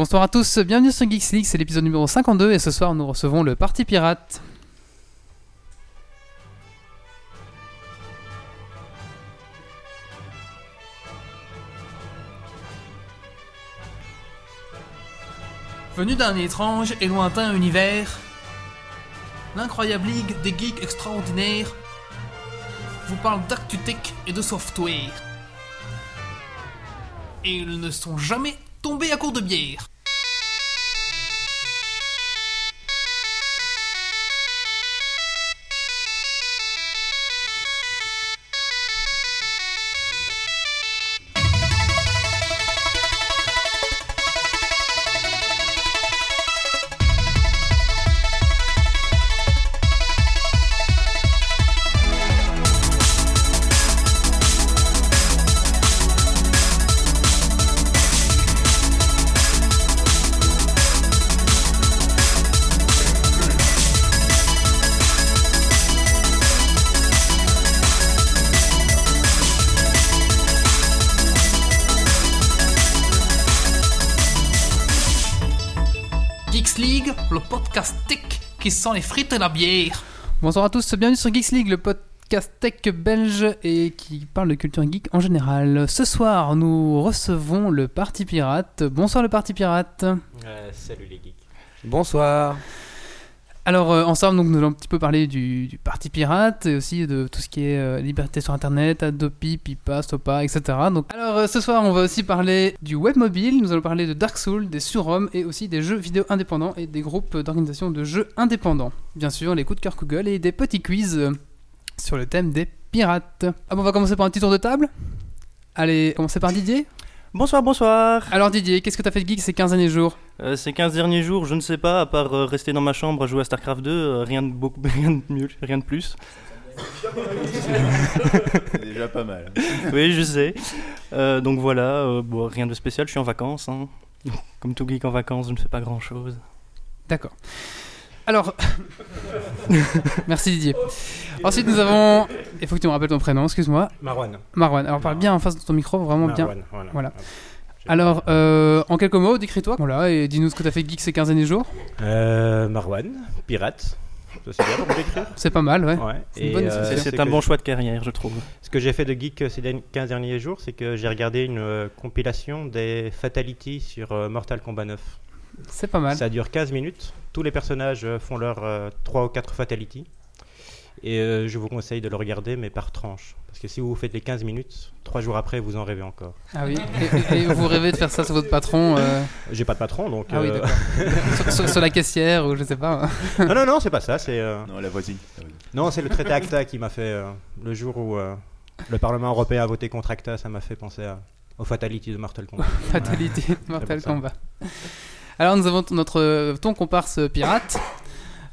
Bonsoir à tous, bienvenue sur Geeks League, c'est l'épisode numéro 52 et ce soir nous recevons le Parti Pirate. Venu d'un étrange et lointain univers, l'incroyable ligue des geeks extraordinaires vous parle d'actu-tech et de software. Et ils ne sont jamais tombés à court de bière. Qui sent les frites et la bière. Bonsoir à tous, bienvenue sur Geeks League, le podcast tech belge et qui parle de culture geek en général. Ce soir, nous recevons le Parti Pirate. Bonsoir le Parti Pirate. Euh, salut les geeks. Bonsoir. Alors euh, ensemble, donc, nous allons un petit peu parler du, Parti Pirate et aussi de tout ce qui est euh, liberté sur Internet, Adopi, Pipa, Stopa, etc. Donc, alors euh, ce soir, on va aussi parler du web mobile. Nous allons parler de Dark Souls, des surhommes et aussi des jeux vidéo indépendants et des groupes d'organisation de jeux indépendants. Bien sûr, les coups de cœur Google et des petits quiz sur le thème des pirates. Ah bon, on va commencer par un petit tour de table? Allez, commencer par Didier. Bonsoir, bonsoir. Alors Didier, qu'est-ce que t'as fait de geek ces 15 derniers jours? Euh, ces 15 derniers jours, je ne sais pas, à part euh, rester dans ma chambre à jouer à StarCraft 2, euh, rien, de beaucoup, rien de mieux, rien de plus. C'est déjà pas mal. oui, je sais. Euh, donc voilà, euh, bon, rien de spécial, je suis en vacances. hein. Comme tout geek en vacances, je ne fais pas grand chose. D'accord. Alors, merci Didier. Ensuite, nous avons. Il faut que tu me rappelles ton prénom, excuse-moi. Marwan. Marwan. Alors, parle bien en face de ton micro, vraiment bien. Marwan, voilà. Voilà. Alors, euh, en quelques mots, décris-toi. Voilà, et dis-nous ce que t'as fait de geek ces 15 derniers jours. Euh, Marwan, pirate. C'est pas mal, ouais. C'est euh. C'est ce un que bon choix de carrière, je trouve. Ce que j'ai fait de geek ces derniers- 15 derniers jours, c'est que j'ai regardé une compilation des Fatalities sur Mortal Kombat 9. C'est pas mal. Ça dure 15 minutes. Tous les personnages euh, font leurs 3 ou 4 Fatalities. Et euh, je vous conseille de le regarder, mais par tranche. Parce que si vous faites les 15 minutes, 3 jours après, vous en rêvez encore. Ah oui. Et, vous rêvez de faire ça sur votre patron euh, J'ai pas de patron, donc. Ah oui, euh, d'accord. sur, sur- sur la caissière ou je sais pas. non, non, non, c'est pas ça. C'est. euh, Non, la voisine. Non, c'est le traité ACTA qui m'a fait. euh, le jour où euh, le Parlement européen a voté contre ACTA, ça m'a fait penser à, aux fatalities de Mortal Kombat. Fatalité, Mortal pour ça. Kombat. Alors, nous avons notre ton comparse pirate.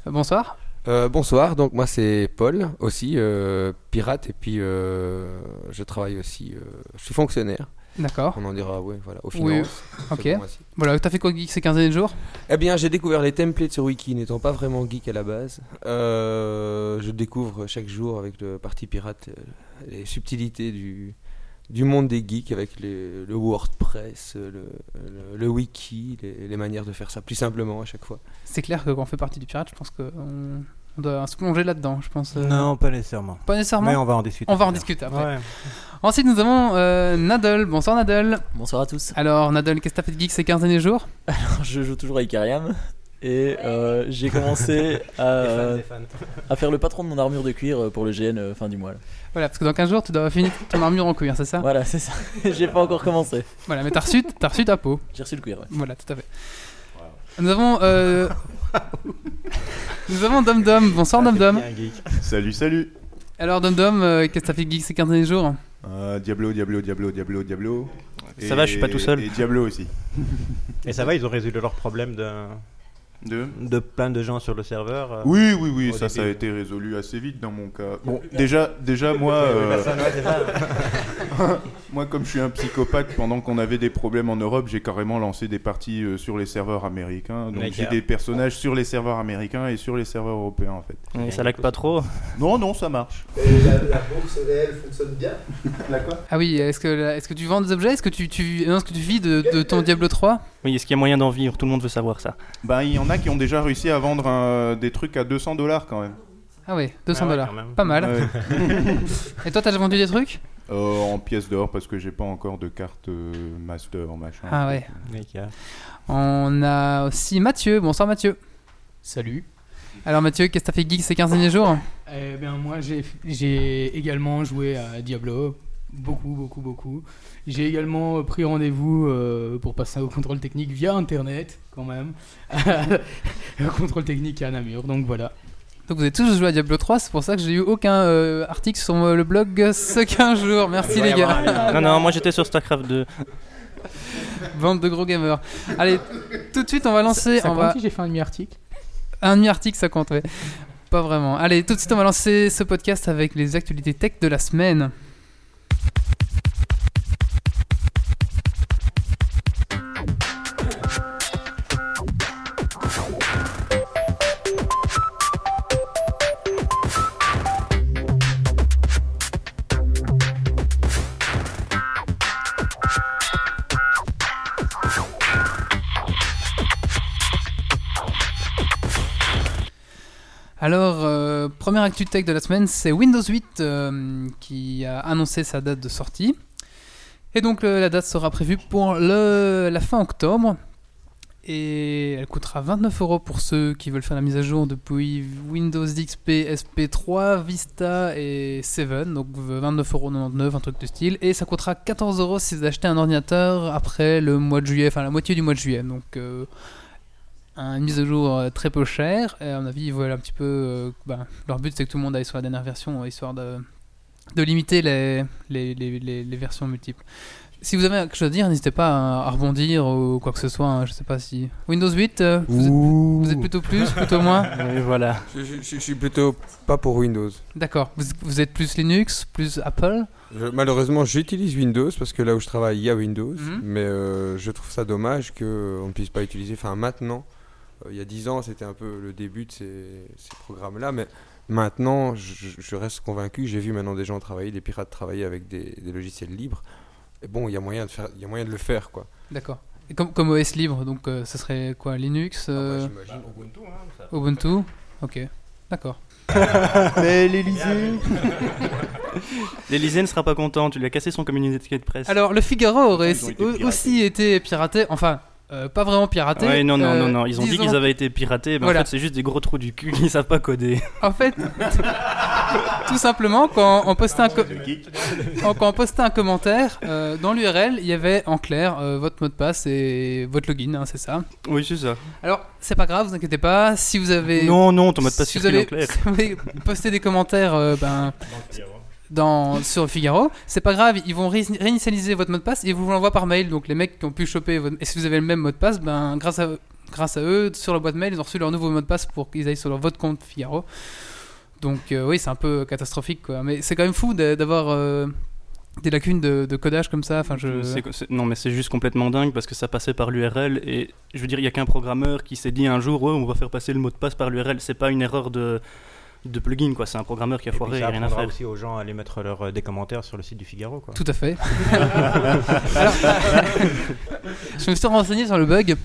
Bonsoir. Euh, bonsoir, donc moi c'est Paul aussi, euh, pirate, et puis euh, je travaille aussi, je suis fonctionnaire, D'accord. on en dira, ouais, voilà, aux Oui, finances. ok. Voilà, t'as fait quoi geek ces 15 derniers jours? Eh bien, j'ai découvert les templates sur Wiki, n'étant pas vraiment geek à la base. Je découvre chaque jour avec le parti pirate les subtilités du, du monde des geeks avec les- le WordPress, le, le- le Wiki, les, les manières de faire ça plus simplement à chaque fois. C'est clair que quand on fait partie du pirate, je pense qu'on on doit se plonger là-dedans, je pense. euh, Non, pas nécessairement. Pas nécessairement. Mais on va en discuter. On va en discuter après. Ouais. Ensuite, nous avons euh, Nadal. Bonsoir Nadal. Bonsoir à tous. Alors, Nadal, qu'est-ce que t'as fait de geek ces 15 derniers jours? Je joue toujours avec Ariam et euh, j'ai commencé à, Des fans, des fans. à faire le patron de mon armure de cuir euh, pour le GN fin du mois. là. Voilà, parce que dans 15 jours, tu dois finir ton armure en cuir, c'est ça Voilà, c'est ça. j'ai pas encore commencé. Voilà, mais t'as reçu, t'as reçu ta peau. J'ai reçu le cuir. ouais. Voilà, tout à fait. Nous avons. Euh... nous avons Dom Dom. Bonsoir Ah, Dom Dom. bien, geek. Salut, salut. Alors, Dom Dom, euh, qu'est-ce que t'as fait geek ces 15 derniers jours? Euh, Diablo, Diablo, Diablo, Diablo, Diablo. Ça va, je suis pas tout seul. Et Diablo aussi. Et ça va, ils ont résolu leur problème de, De plein de gens sur le serveur. euh. Oui, oui, oui, ça, ça a été résolu assez vite dans mon cas. Bon, déjà, déjà moi, euh, moi, comme je suis un psychopathe, pendant qu'on avait des problèmes en Europe, j'ai carrément lancé des parties euh, sur les serveurs américains. Donc j'ai des personnages sur les serveurs américains et sur les serveurs européens, en fait. Et ça lag pas trop. Non, non, ça marche. Et la, la bourse réelle fonctionne bien? La quoi? Ah oui, est-ce que, est-ce que tu vends des objets? Est-ce que tu, tu, non, est-ce que tu vis de, de ton Diablo 3 Oui, est-ce qu'il y a moyen d'en vivre? Tout le monde veut savoir ça. Bah, il y en a qui ont déjà réussi à vendre euh, des trucs à 200 dollars quand même. Ah ouais, 200 Ah dollars. Pas mal. Ouais. Et toi, t'as déjà vendu des trucs? Euh, en pièces d'or parce que j'ai pas encore de carte euh, master machin. Ah ouais. On a aussi Mathieu. Bonsoir Mathieu. Salut. Alors Mathieu, qu'est-ce que t'as fait geek ces 15 derniers jours? Eh bien, moi, j'ai- j'ai également joué à Diablo. Beaucoup, beaucoup, beaucoup. J'ai également pris rendez-vous euh, pour passer au contrôle technique via Internet, quand même. le contrôle technique à Namur, donc voilà. Donc vous avez tous joué à Diablo 3, c'est pour ça que j'ai eu aucun euh, article sur euh, le blog euh, ce 15 jours. Merci les gars. Non, non, moi j'étais sur StarCraft 2. Bande de gros gamers. Allez, tout de suite on va lancer Ça on compte va... si j'ai fait un demi-article un demi-article, ça compte, ouais. Pas vraiment. Allez, tout de suite on va lancer ce podcast avec les actualités tech de la semaine. Alors, euh, première actu tech de la semaine, c'est Windows 8 euh, qui a annoncé sa date de sortie. Et donc euh, la date sera prévue pour la fin octobre. Et elle coûtera 29 euros pour ceux qui veulent faire la mise à jour depuis Windows XP, SP3, Vista et 7. Donc 29,99 euros, un truc de style. Et ça coûtera 14 euros si vous achetez un ordinateur après le mois de juillet, enfin la moitié du mois de juillet. Donc une mise à jour euh, très peu chère. Et à mon avis, ils veulent un petit peu. euh, ben, leur but, c'est que tout le monde aille sur la dernière version, euh, histoire de, de limiter les, les, les, les- les versions multiples. Si vous avez quelque chose à dire, n'hésitez pas à, à rebondir ou quoi que ce soit. hein, je sais pas si. Windows 8, euh, vous, êtes, vous êtes plutôt plus, plutôt moins Oui, voilà. Je, je- je suis plutôt pas pour Windows. D'accord. Vous, vous êtes plus Linux, plus Apple? Je- malheureusement, j'utilise Windows parce que là où je travaille, il y a Windows. Mhm. Mais euh, je trouve ça dommage qu'on ne puisse pas utiliser. Enfin, maintenant, il y a 10 ans, c'était un peu le début de ces, ces programmes-là. Mais maintenant, je, je reste convaincu. J'ai vu maintenant des gens travailler, des pirates travailler avec des, des logiciels libres. Et bon, il y a moyen de faire, il y a moyen de le faire, quoi. D'accord. Et comme, comme OS libre, donc euh, ce serait quoi Linux euh, Ah bah, j'imagine. Ubuntu Ok. D'accord. Mais l'Elysée L'Elysée ne sera pas content, tu lui as cassé son communiqué de presse. Alors, le Figaro aurait été aussi été piraté. Enfin, euh, pas vraiment piraté. Ouais, non, non, euh, non, non, ils ont dit disons- qu'ils avaient été piratés, mais Voilà. en fait c'est juste des gros trous du cul, ils savent pas coder. En fait, tout simplement, quand on postait un, co- quand on postait un commentaire, euh, dans l'URL, il y avait en clair euh, votre mot de passe et votre login, hein, c'est ça. Oui, c'est ça. Alors, c'est pas grave, vous inquiétez pas. Si vous avez. Non, non, ton mot de passe si vous, avez, en clair. si vous avez posté des commentaires euh, ben, sur Figaro, c'est pas grave, ils vont ré- réinitialiser votre mot de passe et vous l'envoient par mail. Donc les mecs qui ont pu choper votre... Et si vous avez le même mot de passe, ben, grâce, à, grâce à eux, sur la boîte mail, ils ont reçu leur nouveau mot de passe pour qu'ils aillent sur votre compte Figaro. Donc euh, oui, c'est un peu catastrophique. Mais c'est quand même fou d'avoir euh, des lacunes de, codage comme ça. Non, mais c'est juste complètement dingue parce que ça passait par l'URL et je veux dire, il y a qu'un programmeur qui s'est dit un jour, ouais, on va faire passer le mot de passe par l'URL. C'est pas une erreur de, de plugin, quoi. C'est un programmeur qui a Et foiré, ça a rien à faire. aussi aux gens à aller mettre leur, euh, des commentaires sur le site du Figaro. Quoi. Tout à fait. Alors, je me suis renseigné sur le bug.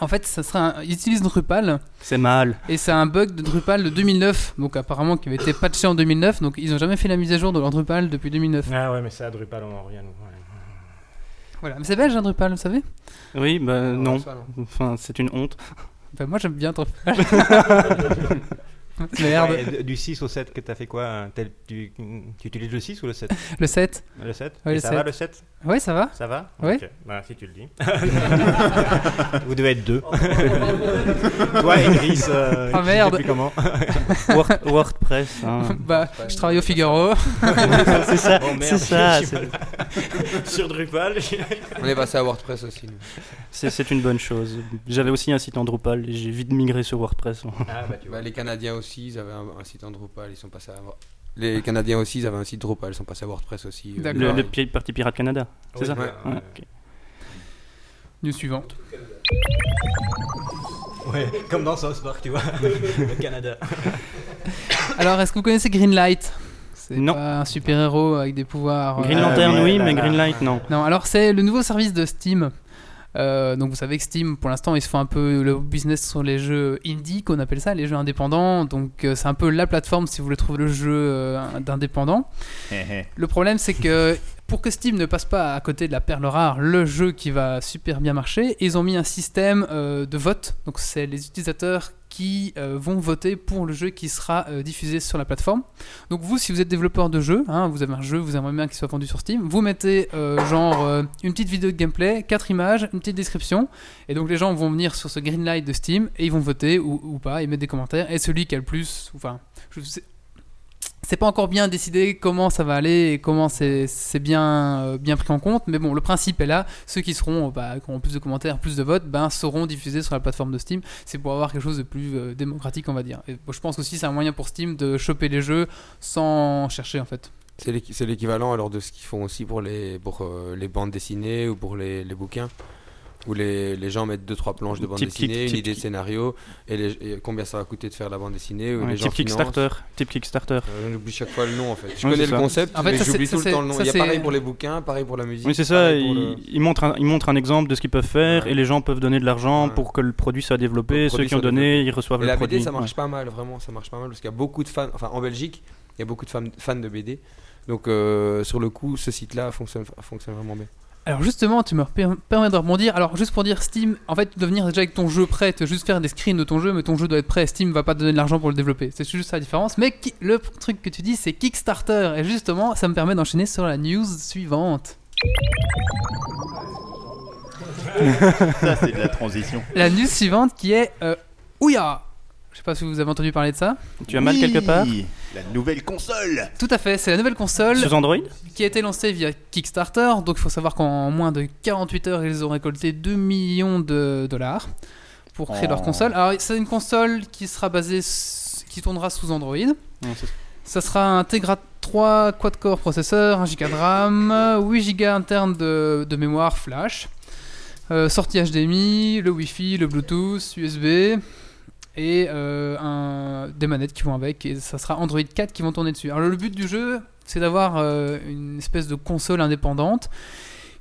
En fait, ça sera un... ils utilisent Drupal C'est mal. et c'est un bug de Drupal de 2009, donc apparemment qui avait été patché en 2009, donc ils n'ont jamais fait la mise à jour de leur Drupal depuis 2009. Ah ouais, mais ça, Drupal, on en revient. nous, ouais. Voilà, mais c'est belge un Drupal, vous savez? Oui, bah non. Enfin, c'est une honte. Enfin, Moi j'aime bien Drupal. Merde, Ouais, du 6 au 7, que t'as fait quoi tel- tu, tu utilises le 6 ou le 7 le 7. Le 7 Ouais, le ça 7. va le 7 Ouais, ça va Ça va Ouais. Ok. Bah, si tu le dis. Vous devez être deux. Toi et Chris. Euh, Ah, je sais merde. plus comment. Word- WordPress. hein. Bah, je travaille au Figaro. c'est ça, Oh, merde. c'est ça. Sur Drupal. On est passé à WordPress aussi. nous. C'est c'est une bonne chose. J'avais aussi un site en Drupal et j'ai vite migré sur WordPress. Ah bah tu vois. Bah, les Canadiens aussi, ils avaient un, un site en Drupal, ils sont passés à. Les Canadiens aussi, ils avaient un site Drupal, ils sont passés à WordPress aussi. euh. Le, le pi- parti Pirate Canada, c'est Oui, ça ouais, Ouais. Ouais, ouais. ok. News suivante. Ouais, comme dans South Park, tu vois. Le Canada. Alors, est-ce que vous connaissez Greenlight? C'est pas un super-héros avec des pouvoirs. euh, Green Ah, Lantern, oui, oui, là, mais. Greenlight, non. Non, alors c'est le nouveau service de Steam Euh, donc vous savez que Steam, pour l'instant, ils se font un peu le business sur les jeux indie, qu'on appelle ça, les jeux indépendants. Donc euh, c'est un peu la plateforme si vous voulez trouver le jeu euh, d'indépendant. Le problème, c'est que pour que Steam ne passe pas à côté de la perle rare, le jeu qui va super bien marcher, ils ont mis un système de vote. Donc c'est les utilisateurs qui euh, vont voter pour le jeu qui sera euh, diffusé sur la plateforme. Donc vous, si vous êtes développeur de jeu, hein, vous avez un jeu, vous aimeriez bien qu'il soit vendu sur Steam, vous mettez euh, genre une petite vidéo de gameplay, quatre images, une petite description, et donc les gens vont venir sur ce green light de Steam et ils vont voter ou, pas, et mettre des commentaires, et celui qui a le plus, enfin, je sais- c'est pas encore bien décidé comment ça va aller et comment c'est bien, euh, bien pris en compte, mais bon, le principe est là. Ceux qui seront, euh, bah, auront plus de commentaires, plus de votes, ben, seront diffusés sur la plateforme de Steam. C'est pour avoir quelque chose de plus euh, démocratique, on va dire. Et je pense aussi c'est un moyen pour Steam de choper les jeux sans chercher en fait. C'est l'équi- c'est l'équivalent alors de ce qu'ils font aussi pour les, bandes dessinées ou pour les bouquins. Où les, les gens mettent 2-3 planches de bande Type dessinée, kick- une type idée de kick- scénario, et, les- et combien ça va coûter de faire la bande dessinée. Ou Ouais, les gens type Kickstarter. Type Kickstarter. Euh, J'oublie chaque fois le nom en fait. Je Ouais, connais le ça. concept, En fait, mais j'oublie tout le temps le nom. Il y a pareil pour les bouquins, pareil pour la musique. Oui, c'est ça. pour le- Ils, ils montrent un, ils montrent un exemple de ce qu'ils peuvent faire Ouais. et les gens peuvent donner de l'argent Ouais. pour que le produit soit développé. Ceux qui ont donné, ils reçoivent Et le la produit. BD, ça marche pas mal, vraiment, ça marche pas mal parce qu'il y a beaucoup de fans, enfin en Belgique, il y a beaucoup de fans, fans de BD. Donc euh, sur le coup, ce site-là fonctionne, fonctionne vraiment bien. Alors justement, tu me per- permets de rebondir. Alors juste pour dire Steam, en fait, tu dois venir déjà avec ton jeu prêt, dois juste faire des screens de ton jeu, mais ton jeu doit être prêt. Steam va pas te donner de l'argent pour le développer. C'est juste ça la différence. Mais qui- le truc que tu dis, c'est Kickstarter. Et justement, ça me permet d'enchaîner sur la news suivante. Ça, c'est de la transition. La news suivante qui est euh, Ouya. Je sais pas si vous avez entendu parler de ça. Tu as mal quelque part? Oui, La nouvelle console Tout à fait, c'est la nouvelle console Sur Android qui a été lancée via Kickstarter. Donc il faut savoir qu'en moins de 48 heures, ils ont récolté 2 millions de dollars pour créer Oh. leur console. Alors c'est une console qui sera basée, s- qui tournera sous Android. Ça sera un Tegra 3 quad-core processeur, 1 Go de RAM, 8 Go interne de, de mémoire flash, euh, sortie HDMI, le Wi-Fi, le Bluetooth, USB et euh, un, des manettes qui vont avec. Et ça sera Android 4 qui vont tourner dessus. Alors le but du jeu, c'est d'avoir euh, une espèce de console indépendante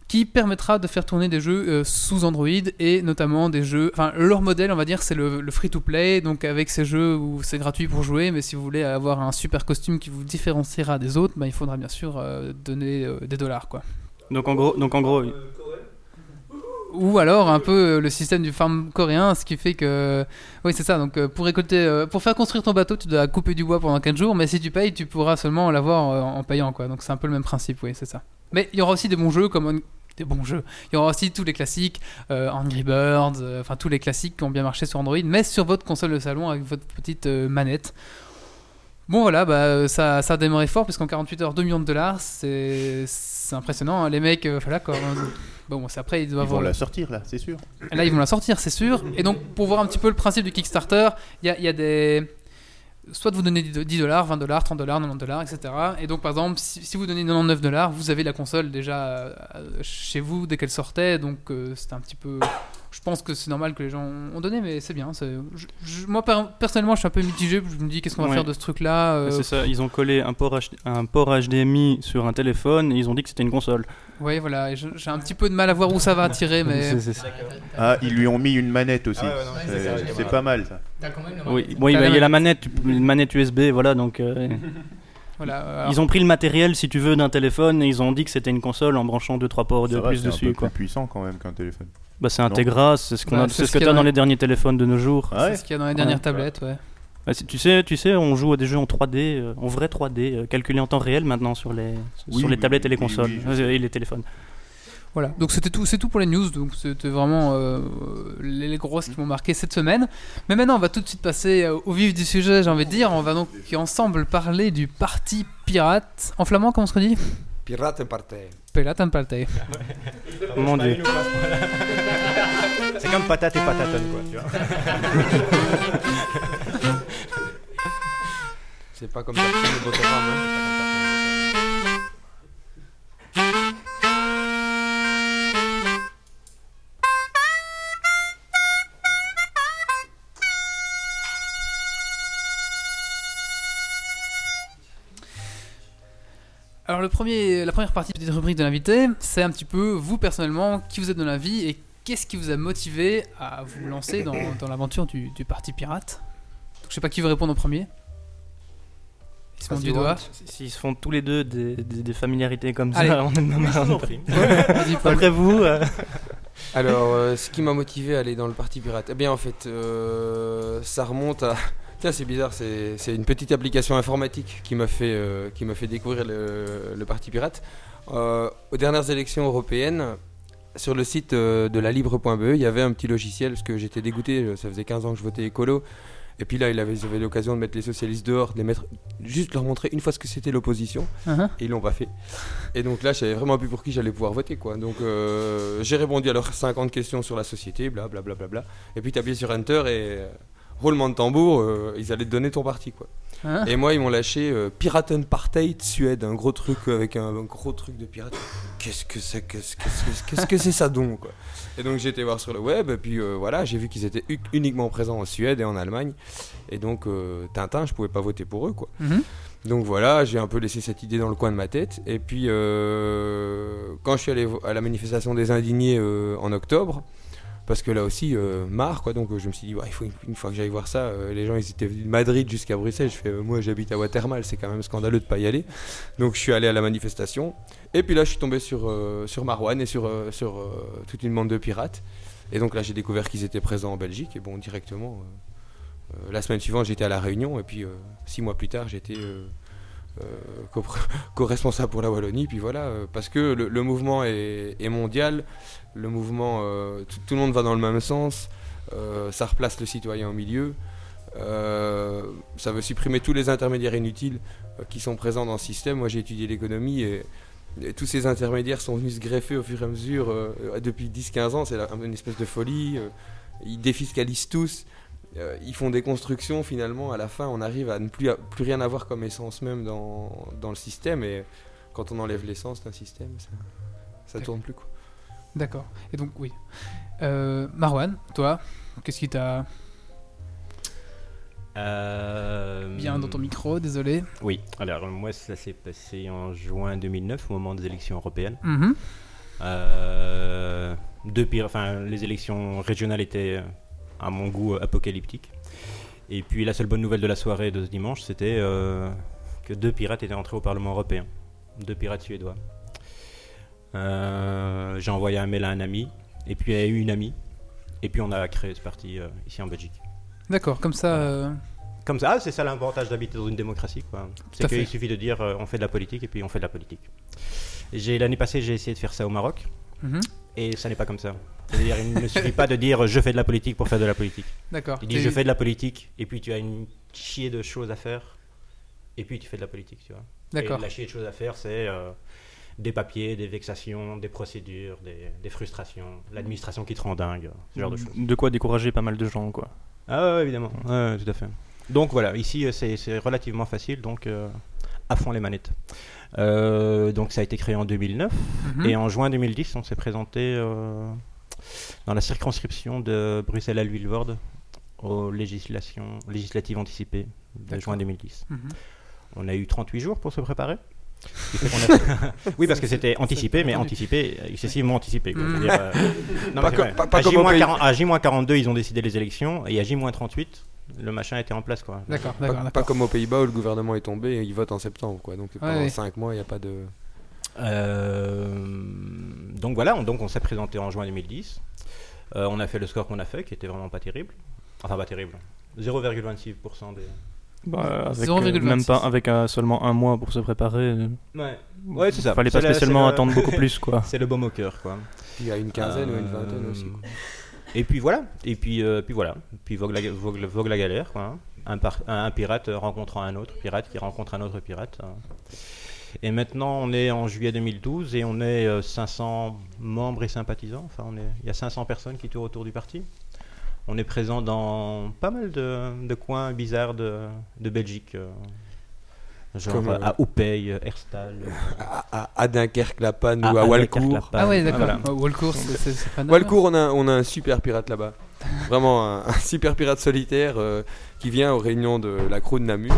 qui permettra de faire tourner des jeux euh, sous Android et notamment des jeux. Enfin, leur modèle, on va dire, c'est le, le free-to-play, donc avec ces jeux où c'est gratuit pour jouer, mais si vous voulez avoir un super costume qui vous différenciera des autres, bah, il faudra bien sûr euh, donner euh, des dollars, quoi. Donc en gros, donc en gros, Ou alors un peu euh, le système du farm coréen, ce qui fait que. Oui, c'est ça. Donc euh, pour récolter, euh, pour faire construire ton bateau, tu dois couper du bois pendant 4 jours, mais si tu payes, tu pourras seulement l'avoir en payant, quoi. Donc c'est un peu le même principe, oui, c'est ça. Mais il y aura aussi des bons jeux comme. Des bons jeux. Il y aura aussi tous les classiques, Angry Birds, enfin tous les classiques qui ont bien marché sur Android, mais sur votre console de salon avec votre petite manette. Bon voilà, bah, ça, ça a démarré fort, puisqu'en 48 heures, 2 millions de dollars, c'est impressionnant. hein. Les mecs, euh, voilà quoi. Bon, c'est après, ils Ils doivent vont avoir- la sortir là, c'est sûr. Là, ils vont la sortir, c'est sûr. Et donc, pour voir un petit peu le principe du Kickstarter, il y a, il y a des. Soit vous donnez 10 dollars, 20 dollars, 30 dollars, 90 dollars, etc. Et donc, par exemple, si, si vous donnez 99 dollars, vous avez la console déjà euh, chez vous dès qu'elle sortait. Donc, euh, c'était un petit peu. Je pense que c'est normal que les gens ont donné, mais c'est bien. c'est- je- je- moi, per- personnellement, je suis un peu mitigé. Je me dis, qu'est-ce qu'on va Ouais. faire de ce truc-là euh, c'est ça. Ils ont collé un port, H- un port HDMI sur un téléphone et ils ont dit que c'était une console. Ouais, voilà. et je- J'ai un petit peu de mal à voir où ça va tirer, mais. C'est- c'est ça. Ah, ils lui ont mis une manette aussi. Ah ouais, ouais, non, C'est- pas mal ça. T'as quand même la Oui, bon, il y a la manette, une manette USB, voilà. Donc euh, voilà, alors- ils ont pris le matériel, si tu veux, d'un téléphone et ils ont dit que c'était une console en branchant deux trois ports de plus c'est un dessus. peu Quoi. plus puissant quand même qu'un téléphone. Bah, c'est un Tegra, c'est ce qu'on Ouais, a- c'est c'est ce ce que qu'il y tu a as dans- dans les derniers téléphones de nos jours. Ah ouais c'est ce qu'il y a dans les dernières Ouais. tablettes, ouais. Bah, c'est- tu sais, tu sais, on joue à des jeux en 3D, euh, en vrai 3D, euh, calculés en temps réel maintenant sur les, Oui, sur les oui, tablettes et les oui, consoles oui, je euh, et les téléphones. Voilà, donc c'était tout, c'est tout pour les news. Donc c'était vraiment euh, les, les grosses qui m'ont marqué cette semaine. Mais maintenant, on va tout de suite passer euh, au vif du sujet. J'ai envie de dire, on va donc ensemble parler du parti pirate en flamand. Comment se dit? Pirate party. Piraten Party. Mon dieu. C'est comme patate et patatone, quoi. Tu vois. C'est pas comme ça que le Botoram, hein. Alors le premier, la première partie petite rubrique de l'invité, c'est un petit peu vous personnellement qui vous êtes dans la vie et qu'est-ce qui vous a motivé à vous lancer dans, dans l'aventure du, du Parti Pirate Donc, Je sais pas qui veut répondre en premier. Ils se montrent du doigt. S'ils se font tous les deux des, des- des familiarités comme Allez. ça, on est dans Paul. Après vous, euh, Alors, euh, ce qui m'a motivé à aller dans le parti pirate, eh bien en fait, euh, ça remonte à. Tiens, c'est bizarre, c'est une petite application informatique qui m'a fait, euh, qui m'a fait découvrir le, le parti pirate. Euh, aux dernières élections européennes, sur le site euh, de la libre.be, il y avait un petit logiciel, parce que j'étais dégoûté, ça faisait 15 ans que je votais écolo. Et puis là, ils avaient l'occasion de mettre les socialistes dehors, de les mettre, juste leur montrer une fois ce que c'était l'opposition. Uh-huh. Et ils l'ont pas fait. Et donc là, je savais vraiment plus pour qui j'allais pouvoir voter, quoi. Donc euh, j'ai répondu à leurs 50 questions sur la société, bla bla bla bla bla. Et puis t'appuyais sur Enter et roulement de tambour, euh, ils allaient te donner ton parti, quoi. Hein Et moi, ils m'ont lâché euh, Piratenpartheid Suède, un gros truc avec un, un gros truc de pirate. Qu'est-ce que c'est Qu'est-ce que c'est ça donc quoi Et donc j'ai été voir sur le web et puis euh, voilà, j'ai vu qu'ils étaient uniquement présents en Suède et en Allemagne. Et donc euh, Tintin, je pouvais pas voter pour eux quoi. Mhm. Donc voilà, j'ai un peu laissé cette idée dans le coin de ma tête. Et puis, quand je suis allé à la manifestation des indignés en octobre, parce que là aussi, euh, marre, quoi. Donc euh, je me suis dit, il faut une, fois que j'aille voir ça, euh, les gens ils étaient venus de Madrid jusqu'à Bruxelles. Je fais, moi j'habite à Watermal, c'est quand même scandaleux de pas y aller. Donc je suis allé à la manifestation. Et puis là, je suis tombé sur, sur Marwan et sur, sur toute une bande de pirates. Et donc là, j'ai découvert qu'ils étaient présents en Belgique. Et bon, directement, la semaine suivante, j'étais à La Réunion. Et puis six mois plus tard, j'étais. co- co-responsable pour la Wallonie, puis voilà, parce que le, mouvement est mondial, le mouvement, euh, tout, tout le monde va dans le même sens, euh, ça replace le citoyen au milieu, euh, ça veut supprimer tous les intermédiaires inutiles euh, qui sont présents dans le système. Moi j'ai étudié l'économie et, et tous ces intermédiaires sont venus se greffer au fur et à mesure euh, depuis 10-15 ans, c'est une espèce de folie, ils défiscalisent tous. Ils font des constructions finalement à la fin on arrive à ne plus, à- plus rien avoir comme essence même dans, dans le système et quand on enlève l'essence d'un système ça, ça tourne plus quoi. D'accord. Et donc, oui. Euh, Marwan, toi, qu'est-ce qui t'a. Euh, Bien dans ton micro, désolé. Oui, alors moi ça s'est passé en juin 2009 au moment des élections européennes. Mhm. Euh, enfin les élections régionales étaient à mon goût apocalyptiques. Et puis la seule bonne nouvelle de la soirée de ce dimanche, c'était que deux pirates étaient entrés au Parlement européen, deux pirates suédois. Euh, J'ai envoyé un mail à un ami, et puis il y a eu une amie, et puis on a créé ce parti euh, ici en Belgique. D'accord, comme ça. euh, Comme ça, ah, c'est ça l'avantage d'habiter dans une démocratie. C'est qu'il suffit de dire on fait de la politique et puis on fait de la politique. L'année passée, j'ai essayé de faire ça au Maroc mhm. et ça n'est pas comme ça. C'est-à-dire, il ne suffit pas de dire je fais de la politique pour faire de la politique. D'accord. Il dit T'es- je fais de la politique et puis tu as une chier de choses à faire et puis tu fais de la politique, tu vois. D'accord. La chier de choses à faire, c'est euh, des papiers, des vexations, des procédures, des, des frustrations, l'administration qui te rend dingue, ce genre de choses. de quoi décourager pas mal de gens, quoi. Ah ouais, évidemment, Ouais, tout à fait. Donc voilà, ici euh, c'est relativement facile, donc euh, à fond les manettes. Euh, donc ça a été créé en 2009 Mhm. et en juin 2010 on s'est présenté euh, dans la circonscription de Bruxelles-Vilvoorde aux législations, législatives anticipées de juin 2010. Mhm. On a eu 38 jours pour se préparer. Oui, parce que c'était anticipé, mais anticipé, excessivement anticipé. quoi. Mm. Euh, non, Pas mais c'est co- vrai. pas- pas à comme au pays. J-40 à J-42, ils ont décidé les élections, et à J-38, le machin était en place. Quoi. D'accord, Pas, d'accord, pas d'accord. comme aux Pays-Bas où le gouvernement est tombé et ils votent en septembre quoi. Donc pendant ouais. 5 mois il n'y a pas de. Euh, donc voilà, on, donc on s'est présenté en juin 2010. Euh, on a fait le score qu'on a fait, qui était vraiment pas terrible. Enfin, pas terrible. 0,26% des. Bah, avec, 0,26. euh, même pas avec euh, seulement un mois pour se préparer. euh, Ouais, ouais c'est ça. Fallait pas le- spécialement le- attendre beaucoup plus, quoi. C'est le au cœur, quoi. Il y a une quinzaine ou une Euh, vingtaine aussi. quoi. Et puis voilà, et puis, euh, puis voilà, puis vogue la, vogue, vogue la galère, quoi. hein. Un, par- un- un pirate rencontrant un autre pirate qui rencontre un autre pirate. hein. Et maintenant, on est en juillet 2012 et on est euh, 500 membres et sympathisants. Enfin, on est, il y a 500 personnes qui tournent autour du parti. On est présent dans pas mal de, de coins bizarres de, de Belgique. euh, genre Comme, euh, euh, à Oupey, Herstal. À, à- à Dunkerque, La Panne ou à à Walcourt. Ah ouais, d'accord. Voilà. Oh, Walcourt, c'est- pas. Walcourt, on a, on a un super pirate là-bas. Vraiment un, un super pirate solitaire euh, qui vient aux réunions de la crew de Namur,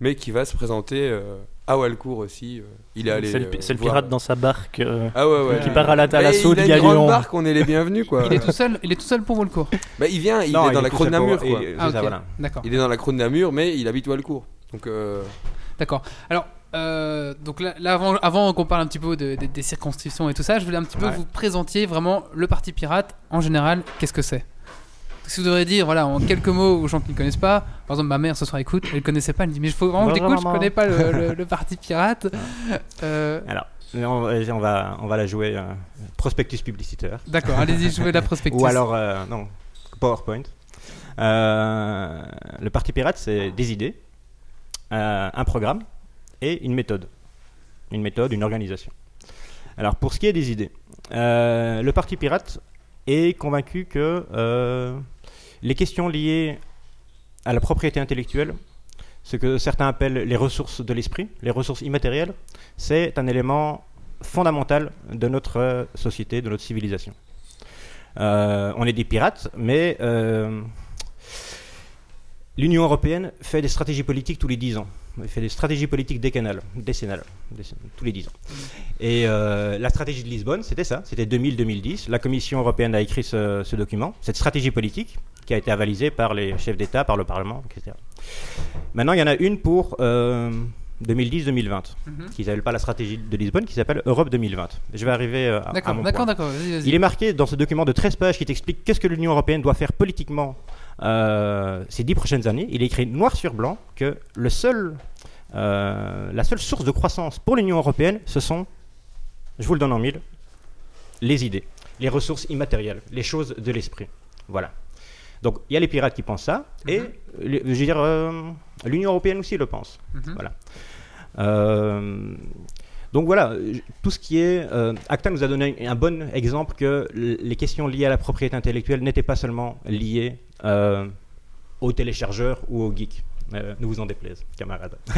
mais qui va se présenter euh, à Walcourt aussi. euh, il est allé. C'est le, euh, c'est le pirate dans sa barque euh, Ah ouais, ouais. qui part à la- à Mais l'assaut il de a une Galion. barque, on est les bienvenus quoi. Il est tout seul, il est tout seul pour Walcourt. Bah, il vient, il Non, est dans la Croix Namur quoi. et- Ah, ça, voilà. Il est dans la Croix de Namur, mais il habite Walcourt. Donc euh, D'accord. Alors, euh, donc là, là, avant, avant qu'on parle un petit peu de- de- des circonscriptions et tout ça, je voulais un petit peu Ouais. vous présenter vraiment le Parti Pirate en général. Qu'est-ce que c'est? Si vous devriez dire, voilà, en quelques mots aux gens qui ne connaissent pas, par exemple, ma mère ce soir écoute, elle ne connaissait pas, elle dit, mais il faut vraiment que Bonjour, je maman. connais pas le, le- le Parti Pirate. Euh, Alors, on, on va, on va la jouer euh, prospectus publicitaire. D'accord, allez-y, jouez la prospectus. Ou alors, euh, non, PowerPoint. Euh, le Parti Pirate, c'est des idées, euh, un programme et une méthode. Une méthode, une organisation. Alors, pour ce qui est des idées, euh, le Parti Pirate est convaincu que euh, les questions liées à la propriété intellectuelle, ce que certains appellent les ressources de l'esprit, les ressources immatérielles, c'est un élément fondamental de notre euh, société, de notre civilisation. Euh, on est des pirates, mais l'Union européenne fait des stratégies politiques tous les 10 ans. Elle fait des stratégies politiques décennales, décennales, décennales, tous les 10 ans. Et euh, la stratégie de Lisbonne, c'était ça, c'était 2000-2010. La Commission européenne a écrit ce, ce document, cette stratégie politique, qui a été avalisée par les chefs d'État, par le Parlement, etc. Maintenant, il y en a une pour euh, 2010-2020, Mhm. qui s'appelle pas la stratégie de Lisbonne, qui s'appelle Europe 2020. Je vais arriver euh, à, mon d'accord, point. d'accord, vas-y, vas-y. Il est marqué dans ce document de 13 pages qui t'explique qu'est-ce que l'Union européenne doit faire politiquement euh, ces 10 prochaines années. Il est écrit noir sur blanc que le seul, euh, la seule source de croissance pour l'Union européenne, ce sont, je vous le donne en mille, les idées, les ressources immatérielles, les choses de l'esprit. Voilà. Donc il y a les pirates qui pensent ça, et les- je veux dire, euh, l'Union européenne aussi le pense. Mhm. Voilà. Euh, donc voilà, tout ce qui est... euh, Acta nous a donné un bon exemple que les questions liées à la propriété intellectuelle n'étaient pas seulement liées euh, aux téléchargeurs ou aux geeks. Euh, ne vous en déplaise, camarades.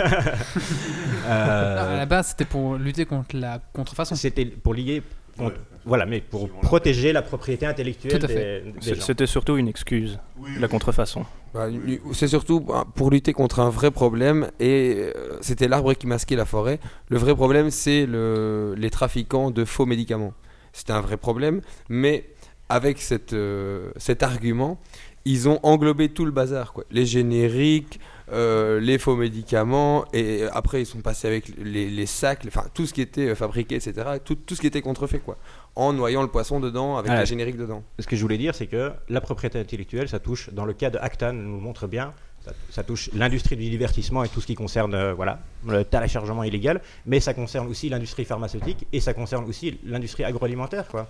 Euh, à la base, c'était pour lutter contre la contrefaçon. C'était pour lier... contre- Ouais. Voilà, mais pour protéger la propriété intellectuelle Tout à fait. des. C'était surtout une excuse, la contrefaçon. bah, c'est surtout bah, pour lutter contre un vrai problème et euh, c'était l'arbre qui masquait la forêt. Le vrai problème, c'est le, les trafiquants de faux médicaments. C'était un vrai problème, mais avec cette, euh, cet argument, ils ont englobé tout le bazar. Quoi. Les génériques, euh, les faux médicaments, et après ils sont passés avec les, les sacs, enfin tout ce qui était euh, fabriqué, etc. Tout, tout ce qui était contrefait, quoi. En noyant le poisson dedans, avec Ah, les génériques dedans. Ce que je voulais dire, c'est que la propriété intellectuelle, ça touche, dans le cas de Acta, nous le montre bien, ça, ça touche l'industrie du divertissement et tout ce qui concerne euh, voilà, le téléchargement illégal, mais ça concerne aussi l'industrie pharmaceutique et ça concerne aussi l'industrie agroalimentaire. Quoi.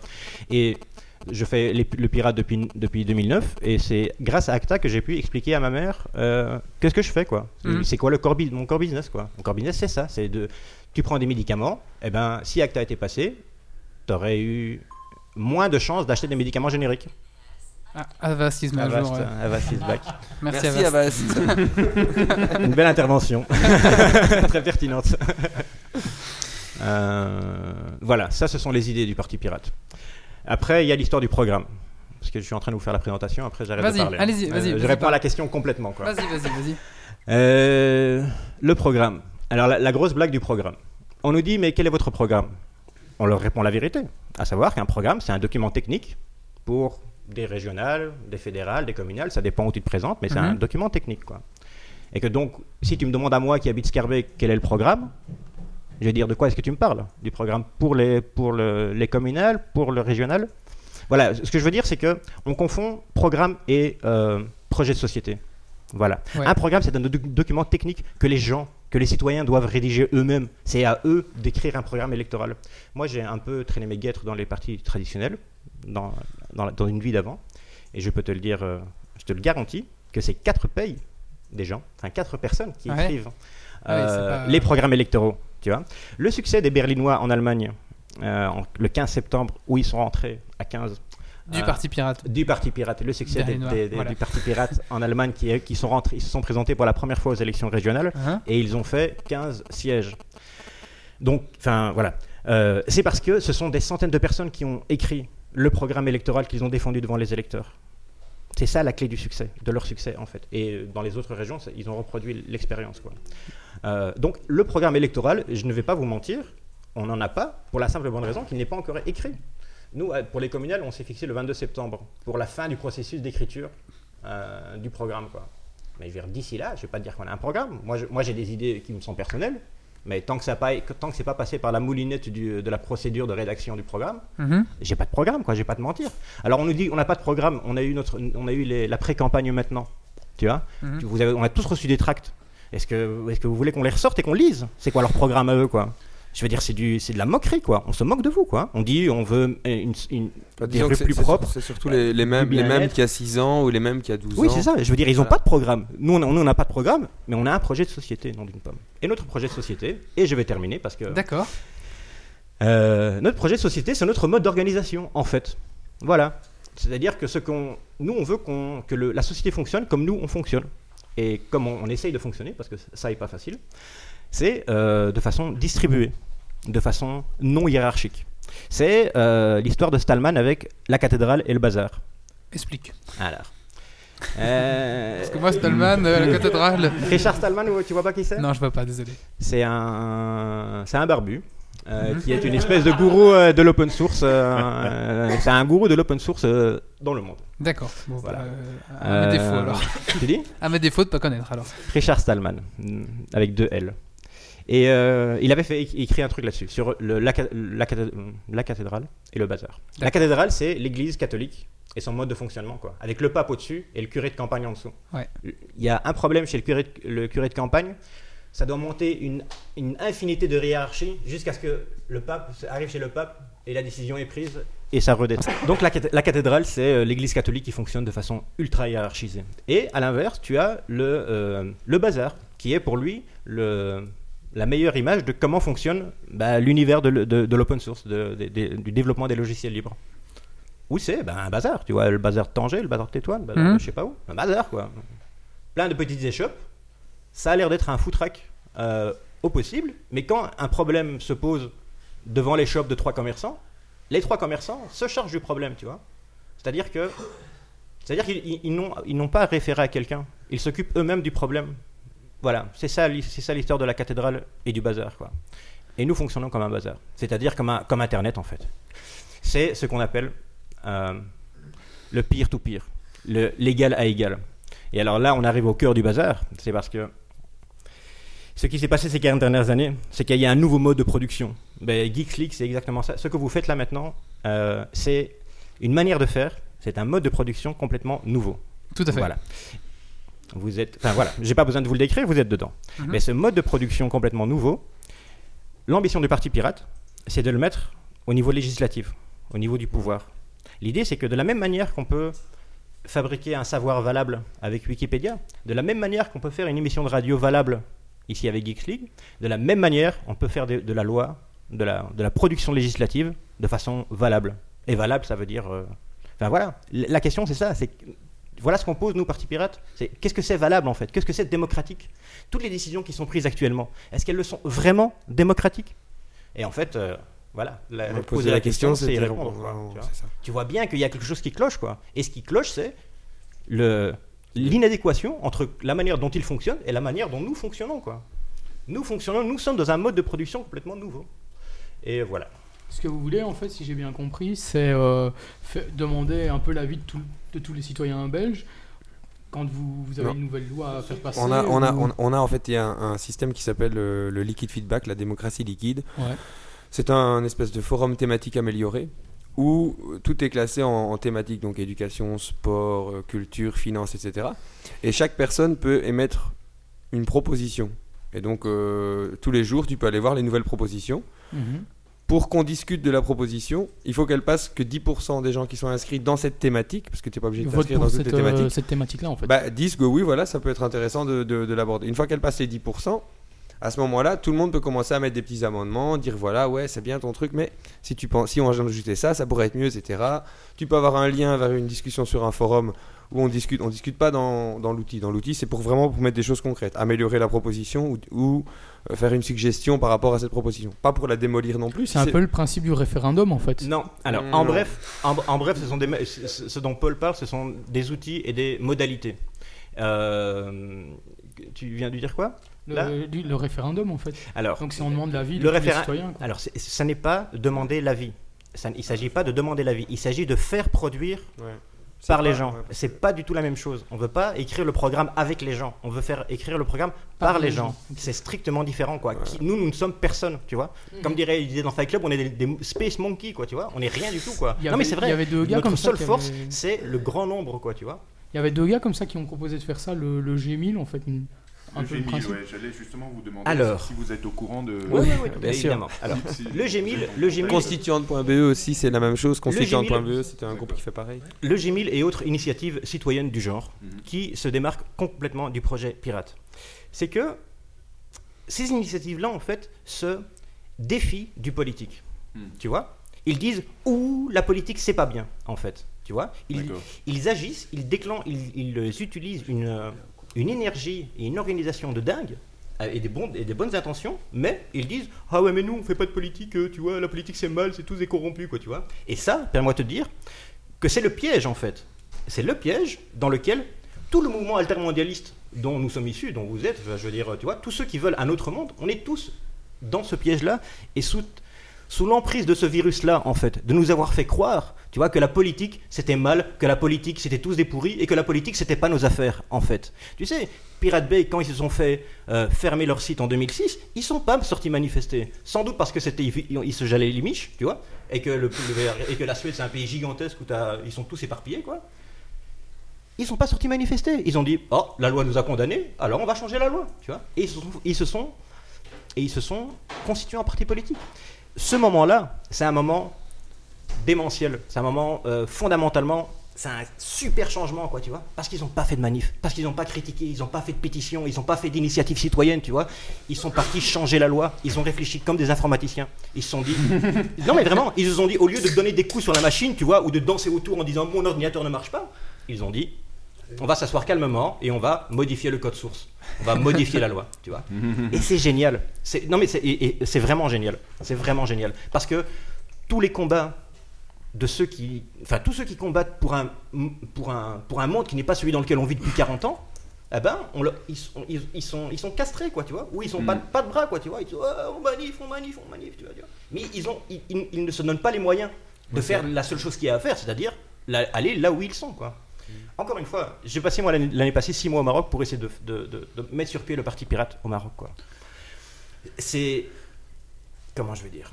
Et je fais les- le pirate depuis, depuis 2009 et c'est grâce à Acta que j'ai pu expliquer à ma mère euh, qu'est-ce que je fais. quoi. Mhm. C'est quoi le core, mon core business quoi. Mon core business, c'est ça. C'est de, tu prends des médicaments, et ben, si Acta était passé, tu aurais eu moins de chances d'acheter des médicaments génériques. Ah, Avast, à Avast, jour, ouais. Avast is back. Merci, Merci Avast. Avast. Une belle intervention. Très pertinente. Euh, voilà, ça ce sont les idées du Parti Pirate. Après, il y a l'histoire du programme. Parce que je suis en train de vous faire la présentation, après j'arrête de Vas-y, parler. allez-y, vas-y, je vas-y, réponds à la question complètement. Vas-y, vas-y, vas-y. Euh, le programme. Alors la, la grosse blague du programme. On nous dit mais quel est votre programme? On leur répond la vérité. À savoir qu'un programme c'est un document technique pour des régionales, des fédérales, des communales, ça dépend où tu te présentes, mais c'est un Mhm. document technique quoi. Et que donc si tu me demandes à moi qui habite Scarbeck quel est le programme, je vais dire de quoi est-ce que tu me parles? Du programme pour les pour le- les communales, pour le régional? Voilà, ce que je veux dire c'est que on confond programme et euh, projet de société. Voilà. Ouais. Un programme, c'est un doc- document technique que les gens, que les citoyens doivent rédiger eux-mêmes. C'est à eux d'écrire un programme électoral. Moi, j'ai un peu traîné mes guêtres dans les partis traditionnels, dans, dans, la- dans une vie d'avant. Et je peux te le dire, euh, je te le garantis, que c'est quatre pays des gens, enfin quatre personnes qui Ouais. écrivent Ah euh, pas- les programmes électoraux. Tu vois le succès des Berlinois en Allemagne, euh, en- le 15 septembre, où ils sont rentrés à 15 Du euh, Parti Pirate. du Parti Pirate, le succès des- Berlinois, des- des- voilà. du Parti Pirate en Allemagne qui, qui sont rentrés, ils se sont présentés pour la première fois aux élections régionales Hein et ils ont fait 15 sièges. Donc, enfin voilà. Euh, c'est parce que ce sont des centaines de personnes qui ont écrit le programme électoral qu'ils ont défendu devant les électeurs. C'est ça la clé du succès, de leur succès en fait. Et dans les autres régions, ils ont reproduit l'expérience. Euh, donc le programme électoral, je ne vais pas vous mentir, on n'en a pas pour la simple et bonne raison qu'il n'est pas encore écrit. Nous, euh, pour les communales, on s'est fixé le 22 septembre pour la fin du processus d'écriture euh, du programme. Quoi. Mais je veux dire, d'ici là, je ne vais pas te dire qu'on a un programme. Moi, je- moi, j'ai des idées qui me sont personnelles, mais tant que ça pas, tant que c'est pas passé par la moulinette du- de la procédure de rédaction du programme, Mhm. j'ai pas de programme, quoi. J'ai pas de mentir. Alors on nous dit, on n'a pas de programme. On a eu notre, on a eu les- la pré-campagne maintenant. Tu vois Mhm. vous avez, On a tous reçu des tracts. Est-ce que, vous voulez qu'on les ressorte et qu'on lise? C'est quoi leur programme à eux, quoi? Je veux dire, c'est du, c'est de la moquerie, quoi. On se moque de vous, quoi. On dit, on veut une, une- Bah, des rues plus propres. C'est surtout les, les mêmes, les qui a 6 ans ou les mêmes qui a 12 Oui, ans. c'est ça. Je veux dire, ils n'ont Voilà. pas de programme. Nous, on a- nous, on n'a pas de programme, mais on a un projet de société, non d'une pomme. Et notre projet de société, et je vais terminer parce que D'accord. Euh, notre projet de société, c'est notre mode d'organisation, en fait. Voilà. C'est-à-dire que ce qu'on, nous, on veut qu'on, que le- la société fonctionne comme nous, on fonctionne. Et comme on, on essaye de fonctionner, parce que ça n'est pas facile, c'est euh, de façon distribuée, de façon non hiérarchique. C'est euh, l'histoire de Stallman avec la cathédrale et le bazar. Explique. Alors. Euh, Parce que moi, Stallman, euh, la cathédrale. Richard Stallman, tu vois pas qui c'est? Non, je vois pas, désolé. C'est un, c'est un barbu. euh, Mhm. qui est une espèce de gourou de l'open source. c'est un gourou de l'open source dans le monde. D'accord. Bon, Voilà. bah, euh, à mes défauts Euh, alors. Tu dis À mes défauts de pas connaître alors. Richard Stallman, mm, avec deux L. Et euh, il avait fait écrit un truc là-dessus, sur le, la, ca- la cathé- la cathédrale et le bazar. La cathédrale, c'est l'église catholique et son mode de fonctionnement, quoi. Avec le pape au-dessus et le curé de campagne en dessous. Ouais. Il y a un problème chez le curé de, le curé de campagne, ça doit monter une, une infinité de hiérarchie jusqu'à ce que le pape arrive chez le pape et la décision est prise et ça redescend. Donc la, la cathédrale, c'est euh, l'église catholique qui fonctionne de façon ultra hiérarchisée. Et à l'inverse, tu as le, euh, le bazar, qui est pour lui le, la meilleure image de comment fonctionne bah, l'univers de, l- de- de l'open source, de- de- de- du développement des logiciels libres. Où c'est bah, Un bazar, tu vois, le bazar de Tanger, le bazar de Tétouan, le bazar Mhm. de je sais pas où. Un bazar, quoi. Plein de petites échoppes. Ça a l'air d'être un foutraque euh, au possible, mais quand un problème se pose devant les shops de trois commerçants, les trois commerçants se chargent du problème, tu vois. C'est-à-dire que, c'est-à-dire qu'ils ils- n'ont, pas à référer à quelqu'un. Ils s'occupent eux-mêmes du problème. Voilà, c'est ça, l'histoire de la cathédrale et du bazar, quoi. Et nous fonctionnons comme un bazar, c'est-à-dire comme, comme Internet en fait. C'est ce qu'on appelle euh, le pire to pire, l'égal à égal. Et alors là, on arrive au cœur du bazar, c'est parce que ce qui s'est passé ces 40 dernières années, c'est qu'il y a un nouveau mode de production. Ben, Geeks League, c'est exactement ça. Ce que vous faites là maintenant, euh, c'est une manière de faire, c'est un mode de production complètement nouveau. Tout à fait. Voilà. Vous êtes, enfin voilà, j'ai pas besoin de vous le décrire, vous êtes dedans. Mhm. Mais ce mode de production complètement nouveau, l'ambition du Parti Pirate, c'est de le mettre au niveau législatif, au niveau du pouvoir. L'idée, c'est que de la même manière qu'on peut fabriquer un savoir valable avec Wikipédia, de la même manière qu'on peut faire une émission de radio valable ici avec Geeks League, de la même manière, on peut faire de, de la loi, de la, de la production législative de façon valable. Et valable, ça veut dire. euh, Enfin voilà, la question c'est ça, c'est voilà ce qu'on pose nous, Parti Pirate, c'est qu'est-ce que c'est valable en fait? Qu'est-ce que c'est démocratique? Toutes les décisions qui sont prises actuellement, est-ce qu'elles le sont vraiment démocratiques? Et en fait, euh, voilà, la, poser poser la question, c'est c'est y dire- répondre. quoi, tu vois c'est ça. tu vois bien qu'il y a quelque chose qui cloche, quoi. Et ce qui cloche, c'est le l'inadéquation entre la manière dont il fonctionne et la manière dont nous fonctionnons, quoi. Nous fonctionnons, nous sommes dans un mode de production complètement nouveau. Et voilà. Ce que vous voulez, en fait, si j'ai bien compris, c'est euh, demander un peu l'avis de, tout- de tous les citoyens belges quand vous, vous avez Non. une nouvelle loi à faire passer. On a, on, a, ou- on, on a en fait il y a un, un système qui s'appelle le, le liquid feedback, la démocratie liquide. Ouais. C'est un espèce de forum thématique amélioré où tout est classé en, en thématiques, donc éducation, sport, euh, culture, finance, etc. Et chaque personne peut émettre une proposition. Et donc euh, tous les jours, tu peux aller voir les nouvelles propositions. Mhm. Pour qu'on discute de la proposition, il faut qu'elle passe que 10% des gens qui sont inscrits dans cette thématique, parce que tu n'es pas obligé de t'inscrire dans toutes cette, les euh, thématiques. cette thématique-là, en fait. Bah, disent que oui, voilà, ça peut être intéressant de, de- de l'aborder. Une fois qu'elle passe les 10%, à ce moment-là, tout le monde peut commencer à mettre des petits amendements, dire voilà, ouais, c'est bien ton truc, mais si, tu penses, si on ajoutait ça, ça pourrait être mieux, etc. Tu peux avoir un lien vers une discussion sur un forum où on discute. On discute pas dans, l'outil. Dans l'outil, c'est pour vraiment pour mettre des choses concrètes, améliorer la proposition ou, ou, euh, faire une suggestion par rapport à cette proposition. Pas pour la démolir non plus. c'est un peu le principe du référendum, en fait. Non, alors Non. en bref, en, en bref, ce sont des, ma- ce, ce dont Paul parle, ce sont des outils et des modalités. Euh, tu viens de dire quoi? Le, référendum, en fait. Alors, Donc, si on demande l'avis de le tous les référen- citoyens. quoi. Alors, ça n'est pas demander l'avis. Ça- Il ne s'agit pas de demander l'avis. Il s'agit de faire produire par pas- les gens. ouais, c'est pas du tout la même chose. On veut pas écrire le programme avec les gens. On veut faire écrire le programme par, les gens. C'est strictement différent, quoi. Qui- nous, nous ne sommes personne, tu vois. Comme dirait il disait dans Fight Club, on est des, des space monkeys, quoi, tu vois. On est rien du tout, quoi. Non, mais c'est vrai. il y avait deux gars Notre comme ça seule force, c'est le grand nombre, quoi, tu vois. Il y avait deux gars comme ça qui ont proposé de faire ça, le, le G1000, en fait. une- un Le peu le G1000, principe. ouais, j'allais justement vous demander Alors. si vous êtes au courant de. Oui, oui, oui, bien sûr. évidemment. Alors, Si- le G1000, le G1000, Constituante.be aussi, c'est la même chose. Constituante.be, G1000, c'était un groupe qui fait pareil. le G1000 et autres initiatives citoyennes du genre Mhm. qui se démarquent complètement du projet pirate. C'est que ces initiatives-là, en fait, se défient du politique. Mhm. Tu vois? Ils disent Ouh, la politique, c'est pas bien, en fait. Tu vois? Ils, D'accord. ils agissent, ils déclenchent, ils, ils utilisent une, euh, une énergie et une organisation de dingue euh, et des, bonnes intentions, mais ils disent Ah ouais, mais nous, on fait pas de politique, euh, tu vois, la politique c'est mal, c'est tous des corrompus, quoi, tu vois. Et ça, permets-moi de te dire que c'est le piège, en fait. C'est le piège dans lequel tout le mouvement altermondialiste dont nous sommes issus, dont vous êtes, je veux dire, tu vois, tous ceux qui veulent un autre monde, on est tous dans ce piège-là et sous, sous l'emprise de ce virus-là, en fait, de nous avoir fait croire, tu vois, que la politique c'était mal, que la politique c'était tous des pourris et que la politique c'était pas nos affaires, en fait. Tu sais, Pirate Bay, quand ils se sont fait euh, fermer leur site en 2006, ils sont pas sortis manifester. Sans doute parce que c'était ils, se jalaient les miches, tu vois, et que, le, et que la Suède c'est un pays gigantesque où ils sont tous éparpillés, quoi. Ils sont pas sortis manifester. Ils ont dit oh la loi nous a condamnés, alors on va changer la loi, tu vois. Et ils se sont, ils se sont et ils se sont constitués en parti politique. Ce moment-là, c'est un moment démentiel. C'est un moment euh, fondamentalement, c'est un super changement, quoi, tu vois. Parce qu'ils n'ont pas fait de manif, parce qu'ils n'ont pas critiqué, ils n'ont pas fait de pétition, ils n'ont pas fait d'initiative citoyenne, tu vois. Ils sont partis changer la loi. Ils ont réfléchi comme des informaticiens. Ils se sont dit, non mais vraiment, ils se sont dit au lieu de donner des coups sur la machine, tu vois, ou de danser autour en disant mon ordinateur ne marche pas, ils ont dit on va s'asseoir calmement et on va modifier le code source. On va modifier la loi, tu vois. Et c'est génial. C'est non mais c'est vraiment génial. C'est vraiment génial parce que tous les combats de ceux qui enfin tous ceux qui combattent pour un pour un pour un monde qui n'est pas celui dans lequel on vit depuis 40 ans eh ben, on le- ils, sont, ils, ils sont, ils sont castrés, quoi, tu vois. Ou ils sont pas, Mm. pas de bras, quoi, tu vois. Ils disent, Ouais, on manif, on manif, on manif, tu vois. tu vois. Mais ils, ont, ils, ils- ils ne se donnent pas les moyens de faire la seule chose qu'il y a à faire, c'est-à-dire aller là où ils sont, quoi. Encore une fois, j'ai passé, moi, l'année passée, six mois au Maroc pour essayer de, de- de- de mettre sur pied le parti pirate au Maroc, quoi. C'est. Comment je vais dire?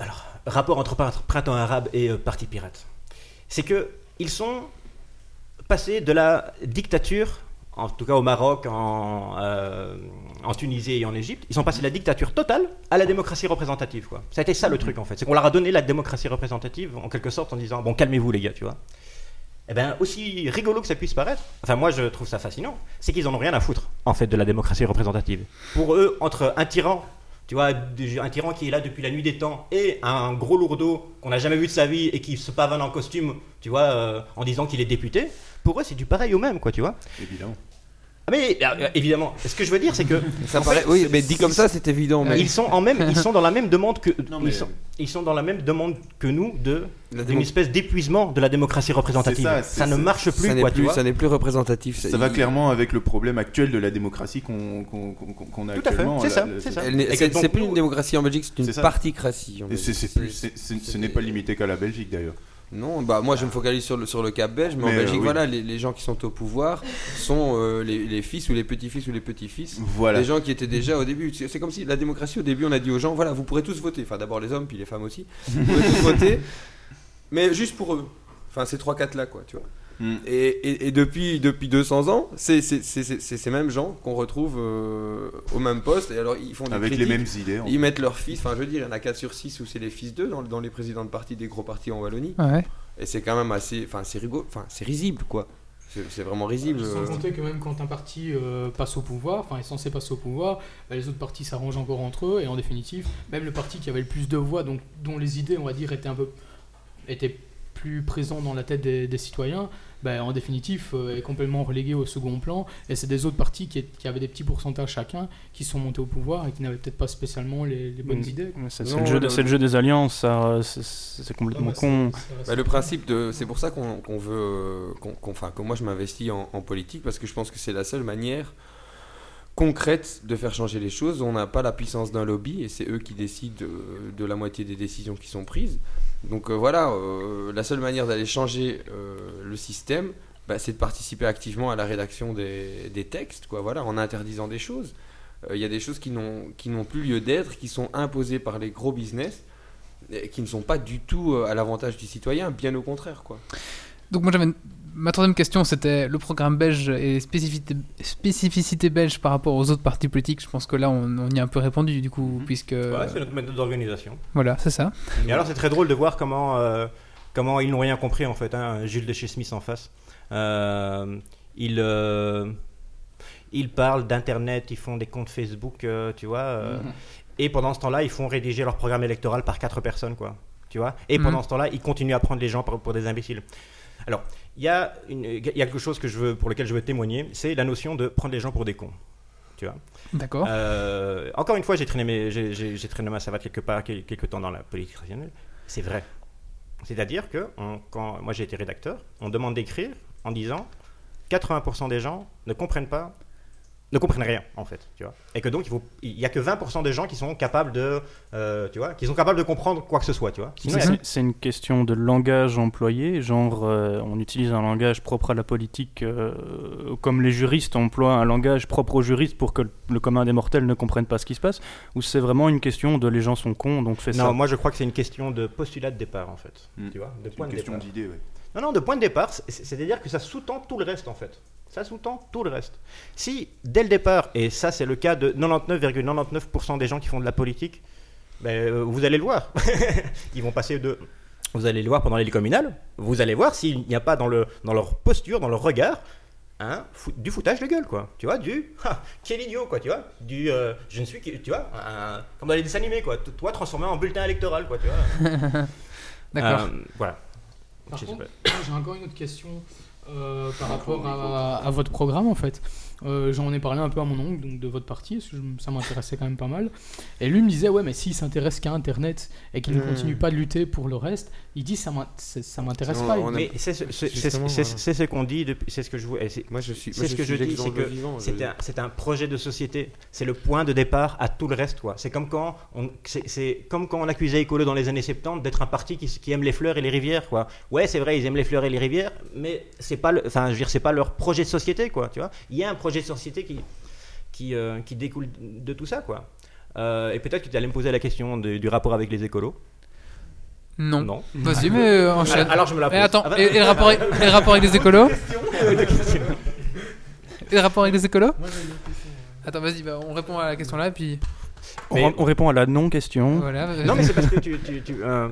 Alors, rapport entre printemps arabe et euh, parti pirate. C'est que ils sont passés de la dictature, en tout cas au Maroc, en, euh, Tunisie et en Égypte, ils sont passés de la dictature totale à la démocratie représentative. Ça a été ça le truc en fait. C'est qu'on leur a donné la démocratie représentative en quelque sorte en disant bon calmez-vous les gars, tu vois. Eh ben aussi rigolo que ça puisse paraître, enfin moi je trouve ça fascinant, c'est qu'ils en ont rien à foutre en fait de la démocratie représentative. Pour eux, entre un tyran, tu vois, un tyran qui est là depuis la nuit des temps et un gros lourdeau qu'on n'a jamais vu de sa vie et qui se pavane en costume, tu vois, euh, en disant qu'il est député, pour eux c'est du pareil au même quoi, tu vois. Évidemment. Ah, Mais euh, évidemment, ce que je veux dire c'est que Ça paraît, fait, oui, mais dit comme ça, c'est évident. Mais ils sont en même, ils sont dans la même demande que, Non, mais- ils, sont, ils sont dans la même demande que nous de d'une démo- espèce d'épuisement de la démocratie représentative. Ça, ne marche plus, ça n'est quoi, plus, ça n'est plus représentatif. Ça va clairement avec le problème actuel de la démocratie qu'on a Tout à fait, actuellement. c'est ça, c'est ça. C'est plus nous- une démocratie en Belgique, c'est une particratie. ce n'est pas limité qu'à la Belgique d'ailleurs. Non, bah moi je me focalise sur le, sur le cap belge, mais, en euh, Belgique, oui. voilà, les, les gens qui sont au pouvoir sont euh, les, les fils ou les petits-fils ou les petits-fils Voilà. des gens qui étaient déjà au début. C'est c'est comme si la démocratie, au début, on a dit aux gens, voilà, vous pourrez tous voter. Enfin, d'abord les hommes, puis les femmes aussi. Vous pourrez tous voter, mais juste pour eux. Enfin, ces 3-4 là, quoi, tu vois. Mm. Et, et- et depuis, depuis 200 ans, c'est c'est- c'est- c'est- c'est ces mêmes gens qu'on retrouve euh, au même poste. Et alors, ils font des Avec les mêmes idées. Ils mettent leurs fils, enfin je veux dire, il y en a 4 sur 6 où c'est les fils d'eux dans, dans les présidents de partis des gros partis en Wallonie. Ouais. Et c'est quand même assez. Enfin, c'est rigolo. Enfin, c'est risible, quoi. C'est vraiment risible. Sans euh. compter que même quand un parti euh, passe au pouvoir, enfin est censé passer au pouvoir, bah, les autres partis s'arrangent encore entre eux et en définitive, même le parti qui avait le plus de voix, donc dont les idées, on va dire, étaient un peu étaient plus présent dans la tête des, des citoyens, ben, en définitif, euh, est complètement relégué au second plan. Et c'est des autres partis qui, qui avaient des petits pourcentages chacun, qui sont montés au pouvoir et qui n'avaient peut-être pas spécialement les, les bonnes Mm. idées. C'est le, jeu le- des alliances, c'est- complètement con. Bah, le principe de, c'est pour ça qu'on veut, euh, enfin, que moi je m'investis en, en politique parce que je pense que c'est la seule manière concrète de faire changer les choses. On n'a pas la puissance d'un lobby et c'est eux qui décident euh, de la moitié des décisions qui sont prises. Donc euh, voilà, euh, la seule manière d'aller changer le système, bah, c'est de participer activement à la rédaction des, textes, quoi. Voilà, en interdisant des choses. Il y a des choses qui n'ont plus lieu d'être, qui sont imposées par les gros business et qui ne sont pas du tout à l'avantage du citoyen, bien au contraire, quoi. Donc moi j'avais ma troisième question, c'était le programme belge et spécificité, spécificité belge par rapport aux autres partis politiques. Je pense que là on, on y a un peu répondu du coup, puisque Ouais, c'est notre méthode d'organisation. voilà, c'est ça. Et alors, c'est très drôle de voir comment, euh, comment ils n'ont rien compris, en fait. Hein, Jules de chez Smith en face. Euh, ils, euh, ils parlent d'Internet, ils font des comptes Facebook, euh, tu vois. euh, Et pendant ce temps-là, ils font rédiger leur programme électoral par quatre personnes, quoi. Tu vois Et Mhm. pendant ce temps-là, ils continuent à prendre les gens pour, pour des imbéciles. Alors, il y, a une- il y a quelque chose que je veux, pour lequel je veux témoigner, c'est la notion de prendre les gens pour des cons. Tu vois D'accord. euh, encore une fois, j'ai traîné, mes- j'ai, j'ai- j'ai traîné ma savate quelque part, quel- quelque temps dans la politique traditionnelle. C'est vrai. C'est-à-dire que on- quand moi j'ai été rédacteur, on demande d'écrire en disant 80% des gens ne comprennent pas, ne comprennent rien en fait, tu vois. Et que donc il faut, il y a que 20% des gens qui sont capables de, euh, tu vois, qui sont capables de comprendre quoi que ce soit, tu vois. A- C'est une question de langage employé, genre euh, on utilise un langage propre à la politique, euh, comme les juristes emploient un langage propre aux juristes pour que le, commun des mortels ne comprenne pas ce qui se passe, ou c'est vraiment une question de les gens sont cons, donc fais non, ça. moi je crois que c'est une question de postulat de départ en fait, Mm. tu vois, de C'est point une de question départ. d'idée, ouais. Non, non, de point de départ, c'est- c'est-à-dire que ça sous-tend tout le reste en fait. Ça sous-tend tout le reste. Si, dès le départ, et ça c'est le cas de 99,99% des gens qui font de la politique, ben, euh, vous allez le voir. Ils vont passer de... Vous allez le voir pendant les communales, vous allez voir s'il n'y a pas dans, le, dans leur posture, dans leur regard, fou- du foutage de gueule, quoi. Tu vois, du ah, quel idiot, quoi, tu vois. Du euh, je ne suis que, tu vois, un- comme dans les dessins animés, quoi. Toi transformé en bulletin électoral, quoi, tu vois. D'accord. Euh, voilà. Par contre, j'ai encore une autre question euh, par rapport à, à votre programme en fait. Euh, J'en ai parlé un peu à mon oncle donc de votre parti, parce que je- ça m'intéressait quand même pas mal. Et lui me disait ouais mais s'il s'intéresse qu'à Internet et qu'il ne Hmm. continue pas de lutter pour le reste, il dit ça m'intéresse pas. a- Mais c'est ce, c'est- ce qu'on dit, depuis- c'est ce que je vous. Moi, je suis. C'est ce que je dis, c'est que C'est un, projet de société. C'est le point de départ à tout le reste. quoi. C'est comme quand on, c'est, comme quand on accusait Écolo dans les années 70 d'être un parti qui, aime les fleurs et les rivières. Quoi. Ouais, c'est vrai, ils aiment les fleurs et les rivières, mais c'est pas, le, enfin, je veux dire, c'est pas leur projet de société. Quoi, tu vois. Il y a un projet de société qui, qui, euh, qui découle de tout ça. Quoi. Euh, et peut-être que tu allais me poser la question de- du rapport avec les écolos. non. Non. Vas-y, mais euh, enchaîne. Alors je me la Et attends, Ah bah- et, et le rapport avec, et le rapport avec les écolos Et le rapport avec les écolos Attends, vas-y, bah, on répond à la question là, puis On, Mais- on répond à la non-question. voilà. Non, mais c'est parce que tu, tu, tu, euh,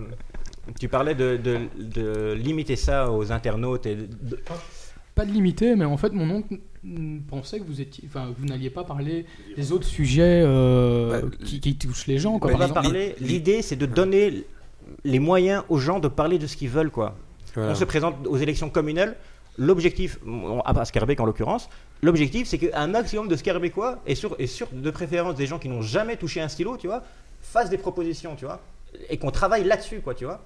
tu parlais de, de, de limiter ça aux internautes. Et de- Pas de limiter, mais en fait mon oncle pensait que vous étiez, enfin vous n'alliez pas parler des autres sujets euh, Bah, qui, qui touchent les gens. Quoi, bah, parler. L'idée, c'est de donner les moyens aux gens de parler de ce qu'ils veulent, quoi. Voilà. On se présente aux élections communales. L'objectif, à Scarbeck en l'occurrence, l'objectif c'est qu'un maximum de Scarbeckois, et sur, et sur de préférence des gens qui n'ont jamais touché un stylo, tu vois, fassent des propositions, tu vois, et qu'on travaille là-dessus, quoi, tu vois.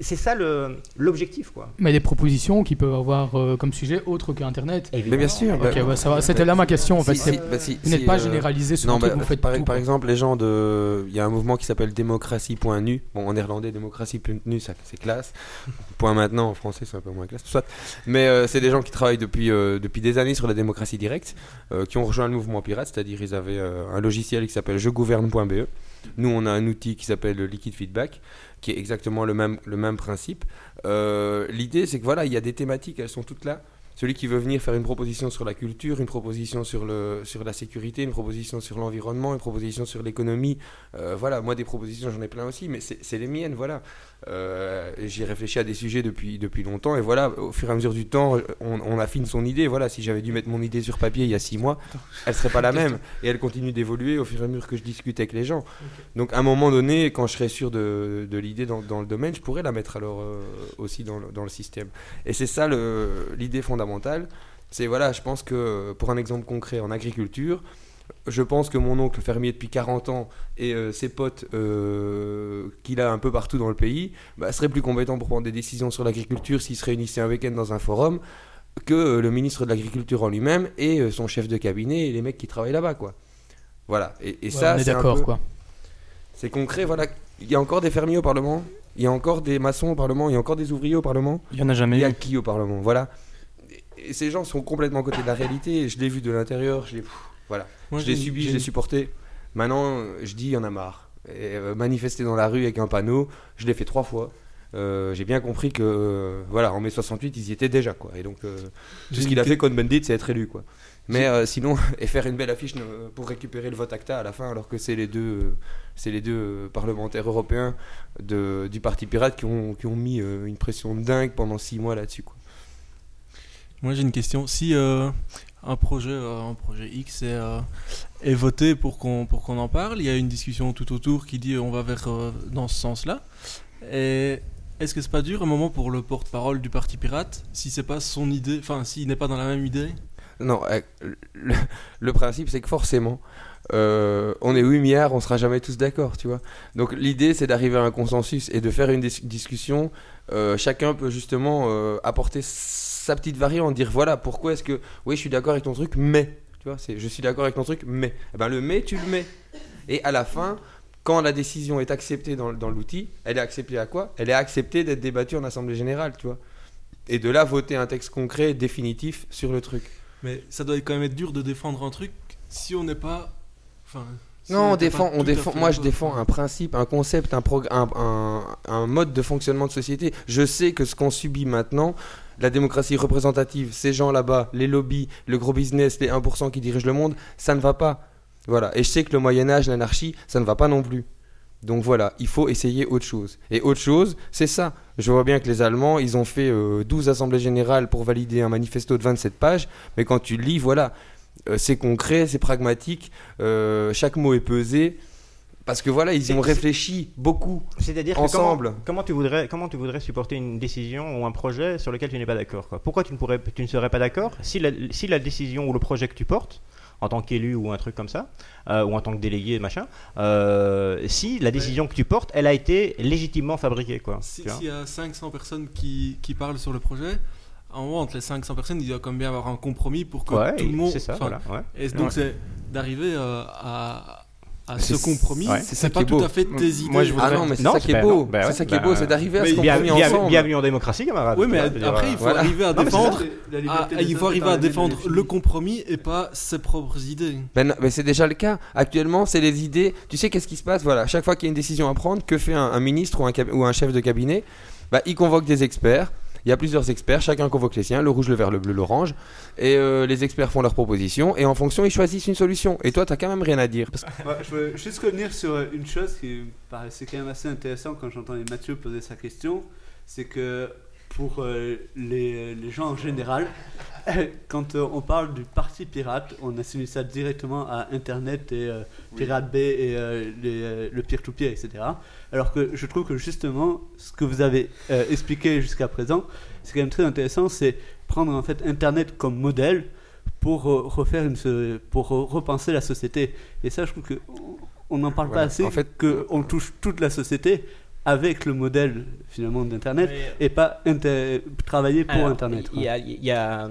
C'est ça le- l'objectif, quoi. Mais des propositions qui peuvent avoir euh, comme sujet autre qu'Internet. Mais bien sûr. Ok, bah- bah, ça va. C'était là ma question en fait. Si- c'est- si- bah, si- vous n'êtes si, pas euh, généralisé sur Non, truc, bah, vous faites par, tout. par exemple, les gens de. Il y a un mouvement qui s'appelle démocratie.nu. Bon, en néerlandais, démocratie.nu, ça c'est classe. Point maintenant, en français, c'est un peu moins classe. Soit. Mais euh, c'est des gens qui travaillent depuis, euh, depuis des années sur la démocratie directe, euh, qui ont rejoint le mouvement pirate, c'est-à-dire ils avaient euh, un logiciel qui s'appelle jegouverne.be. Nous, on a un outil qui s'appelle le Liquid Feedback, qui est exactement le même, le même principe. Euh, L'idée, c'est que voilà, il y a des thématiques, elles sont toutes là. celui qui veut venir faire une proposition sur la culture, une proposition sur, le, sur la sécurité, une proposition sur l'environnement, une proposition sur l'économie. Euh, voilà, moi des propositions j'en ai plein aussi, mais c'est les miennes, voilà. Euh, J'y réfléchi à des sujets depuis, depuis longtemps, et voilà, au fur et à mesure du temps, on, on affine son idée. Voilà, si j'avais dû mettre mon idée sur papier il y a six mois, elle serait pas la même, et elle continue d'évoluer au fur et à mesure que je discute avec les gens. Donc à un moment donné, quand je serai sûr de, de l'idée dans, dans le domaine, je pourrais la mettre alors euh, aussi dans le, dans le système. Et c'est ça l'idée fondamentale. C'est voilà, je pense que pour un exemple concret en agriculture, je pense que mon oncle fermier depuis 40 ans et euh, ses potes euh, qu'il a un peu partout dans le pays bah, seraient plus compétents pour prendre des décisions sur l'agriculture s'ils se réunissaient un week-end dans un forum que euh, le ministre de l'agriculture en lui-même et son chef de cabinet et les mecs qui travaillent là-bas quoi. Voilà. Et, et Ouais, ça, on est d'accord, peu- quoi. C'est concret. Voilà. Il y a encore des fermiers au Parlement. Il y a encore des maçons au Parlement. Il y a encore des ouvriers au Parlement. Il y en a jamais Il y a eu. qui au Parlement Voilà. Et, et ces gens sont complètement à côté de la réalité. Je l'ai vu de l'intérieur. Je l'ai. Voilà. Moi, je l'ai subi, je l'ai supporté. Maintenant, je dis, il y en a marre. Et, euh, manifester dans la rue avec un panneau, je l'ai fait trois fois. Euh, j'ai bien compris que, euh, voilà, en mai 68, ils y étaient déjà, quoi. Et donc, euh, tout ce qu'il a fait, Cohn-Bendit, c'est être élu, quoi. Mais sinon, et faire une belle affiche pour récupérer le vote ACTA à la fin, alors que c'est les deux, c'est les deux parlementaires européens de, du Parti Pirate qui ont, qui ont mis une pression dingue pendant six mois là-dessus, quoi. Moi j'ai une question. Si un projet, euh, un projet X est, euh, est voté pour qu'on pour qu'on en parle, il y a une discussion tout autour qui dit on va vers euh, dans ce sens-là. Et est-ce que c'est pas dur un moment pour le porte-parole du parti pirate si c'est pas son idée, enfin s'il n'est pas dans la même idée? Non, le, principe, c'est que forcément, on est 8 milliards, on sera jamais tous d'accord, tu vois. Donc l'idée, c'est d'arriver à un consensus et de faire une dis- discussion. Chacun peut justement apporter sa petite variante, dire voilà, pourquoi est-ce que, oui, je suis d'accord avec ton truc, mais, tu vois, c'est je suis d'accord avec ton truc, mais. Eh ben, le mais, tu le mets. Et à la fin, quand la décision est acceptée dans, dans l'outil, elle est acceptée à quoi? Elle est acceptée d'être débattue en Assemblée Générale, tu vois. Et de là, voter un texte concret, définitif sur le truc. Mais ça doit quand même être dur de défendre un truc si on n'est pas. Enfin. si Non, on défend, on défend. Moi, je défends un principe, un concept, un, un, un- un mode de fonctionnement de société. Je sais que ce qu'on subit maintenant, la démocratie représentative, ces gens là-bas, les lobbies, le gros business, les 1% qui dirigent le monde, ça ne va pas. Voilà. Et je sais que le Moyen Âge, l'anarchie, ça ne va pas non plus. Donc voilà, il faut essayer autre chose. Et autre chose, c'est ça. Je vois bien que les Allemands, ils ont fait euh, 12 assemblées générales pour valider un manifesto de 27 pages, mais quand tu lis, voilà, euh, c'est concret, c'est pragmatique, euh, chaque mot est pesé, parce que voilà, ils y ont réfléchi beaucoup. C'est-à-dire Ensemble. Comment, comment tu voudrais, comment tu voudrais supporter une décision ou un projet sur lequel tu n'es pas d'accord quoi? Pourquoi tu ne, pourrais, tu ne serais pas d'accord si la, si la décision ou le projet que tu portes, en tant qu'élu ou un truc comme ça, euh, ou en tant que délégué, machin, euh, si la décision que tu portes, elle a été légitimement fabriquée quoi. Si- S'il y a 500 personnes qui, qui parlent sur le projet, un moment, entre les 500 personnes, il doit quand même bien avoir un compromis pour que Ouais, tout le monde. c'est ça, enfin, voilà. ouais. Et donc, Ouais. c'est d'arriver euh, à, à C'est- ce compromis. ouais. c'est ça C'est qui pas tout à fait tes idées. Moi, je Ah voudrais- non, mais c'est ça qui est bah beau. bah c'est ça qui est bah, beau, c'est d'arriver à ce compromis Bien- ensemble. bienvenue en démocratie, camarade. Oui, mais après, il faut voilà. arriver à défendre. Ah, il faut arriver à défendre le compromis et pas ses propres idées. Ben, mais c'est déjà le cas. Actuellement, c'est les idées. Tu sais qu'est-ce qui se passe? Voilà, chaque fois qu'il y a une décision à prendre, que fait un, un ministre ou un, ou un chef de cabinet? Bah, Il convoque des experts. Il y a plusieurs experts, chacun convoque les siens, le rouge, le vert, le bleu, l'orange. Et euh, les experts font leurs propositions. Et en fonction, ils choisissent une solution. Et toi, t'as quand même rien à dire. Je veux juste revenir sur euh, une chose qui me paraissait quand même assez intéressant quand j'entendais Mathieu poser sa question. C'est que pour euh, les, les gens en général, quand euh, on parle du parti pirate, on assimile ça directement à Internet et euh, Pirate Bay et les, le peer-to-peer, etc. Alors que je trouve que justement, ce que vous avez expliqué jusqu'à présent, c'est quand même très intéressant, c'est prendre en fait Internet comme modèle pour refaire une, pour repenser la société. Et ça, je trouve que on- n'en parle Voilà. pas assez, En fait- que on touche toute la société avec le modèle finalement d'Internet et pas inter- travailler pour Alors, Internet. Il y a, il y, a,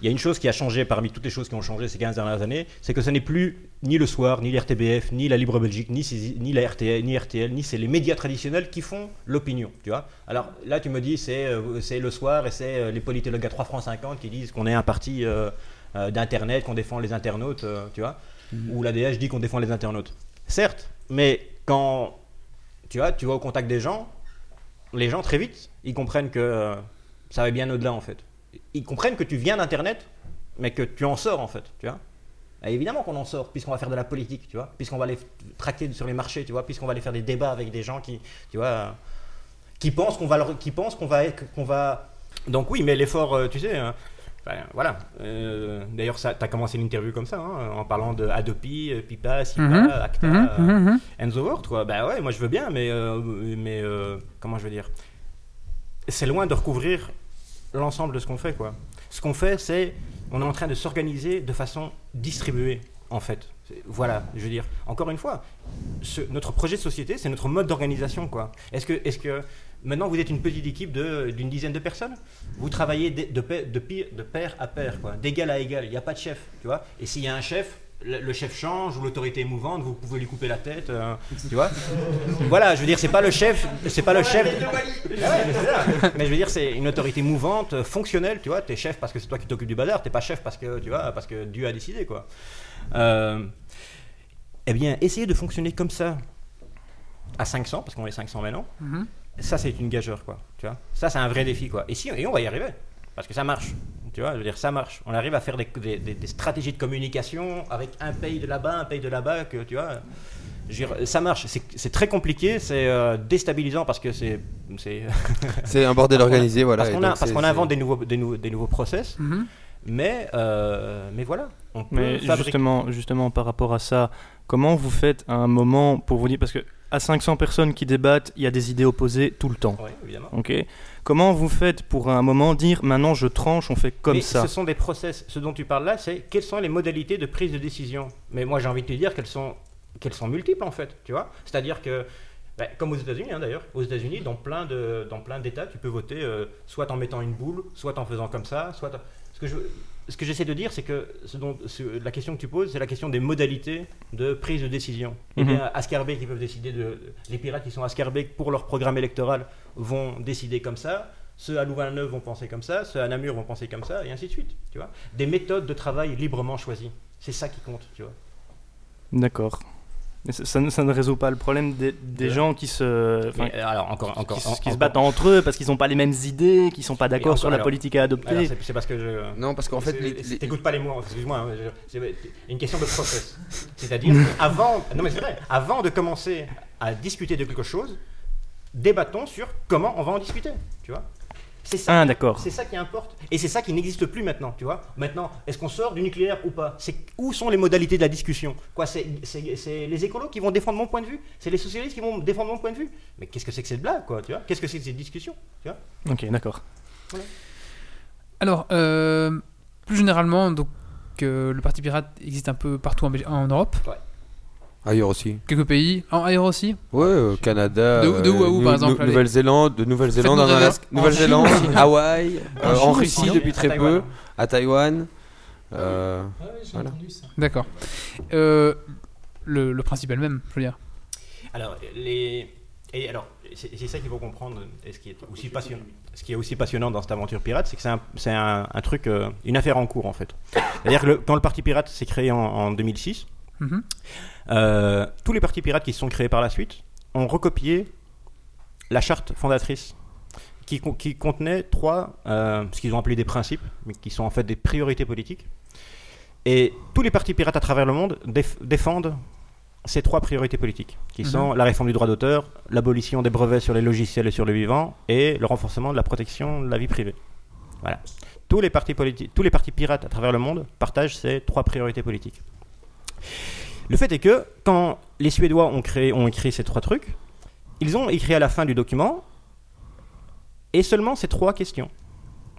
il y a une chose qui a changé parmi toutes les choses qui ont changé ces 15 dernières années, c'est que ce n'est plus ni le soir, ni l'RTBF, ni la Libre Belgique, ni, ni la RTL, ni RTL, ni c'est les médias traditionnels qui font l'opinion, tu vois. Alors là, tu me dis, c'est euh, le soir et c'est euh, les politologues à 3 francs 50 qui disent qu'on est un parti euh, d'Internet, qu'on défend les internautes, euh, tu vois. Ou l'ADH dit qu'on défend les internautes. Certes, mais quand tu vois, tu vas au contact des gens, les gens très vite, ils comprennent que euh, ça va bien au-delà en fait. ils comprennent que tu viens d'Internet, mais que tu en sors en fait, tu vois. Et évidemment qu'on en sort, puisqu'on va faire de la politique, tu vois, puisqu'on va les tracter sur les marchés, tu vois, puisqu'on va aller faire des débats avec des gens qui, pensent qu'on va, qu'on va. Donc oui, mais l'effort, euh, tu sais. Ben, voilà. Euh, D'ailleurs, tu as commencé l'interview comme ça, hein, en parlant de Adopi, euh, Pipa, Sipa, Mhm, Acta, mhm. and the world, quoi. Bah ouais, moi je veux bien, mais, euh, mais euh, comment je veux dire? C'est loin de recouvrir l'ensemble de ce qu'on fait, quoi. Ce qu'on fait, c'est on est en train de s'organiser de façon distribuée, en fait. Voilà, je veux dire. Encore une fois, ce- notre projet de société, c'est notre mode d'organisation, quoi. Est-ce que, est-ce que maintenant vous êtes une petite équipe de- d'une dizaine de personnes Vous travaillez de, de, pair- de pi- de pair à pair, quoi, d'égal à égal. Il n'y a pas de chef, tu vois. Et s'il y a un chef, le, le chef change ou l'autorité est mouvante, vous pouvez lui couper la tête, euh, tu vois. Voilà, je veux dire, c'est pas le chef, c'est pas le chef. Ah ouais, mais, c'est ça. Mais je veux dire, c'est une autorité mouvante, fonctionnelle, tu vois. T'es chef parce que c'est toi qui t'occupes du bazar, t'es pas chef parce que tu vois, parce que Dieu a décidé, quoi. Euh, eh bien, essayez de fonctionner comme ça à 500, parce qu'on est 500 maintenant. Ça, c'est une gageure, quoi. Tu vois. Ça, c'est un vrai défi, quoi. Et si, et on va y arriver, parce que ça marche. Tu vois, je veux dire, ça marche. On arrive à faire des, des- des- des stratégies de communication avec un pays de là-bas, un pays de là-bas, que tu vois. dire, ça marche. C'est- C'est très compliqué, c'est euh, déstabilisant parce que c'est. C'est C'est un bordel organisé, voilà, Parce qu'on a- donc parce c'est- qu'on c'est- invente des nouveaux, des, nouveaux, des nouveaux process. Mhm. Mais, euh, mais voilà. On peut Mais justement, justement, par rapport à ça, comment vous faites à un moment pour vous dire, parce que à 500 personnes qui débattent, il y a des idées opposées tout le temps. Oui, évidemment. Ok. Comment vous faites pour à un moment dire, maintenant je tranche, on fait comme Mais ça Ce sont des process. Ce dont tu parles là, c'est quelles sont les modalités de prise de décision? Mais moi, j'ai envie de te dire qu'elles sont, qu'elles sont multiples en fait. Tu vois? C'est-à-dire que, ben, comme aux États-Unis hein, d'ailleurs, aux États-Unis, dans plein de, dans plein d'États, tu peux voter euh, soit en mettant une boule, soit en faisant comme ça, soit. en- Ce que je, ce que j'essaie de dire, c'est que ce dont, ce- la question que tu poses, c'est la question des modalités de prise de décision. Mhm. bien, ils peuvent décider de. Les pirates qui sont à Scarbeck pour leur programme électoral vont décider comme ça. Ceux à Louvain-la-Neuve vont penser comme ça, ceux à Namur vont penser comme ça, et ainsi de suite. Tu vois Des méthodes de travail librement choisies. C'est ça qui compte, tu vois. D'accord. Mais ça, ça ne- ça ne résout pas le problème des, des De- gens qui se, Mais, alors, encore- encore- qui, en- qui se encore- battent entre eux parce qu'ils n'ont pas les mêmes idées, qui sont pas d'accord sur la alors- politique à adopter. C'est- parce que je. Non, parce qu'en fait, T'écoutes pas les mots, excuse-moi. hein, C'est une question de process. C'est-à-dire, avant. Non, mais c'est vrai. Avant de commencer à discuter de quelque chose, débattons sur comment on va en discuter. Tu vois C'est ça. Ah, d'accord. C'est ça qui importe. Et c'est ça qui n'existe plus maintenant, tu vois. Maintenant, est-ce qu'on sort du nucléaire ou pas? C'est où sont les modalités de la discussion? Quoi C'est les écolos qui vont défendre mon point de vue? C'est les socialistes qui vont défendre mon point de vue? Mais qu'est-ce que c'est que cette blague, quoi Tu vois? Qu'est-ce que c'est que cette discussion Tu vois? Ok, d'accord. Alors, euh, plus généralement, donc, euh, le Parti Pirate existe un peu partout en Europe. Ailleurs aussi. Quelques pays. En ailleurs aussi Ouais, euh, Canada. De- de où à où, euh, par exemple. Nouvelle-Zélande, de Nouvelle-Zélande, en. Alaska- Nouvelle-Zélande. Hawaï, En euh, en Russie aussi. depuis À très peu, à Taïwan. euh, voilà. D'accord. Euh, le, le principe est le même, je veux dire. Alors, les... Et alors, c'est c'est ça qu'il faut comprendre, et ce qui est aussi passionnant, ce qui est aussi passionnant dans cette aventure pirate, c'est que c'est un, c'est un- un truc, euh, une affaire en cours en fait. C'est-à-dire que le- quand le parti pirate s'est créé en, en 2006, Mhm. Euh, tous les partis pirates qui se sont créés par la suite ont recopié la charte fondatrice qui, con- qui contenait trois, euh, ce qu'ils ont appelé des principes, mais qui sont en fait des priorités politiques. Et tous les partis pirates à travers le monde déf- défendent ces trois priorités politiques, qui Mhm. sont la réforme du droit d'auteur, l'abolition des brevets sur les logiciels et sur le vivant, et le renforcement de la protection de la vie privée. Voilà. Tous les partis, tous les partis pirates à travers le monde partagent ces trois priorités politiques. Le fait est que quand les Suédois ont, créé, ont écrit ces trois trucs, ils ont écrit à la fin du document et seulement ces trois questions.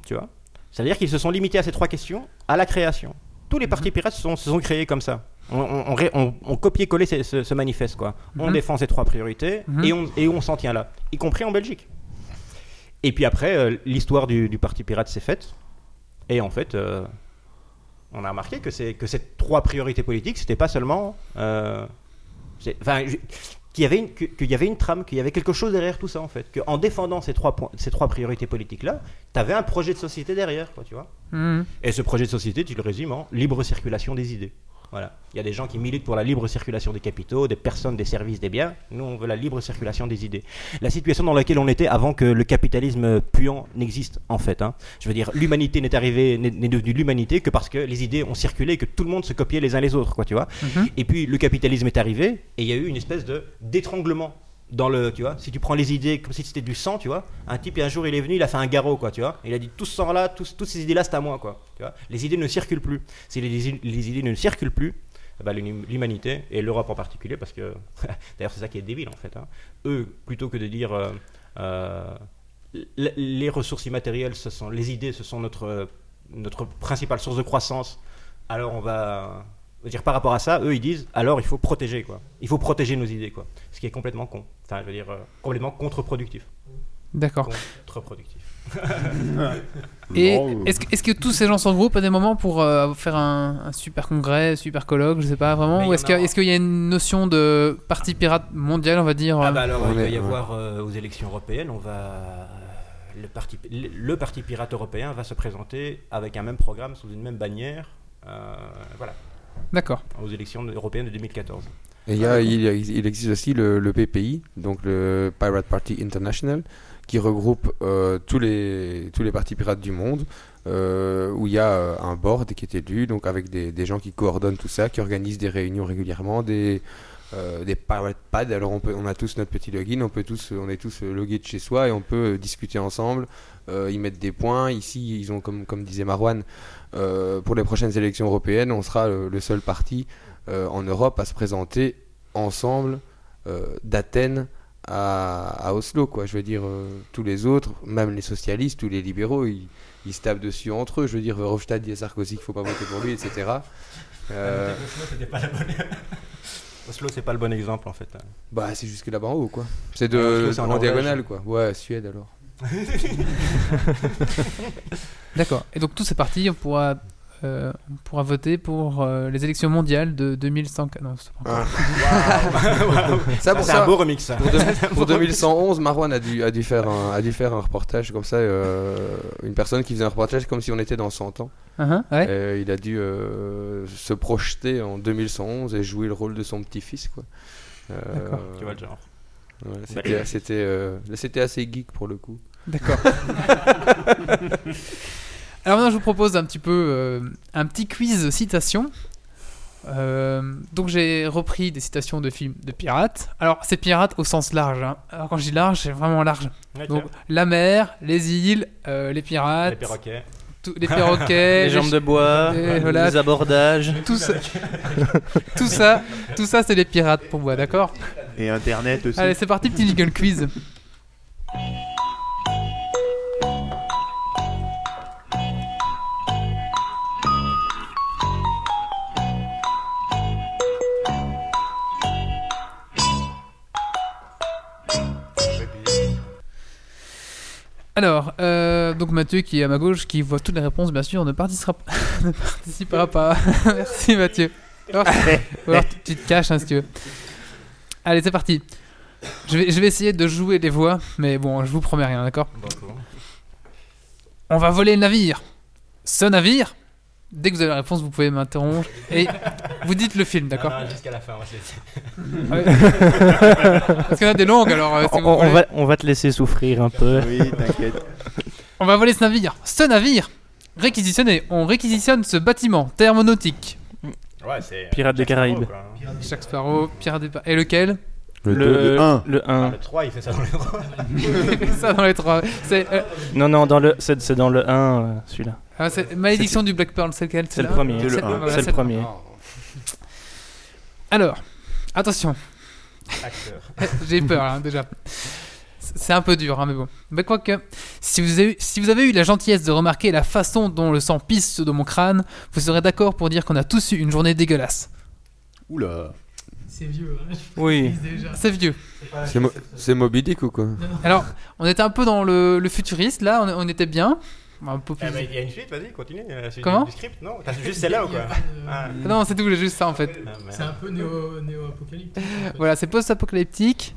Tu vois C'est-à-dire qu'ils se sont limités à ces trois questions à la création. Tous les partis pirates se sont, se sont créés comme ça. On, on, on on- copié-collé ce, ce- ce manifeste. Quoi. On Mhm. défend ces trois priorités Mhm. et, on, et on s'en tient là, y compris en Belgique. Et puis après, euh, l'histoire du, du parti pirate s'est faite. Et en fait, euh, on a remarqué que, c'est- que ces trois priorités politiques, c'était pas seulement. euh, Enfin, qu'il y avait une, que- qu'il y avait une trame, qu'il y avait quelque chose derrière tout ça en fait. Qu'en défendant ces trois, points, ces trois priorités politiques-là, tu avais un projet de société derrière, quoi, tu vois. Mhm. Et ce projet de société, tu le résumes en libre circulation des idées. Voilà. Il y a des gens qui militent pour la libre circulation des capitaux, des personnes, des services, des biens. Nous, on veut la libre circulation des idées. La situation dans laquelle on était avant que le capitalisme puant n'existe, en fait. hein. Je veux dire, l'humanité n'est arrivée, n'est devenue l'humanité que parce que les idées ont circulé et que tout le monde se copiait les uns les autres, quoi, tu vois. Mhm. Et puis le capitalisme est arrivé et il y a eu une espèce de d'étranglement dans le, tu vois, si tu prends les idées comme si c'était du sang, tu vois, un type un jour il est venu, il a fait un garrot, quoi, tu vois, il a dit tout ce sang là, tous- toutes ces idées là c'est à moi, quoi, les idées ne circulent plus. Si les, idées ne circulent plus, l'hum- l'humanité et l'Europe en particulier, parce que d'ailleurs c'est ça qui est débile en fait, hein. eux plutôt que de dire euh, euh, les ressources immatérielles, ce sont les idées, ce sont notre notre principale source de croissance. Alors on va dire par rapport à ça, eux ils disent alors il faut protéger quoi. Il faut protéger nos idées quoi. Ce qui est complètement con. Enfin je veux dire euh, complètement contre-productif. D'accord. Contre-productif. Et est-ce que, tous ces gens se regroupent à des moments pour euh, faire un, un super congrès, super colloque, je sais pas vraiment Ou est-ce qu'il a- est qu'il y a une notion de parti pirate mondial, on va dire Ah euh, bah alors il va y ouais. avoir euh, aux élections européennes, on va le parti le le parti pirate européen va se présenter avec un même programme sous une même bannière. euh, voilà, D'accord. aux élections européennes de 2014. Et il, y a- il, y a- il existe aussi le, le PPI, donc le Pirate Party International, qui regroupe euh, tous, les, tous les partis pirates du monde, euh, où il y a euh, un board qui est élu, donc avec des, des gens qui coordonnent tout ça, qui organisent des réunions régulièrement, des, euh, des Pirate Pads. Alors on, peut, on a tous notre petit login, on, peut tous, on est tous logués de chez soi et on peut discuter ensemble, y mettre des points. Ici, ils ont, comme, comme disait Marwan, pour les prochaines élections européennes, on sera le, le seul parti en Europe à se présenter ensemble euh, d'Athènes à, à Oslo, quoi. Je veux dire, euh, tous les autres, même les socialistes, tous les libéraux, ils, ils se tapent dessus entre eux. Je veux dire, Verhofstadt dit à Sarkozy qu'il faut pas voter pour lui, etc. Euh, Oslo, c'était pas la bonne- Oslo, c'est pas le bon exemple en fait. hein. bah, c'est jusque là-bas en haut, quoi. C'est Ouais, de Oslo, c'est en en diagonale, quoi. Ouais, Suède alors. D'accord. Et donc tous ces partis, on pourra, euh, on pourra voter pour euh, les élections mondiales de 2100. Non, c'est pas encore. Ça, pour c'est ça, un beau remix. ça. Pour, deux- pour 2111, Marwan a dû, a, dû faire un, a dû faire un reportage comme ça, euh, une personne qui faisait un reportage comme si on était dans 100 ans. Ouais. Euh, il a dû euh, se projeter en 2111 et jouer le rôle de son petit-fils. quoi. Euh, D'accord. Tu vois le genre. ouais, c'était, c'était, euh, c'était assez geek pour le coup. D'accord. Alors maintenant, je vous propose un petit peu euh, un petit quiz citation. Euh, donc j'ai repris des citations de films de pirates. Alors c'est pirates au sens large. hein. Alors quand je dis large, c'est vraiment large. Donc la mer, les îles, euh, les pirates, les perroquets. les perroquets, Les jambes de bois, et voilà. les abordages. tout ça, tout ça, tout ça, c'est les pirates pour moi, d'accord Et Internet aussi. Allez, c'est parti, petit jingle quiz. Alors, euh, donc Mathieu qui est à ma gauche, qui voit toutes les réponses, bien sûr, ne participera, ne participera pas. Merci Mathieu. Ou alors, alors tu- tu te caches hein, si tu veux. Allez, c'est parti. Je vais, je vais essayer de jouer les voix, mais bon, je vous promets rien, d'accord On va voler le navire. Ce navire, dès que vous avez la réponse, vous pouvez m'interrompre et vous dites le film, d'accord Jusqu'à la fin, on va se laisser. Ah. Parce qu'il y en a des longues, alors euh, si On, va, on va te laisser souffrir un peu. Oui, t'inquiète. On va voler ce navire. Ce navire Réquisitionné. On réquisitionne ce bâtiment thermonautique. Ouais, c'est. Pirates des Jack Caraïbes. Jacques Sparrow, Pierre des... Et lequel Le, Le, deux, le un. Le Ah, 1. le 3, il fait ça dans le 3. Il fait ça dans les trois. C'est euh, Non, non, dans le, c'est, c'est dans le 1, euh, celui-là. Ah, c'est Malédiction du Black Pearl, c'est lequel C'est le premier. C'est le voilà, premier. Alors, attention, Acteur. j'ai peur hein, déjà. C'est un peu dur, hein, mais bon. Mais quoique, si vous, avez, si vous avez eu la gentillesse de remarquer la façon dont le sang pisse de mon crâne, vous serez d'accord pour dire qu'on a tous eu une journée dégueulasse. Oula. C'est vieux. Hein, Oui. déjà. C'est vieux. C'est, Mo- c'est Moby Dick ou quoi? Alors, on était un peu dans le, le futuriste, là, on, on était bien. Un peu plus... Eh ben, il y a une suite, vas-y, continue. Comment du, du script, non T'as juste celle-là ou quoi Ah. Ah Non, c'est tout, j'ai juste ça en fait. Ah. C'est un peu néo- néo-apocalyptique. en fait. Voilà, c'est post-apocalyptique.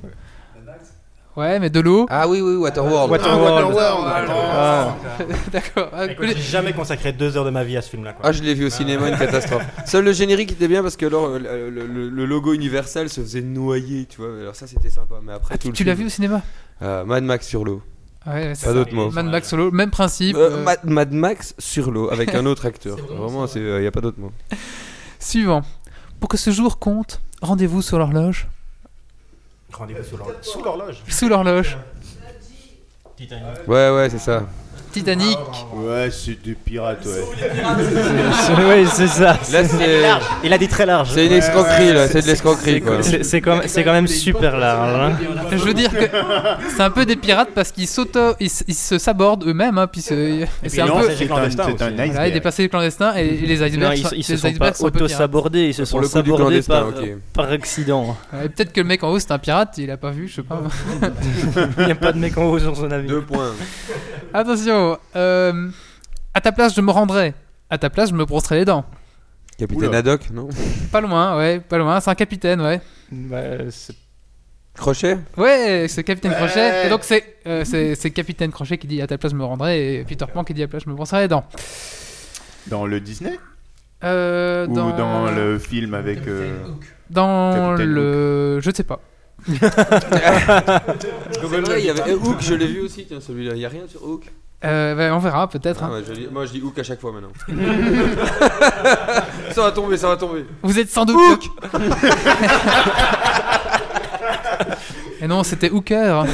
Ouais, mais de l'eau. Ah oui, oui, Waterworld. Waterworld. Ah, D'accord. J'ai jamais consacré deux heures de ma vie à ce film-là. quoi. Ah, je l'ai vu au cinéma, une catastrophe. Seul le générique était bien parce que alors le, le- le- le logo Universal se faisait noyer, tu vois. Alors ça, c'était sympa. Mais après, Ah, tout tu l'as vu au cinéma? Euh, Mad Max sur l'eau. Ouais, Pas d'autre mot. Mad Max solo, même principe. Euh, euh, Mad, Mad Max sur l'eau avec un autre acteur. Vraiment, il n'y a pas d'autre mot. Suivant. Pour que ce jour compte, rendez-vous sur l'horloge. Rendez-vous sous l'horloge. Sous l'horloge. Sous l'horloge. Ouais, ouais, c'est ça. Titanic. Ouais, c'est des pirates, ouais. oui, c'est ça. Là, c'est. Il a dit très large. C'est une escroquerie, là. C'est de l'escroquerie, quoi. C'est c'est quand, c'est quand même super large. hein. Je veux dire que c'est un peu des pirates parce qu'ils s'auto, ils, s- ils se sabordent eux-mêmes, hein, puis c'est et c'est un non, peu. c'est un, clandestin c'est un aussi. iceberg. Voilà, et passés clandestins et, et les Non, icebergs, ils, sont- ils se les sont pas icebergs sont un peu pirates. auto-sabordés, ils se sont le coup du sabordés clandestin, par, ok. par accident. Ouais, Peut-être que le mec en haut c'est un pirate, il a pas vu, je sais pas. Il n'y a pas de mec en haut sur son avis. Deux points. Attention, euh, à ta place je me rendrai. À ta place je me brosserai les dents. Capitaine Oula. Haddock, non Pas loin, ouais, pas loin. C'est un capitaine, ouais. Bah, c'est- Crochet Ouais, c'est Capitaine Crochet. Et donc c'est euh, c'est c'est Capitaine Crochet qui dit à ta place je me rendrai et Peter Pan qui dit à ta place je me brosserai les dents. Dans le Disney Euh, Ou dans le film avec. euh, Dans Capitaine le. Je sais pas. C'est vrai, il y avait Hook, je l'ai vu aussi, tiens, celui-là. Il n'y a rien sur Hook Euh, bah, on verra peut-être. Ah hein. ouais, je dis- Moi, je dis Hook à chaque fois maintenant. ça va tomber, ça va tomber. Vous êtes sans doute. Hook Et non, c'était Hooker.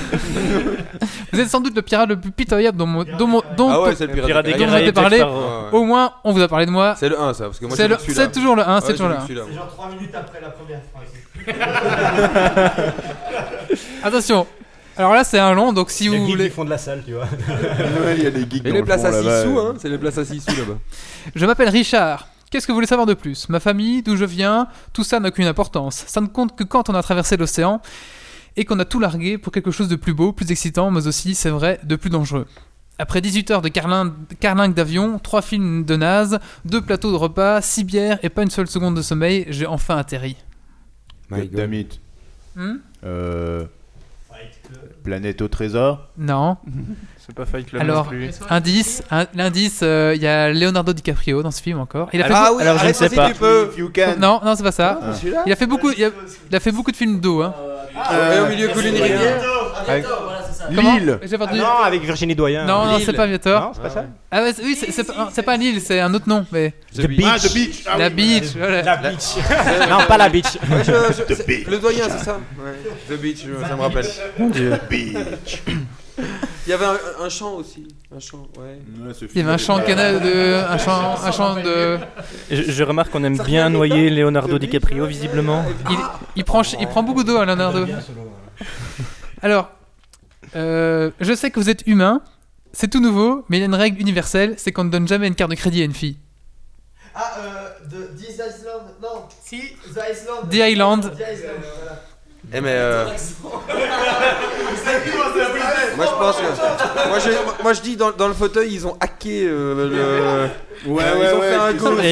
Vous êtes sans doute le pirate le plus pitoyable dont, mon- dont, mon- dont- Ah ouais, c'est le pirate, Pirate des dont on Caraïbes. parlé. Jack Sparrow. Ouais, ouais. Au moins, on vous a parlé de moi. C'est le 1, ça, parce que moi, C'est j'ai le- vu celui-là. c'est toujours le 1, c'est Ouais, toujours j'ai le vu 1. celui-là. C'est genre 3 minutes après la première phrase. Attention. Alors là, c'est un long, donc si Les vous geeks voulez. du fond de la salle, tu vois. Ouais, il y a des geeks Et dans les le places fond, à 6 là-bas. sous, hein C'est les places à 6 sous là-bas. Je m'appelle Richard. Qu'est-ce que vous voulez savoir de plus? Ma famille, d'où je viens, tout ça n'a aucune importance. Ça ne compte que quand on a traversé l'océan et qu'on a tout largué pour quelque chose de plus beau, plus excitant, mais aussi, c'est vrai, de plus dangereux. Après 18 heures de carlin- carlingue d'avion, 3 films de naze, 2 plateaux de repas, 6 bières et pas une seule seconde de sommeil, j'ai enfin atterri. My God. Damn it. Hmm? Euh, Planète au trésor non. C'est pas Fight Club Alors, plus. indice, un- l'indice, euh, il y a Leonardo DiCaprio dans ce film encore. Il a fait Ah oui, alors, je ne arrête sais si pas. tu peux. If you can. Non, non, c'est pas ça. Ah. Il a fait beaucoup, il a, il a fait beaucoup de films d'eau. Hein. Et au milieu coule une rivière Avec- ça. Perdu. Ah non, avec Virginie Doyen. non, non, Lille. c'est pas Viator. Non, c'est pas ça Ah ouais, c'est- oui, c'est- c'est pas, c'est pas Lille, c'est un autre nom, mais The Beach. Ah, The Beach Ah la oui. beach. voilà. La beach. non, pas la beach. Ouais, je- je- The Beach. Le doyen, c'est ça Ouais. The Beach, je- ça me rappelle. The Beach Il y avait un, un chant aussi. Un chant, ouais. Il y avait un chant de canal de, un chant, un chant de. Je, je remarque qu'on aime bien noyer Leonardo DiCaprio, visiblement. Il, il prend, il prend beaucoup d'eau, hein, Leonardo. Alors, euh, je sais que vous êtes humain. C'est tout nouveau, mais il y a une règle universelle, c'est qu'on ne donne jamais une carte de crédit à une fille. Ah, euh, de This Island. Non, si, The Island. The Island. The Island, voilà. Eh mais euh, moi je pense que moi je, moi je dis dans, dans le fauteuil ils ont hacké euh, le Ouais, ouais, ils ont ouais, fait un ghost.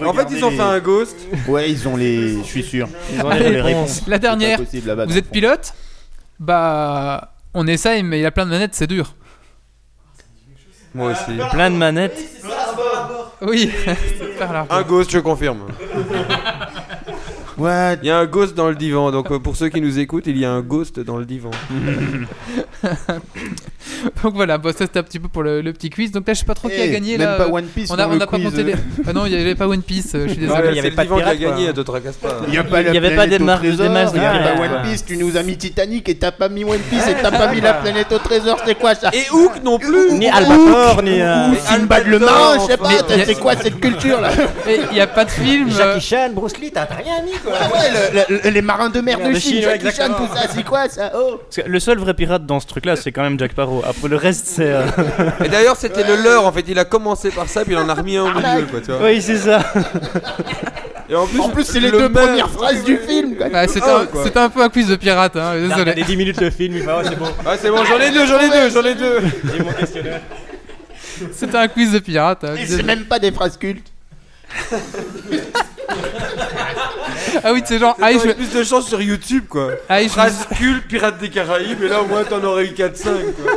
ils en fait ils ont les- fait un ghost Ouais, ils ont les. Je suis sûr. Ils ont Allez, les réponses. La dernière, possible, vous êtes pilote? Bah, on essaye, mais il y a plein de manettes, c'est dur. moi aussi Plein de manettes. Oui, c'est super large. un ghost je confirme What? Il y a un ghost dans le divan donc euh, pour ceux qui nous écoutent il y a un ghost dans le divan Donc voilà, bon, ça c'était un petit peu pour le, le petit quiz. Donc là, je sais pas trop qui a Eh, gagné Même là. pas One Piece. on a, on a pas compté les. Ah non, il y avait pas One Piece, euh, je suis Ouais, désolé. il y avait pas de divan qui a gagné te tracasse pas Il y a pas Il y la avait pas planète des marques- il y a pas One. Piece, tu nous as mis Titanic et t'as pas mis One Piece et t'as pas mis la planète au trésor, c'est quoi ça et Hook non plus Ni Albator, ni euh, Sinbad le marin, je sais pas, c'est quoi cette culture là il y a pas de film. euh, Jackie Chan, Bruce Lee, t'as rien mis quoi. Ah ouais, le- le- les marins de mer de de Chine, Chine, Jackie ouais, Chan, exactement. tout ça, c'est quoi ça Oh Parce que le seul vrai pirate dans ce truc-là, c'est quand même Jack Sparrow. Après le reste, c'est. euh, et d'ailleurs c'était le leur en fait il a commencé par ça puis il en a remis un au milieu quoi tu vois Oui, c'est ça. et en plus, En plus, c'est les le deux maire- premières phrases du film bah, c'était Ah, un, un peu un quiz de pirate, hein, désolé. regardé 10 minutes le film, il oh, c'est bon. ah c'est bon j'en ai deux j'en ai deux j'en ai deux J'ai mon questionnaire. C'était un quiz de pirate. hein, c'est même pas des phrases cultes. Ah oui, c'est genre, ah, je- plus de chance sur YouTube, quoi. Ah, je- Phrase culte, Pirates des Caraïbes, et là, au moins, t'en aurais eu 4-5, quoi.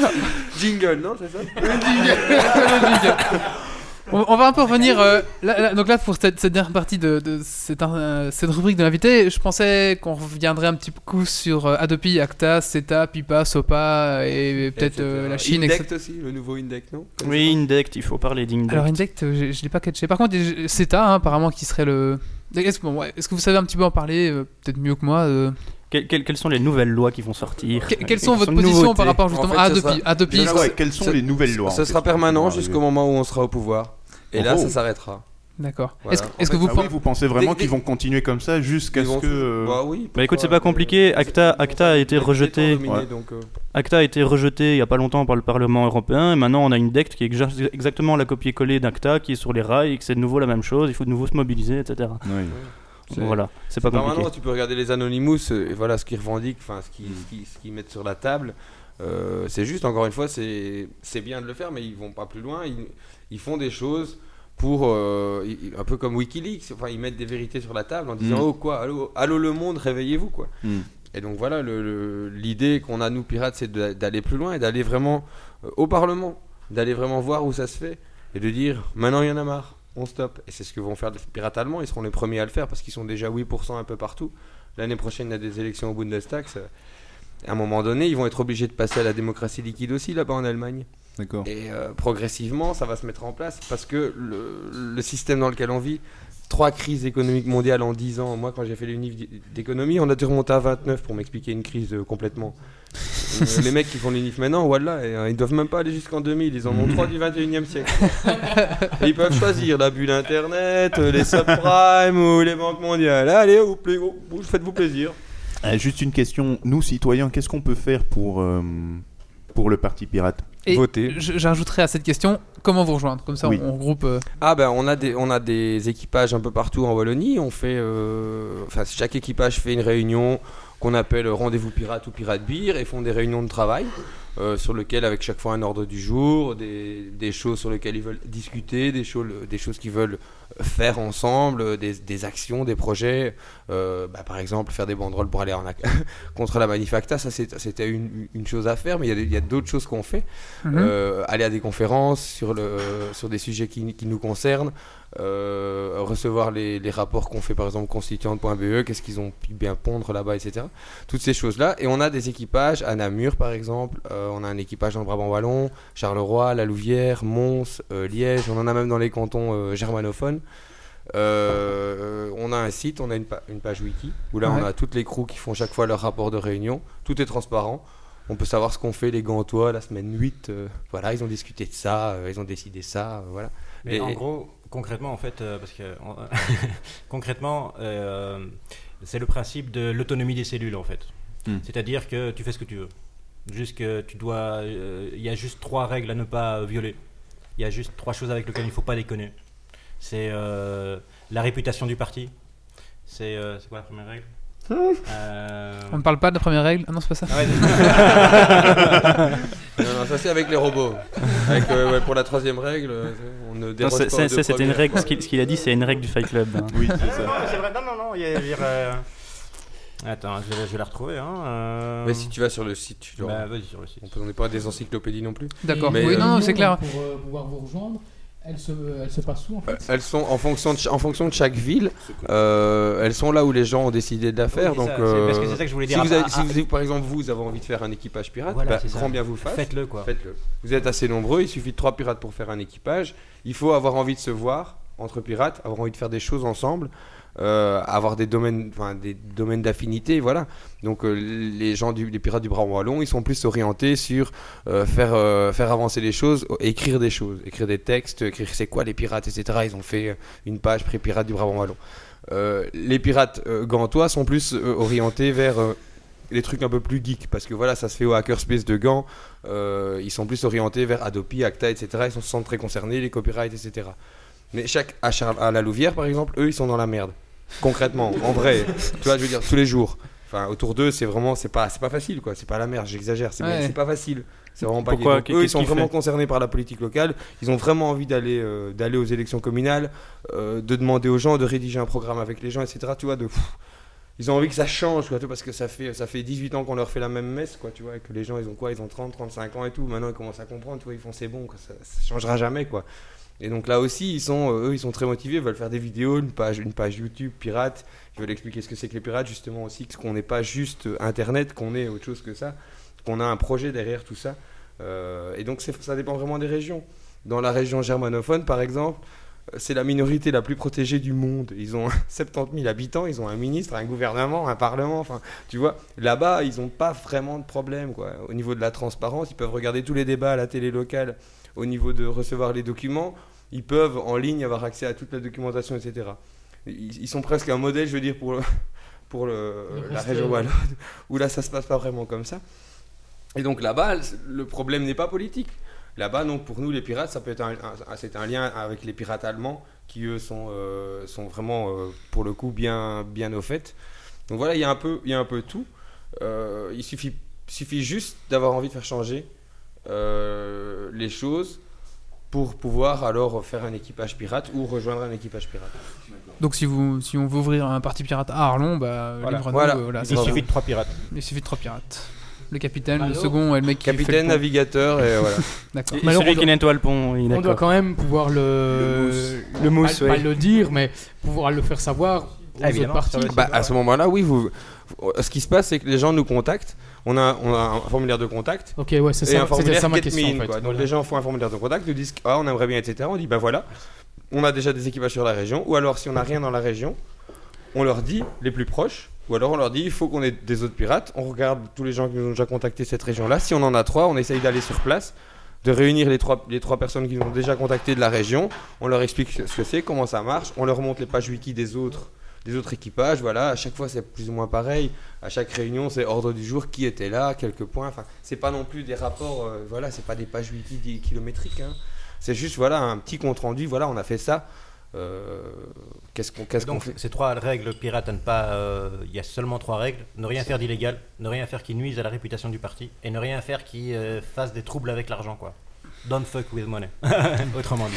Jingle, non, c'est ça? On, on va un peu revenir. euh, là- là- donc là, pour cette, cette dernière partie de, de cette, euh, cette rubrique de l'invité, je pensais qu'on reviendrait un petit coup sur euh, Adopi, Acta, CETA, PIPA, SOPA et peut-être euh, la Chine, Indect aussi, le nouveau Indect, non? Oui, Indect, il faut parler d'Indect. Alors Indect, je, je l'ai pas catché. Par contre, CETA, hein, apparemment, qui serait le. Est-ce que, bon, ouais, est-ce que vous savez un petit peu en parler, euh, peut-être mieux que moi euh, Que- que- quelles sont les nouvelles lois qui vont sortir? Que- Quelles sont votre position nouveautés? par rapport justement En fait, à Adopi, sera- Adopi, sera- quelles sont les nouvelles lois, Ce sera permanent jusqu'au moment où on sera au pouvoir. Et Oh. là, ça s'arrêtera. D'accord. Voilà. Est-ce que- vous Ah oui, vous pensez vraiment qu'ils vont continuer comme ça jusqu'à ce que. euh, Bah oui. Bah écoute, c'est pas compliqué. euh, Acta, a été rejeté. dominé, Ouais. donc, euh, Acta a été rejeté il y a pas longtemps par le Parlement européen et maintenant on a une DECT qui est exa- exactement la copier-coller d'Acta qui est sur les rails et que c'est de nouveau la même chose, il faut de nouveau se mobiliser, etc. oui. Voilà, c'est pas compliqué. Permanent, tu peux regarder les Anonymous et voilà ce qu'ils revendiquent, enfin qu'ils ce qu'ils mettent sur la table. Euh, c'est juste, encore une fois, c'est bien de le faire, mais ils vont pas plus loin. Ils, ils font des choses pour euh, un peu comme WikiLeaks. Enfin, ils mettent des vérités sur la table en disant Mm. oh quoi, allô, allô le monde, réveillez-vous quoi. Mm. Et donc voilà, l'idée qu'on a nous pirates, c'est d'aller plus loin et d'aller vraiment euh, au Parlement, d'aller vraiment voir où ça se fait et de dire maintenant il y en a marre, on stoppe. Et c'est ce que vont faire les pirates allemands, ils seront les premiers à le faire parce qu'ils sont déjà 8% un peu partout. L'année prochaine, il y a des élections au Bundestag. ça- À un moment donné, ils vont être obligés de passer à la démocratie liquide aussi là-bas en Allemagne. D'accord. Et euh, progressivement, ça va se mettre en place parce que le, le système dans lequel on vit, trois crises économiques mondiales en 10 ans. Moi, quand j'ai fait l'unif d'économie, on a dû remonter à 29 pour m'expliquer une crise euh, complètement. Euh, les mecs qui font l'unif maintenant, voilà, et, euh, ils doivent même pas aller jusqu'en 2000. Ils en ont trois du 21e siècle. Et ils peuvent choisir la bulle internet, les subprimes ou les banques mondiales. Allez, vous, pla- vous- faites-vous plaisir. Euh, juste une question, nous citoyens, qu'est-ce qu'on peut faire pour, euh, pour le Parti Pirate Et Voter. J'ajouterai à cette question comment vous rejoindre? Comme ça, Oui. on, on regroupe. euh, Ah ben on a des on a des équipages un peu partout en Wallonie. On fait euh, enfin chaque équipage fait une réunion qu'on appelle rendez-vous pirate ou pirate beer et font des réunions de travail euh, sur lequel avec chaque fois un ordre du jour, des, des choses sur lesquelles ils veulent discuter, des choses des choses qu'ils veulent faire ensemble, des, des actions, des projets. Euh, bah, par exemple faire des banderoles pour aller en contre la manifacta, ça c'était une, une chose à faire, mais il y a d'autres choses qu'on fait. Mhm. Euh, aller à des conférences sur, le, sur des sujets qui, qui nous concernent, euh, recevoir les, les rapports qu'on fait par exemple constituante.be, qu'est-ce qu'ils ont pu bien pondre là-bas, etc. Toutes ces choses-là. Et on a des équipages à Namur par exemple, euh, on a un équipage dans le Brabant Wallon, Charleroi, La Louvière, Mons, euh, Liège, on en a même dans les cantons euh, germanophones. Euh, on a un site, on a une, pa- une page wiki où là Ouais. on a toutes les crews qui font chaque fois leur rapport de réunion. Tout est transparent. On peut savoir ce qu'on fait les Gantois la semaine 8. euh, voilà, ils ont discuté de ça, euh, ils ont décidé ça. euh, voilà. Mais Et- en gros, concrètement, en fait, euh, parce que en- concrètement, euh, c'est le principe de l'autonomie des cellules, en fait. Hmm. C'est-à-dire que tu fais ce que tu veux. Juste que tu dois. euh, Il y a juste trois règles à ne pas violer. Il y a juste trois choses avec lesquelles il ne faut pas déconner. C'est euh, la réputation du parti. C'est euh, c'est quoi la première règle? Euh, On ne parle pas de la première règle? Ah non, c'est pas ça. Ah non, non, ça c'est avec les robots. Avec, euh, ouais, pour la troisième règle, on ne Non, déroge c'est- pas c'est- C'était une règle, ce qu'il ce qu'il a dit, c'est une règle du Fight Club. hein. Oui, c'est Non, ça. c'est vrai. Non, non, non. Il y a, il y a, euh, Attends, je vais, je vais la retrouver. Hein. euh. Mais si tu vas sur le site, tu dois. Bah, vas-y sur le site. On n'est pas des encyclopédies non plus. D'accord. Mais, Oui, euh, non, non, c'est clair. Pour euh, pouvoir vous rejoindre, elle se, elle se passe où en fait? Elles sont en fonction de, en fonction de chaque ville. euh, elles sont là où les gens ont décidé de la faire. Oui, donc, ça, parce que euh, c'est ça que je voulais si dire. vous Ah, avez- ah, si vous- par exemple, vous avez envie de faire un équipage pirate, Voilà, bah, grand bien vous fasse. Faites-le quoi. Faites-le. Vous êtes assez nombreux, il suffit de trois pirates pour faire un équipage. Il faut avoir envie de se voir entre pirates, avoir envie de faire des choses ensemble, euh, avoir des domaines, enfin, des domaines d'affinité, voilà. Donc euh, les gens du, pirates du Brabant wallon, ils sont plus orientés sur euh, faire faire avancer les choses, écrire des choses, écrire des textes, écrire c'est quoi les pirates, etc. Ils ont fait une page pré-pirate du Brabant wallon. Les pirates gantois sont plus orientés vers les trucs un peu plus geeks parce que voilà ça se fait au hackerspace de Gand ils sont plus orientés vers Adopi, Acta, etc. Ils se sentent très concernés, les copyrights, etc. Mais chaque à, à la Louvière, par exemple, eux, ils sont dans la merde. Concrètement, en vrai, tu vois, je veux dire, tous les jours. Enfin, autour d'eux, c'est vraiment, c'est pas, c'est pas facile, quoi. C'est pas la merde, j'exagère. C'est Ouais. pas facile. C'est vraiment pas Pourquoi Eux, ils sont vraiment concernés par la politique locale. Ils ont vraiment envie d'aller, euh, d'aller aux élections communales, euh, de demander aux gens de rédiger un programme avec les gens, etc. Tu vois, de. pff, ils ont envie que ça change, quoi, parce que ça fait, ça fait 18 ans qu'on leur fait la même messe, quoi, tu vois, et que les gens, ils ont quoi? Ils ont 30, 35 ans et tout. Maintenant, ils commencent à comprendre, tu vois, ils font c'est bon, quoi, ça, ça changera jamais, quoi. Et donc là aussi, ils sont, euh, eux, ils sont très motivés, ils veulent faire des vidéos, une page, YouTube pirate. Ils veulent expliquer ce que c'est que les pirates, justement aussi, qu'on n'est pas juste euh, Internet, qu'on est autre chose que ça, qu'on a un projet derrière tout ça. Euh, et donc ça dépend vraiment des régions. Dans la région germanophone, par exemple, c'est la minorité la plus protégée du monde. Ils ont 70 000 habitants, ils ont un ministre, un gouvernement, un parlement. Enfin, tu vois, là-bas, ils n'ont pas vraiment de problème. Quoi. Au niveau de la transparence, ils peuvent regarder tous les débats à la télé locale. Au niveau de recevoir les documents, ils peuvent en ligne avoir accès à toute la documentation, etc. Ils, ils sont presque un modèle, je veux dire, pour, le- pour le- Le la région euh, wallonne, où là, ça se passe pas vraiment comme ça. Et donc là-bas, le problème n'est pas politique. Là-bas, donc pour nous, les pirates, ça peut être un, un- c'est un lien avec les pirates allemands qui eux sont, euh, sont vraiment euh, pour le coup bien, bien au fait. Donc voilà, il y a un peu, il y a un peu tout. Euh, il suffit, suffit juste d'avoir envie de faire changer euh, les choses pour pouvoir alors faire un équipage pirate ou rejoindre un équipage pirate. Donc si, vous, si on veut ouvrir un parti pirate à Arlon, bah, Voilà. libre à nous, Voilà. euh, voilà, Il suffit de trois pirates. Il suffit de trois pirates. Le capitaine, le second et le mec qui fait le Capitaine, navigateur et voilà. D'accord. Mais celui on qui doit- nettoie le pont, il On doit quand même pouvoir le. Le mousse. Le mousse, le dire, mais pouvoir le faire savoir aux Ah, autres parties. Bah, à ce moment-là, oui, vous- ce qui se passe, c'est que les gens nous contactent. On a, on a un formulaire de contact. Ok, ouais, c'est ça- un c'était formulaire ça ma question, In, en fait. quoi. Donc Voilà. les gens font un formulaire de contact, nous disent ah, on aimerait bien, etc. On dit bah voilà, on a déjà des équipages sur la région. Ou alors si on n'a rien dans la région, on leur dit les plus proches. Ou alors on leur dit il faut qu'on ait des autres pirates. On regarde tous les gens qui nous ont déjà contacté cette région-là. Si on en a trois, on essaye d'aller sur place, de réunir les trois, les trois personnes qui nous ont déjà contacté de la région. On leur explique ce que c'est, comment ça marche. On leur montre les pages wiki des autres, des autres équipages. Voilà, à chaque fois c'est plus ou moins pareil. À chaque réunion, c'est ordre du jour, qui était là, quelques points. Enfin, c'est pas non plus des rapports. euh, voilà, c'est pas des pages wiki kilométriques. hein. C'est juste voilà un petit compte rendu. Voilà, on a fait ça. Euh, qu'est-ce qu'on qu'est-ce qu'on Donc, fait ces trois règles pirates à ne pas. euh, Il y a seulement trois règles ne rien faire d'illégal, ne rien faire qui nuise à la réputation du parti, et ne rien faire qui euh, fasse des troubles avec l'argent, quoi. Don't fuck with money. Autrement dit.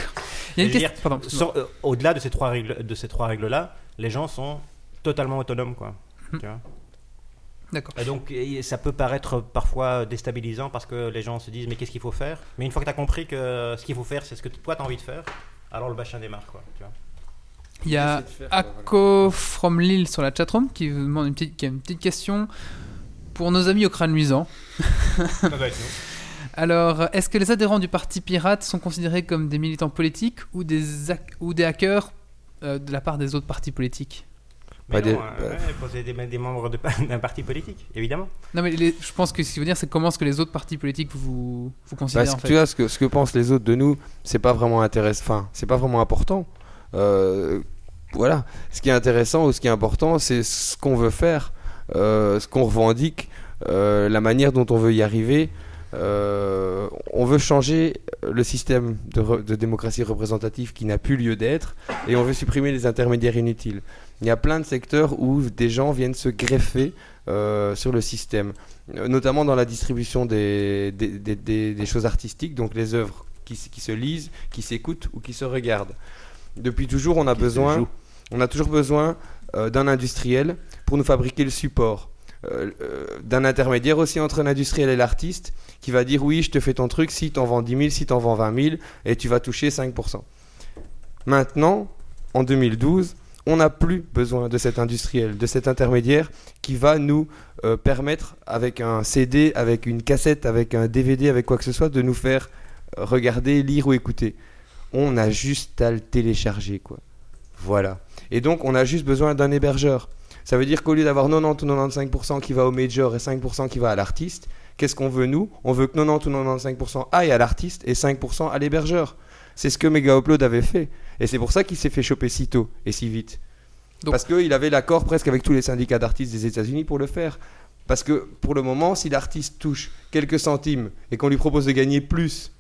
Il y a une Je veux question- pardon, sur- euh, Au-delà de ces trois règles, de ces trois règles-là, les gens sont totalement autonomes, quoi. Tu vois D'accord. Et donc, et ça peut paraître parfois déstabilisant parce que les gens se disent mais qu'est-ce qu'il faut faire? Mais une fois que tu as compris que ce qu'il faut faire, c'est ce que toi tu as envie de faire, alors le bachin démarre, quoi. Tu vois Il y a Ako from Lille sur la chatroom qui vous demande une petite, qui a une petite question pour nos amis au crâne luisant. Alors, est-ce que les adhérents du parti pirate sont considérés comme des militants politiques ou des, ou des hackers euh, de la part des autres partis politiques? Mais Bah, non, des- euh, ouais, des, des membres de- d'un parti politique, évidemment. Non, mais les- je pense que ce qui veut dire, c'est comment est-ce que les autres partis politiques vous, vous considèrent en fait? tu vois ce que ce que pensent les autres de nous, c'est pas vraiment intéressant. Enfin, c'est pas vraiment important. Euh, voilà. Ce qui est intéressant ou ce qui est important, c'est ce qu'on veut faire, euh, ce qu'on revendique, euh, la manière dont on veut y arriver. Euh, on veut changer le système de, re- de démocratie représentative qui n'a plus lieu d'être et on veut supprimer les intermédiaires inutiles. Il y a plein de secteurs où des gens viennent se greffer euh, sur le système, Euh, notamment dans la distribution des, des, des- des- des choses artistiques, donc les œuvres qui, se lisent, qui s'écoutent ou qui se regardent. Depuis toujours, on a besoin, jouent. on a toujours besoin euh, d'un industriel pour nous fabriquer le support. Euh, d'un intermédiaire aussi entre l'industriel et l'artiste qui va dire oui je te fais ton truc si t'en vends 10 000 si t'en vends 20 000 et tu vas toucher 5% maintenant en 2012 on n'a plus besoin de cet industriel de cet intermédiaire qui va nous euh, permettre avec un CD avec une cassette avec un DVD avec quoi que ce soit de nous faire euh, regarder lire ou écouter. On a juste à le télécharger quoi. Voilà. Et donc on a juste besoin d'un hébergeur ça veut dire qu'au lieu d'avoir 90 ou 95% qui va au major et 5% qui va à l'artiste, qu'est-ce qu'on veut nous? On veut que 90 ou 95% aille à l'artiste et 5% à l'hébergeur. C'est ce que Mega Upload avait fait. Et c'est pour ça qu'il s'est fait choper si tôt et si vite. Donc- Parce qu'il avait l'accord presque avec tous les syndicats d'artistes des États-Unis pour le faire. Parce que pour le moment, si l'artiste touche quelques centimes et qu'on lui propose de gagner plus,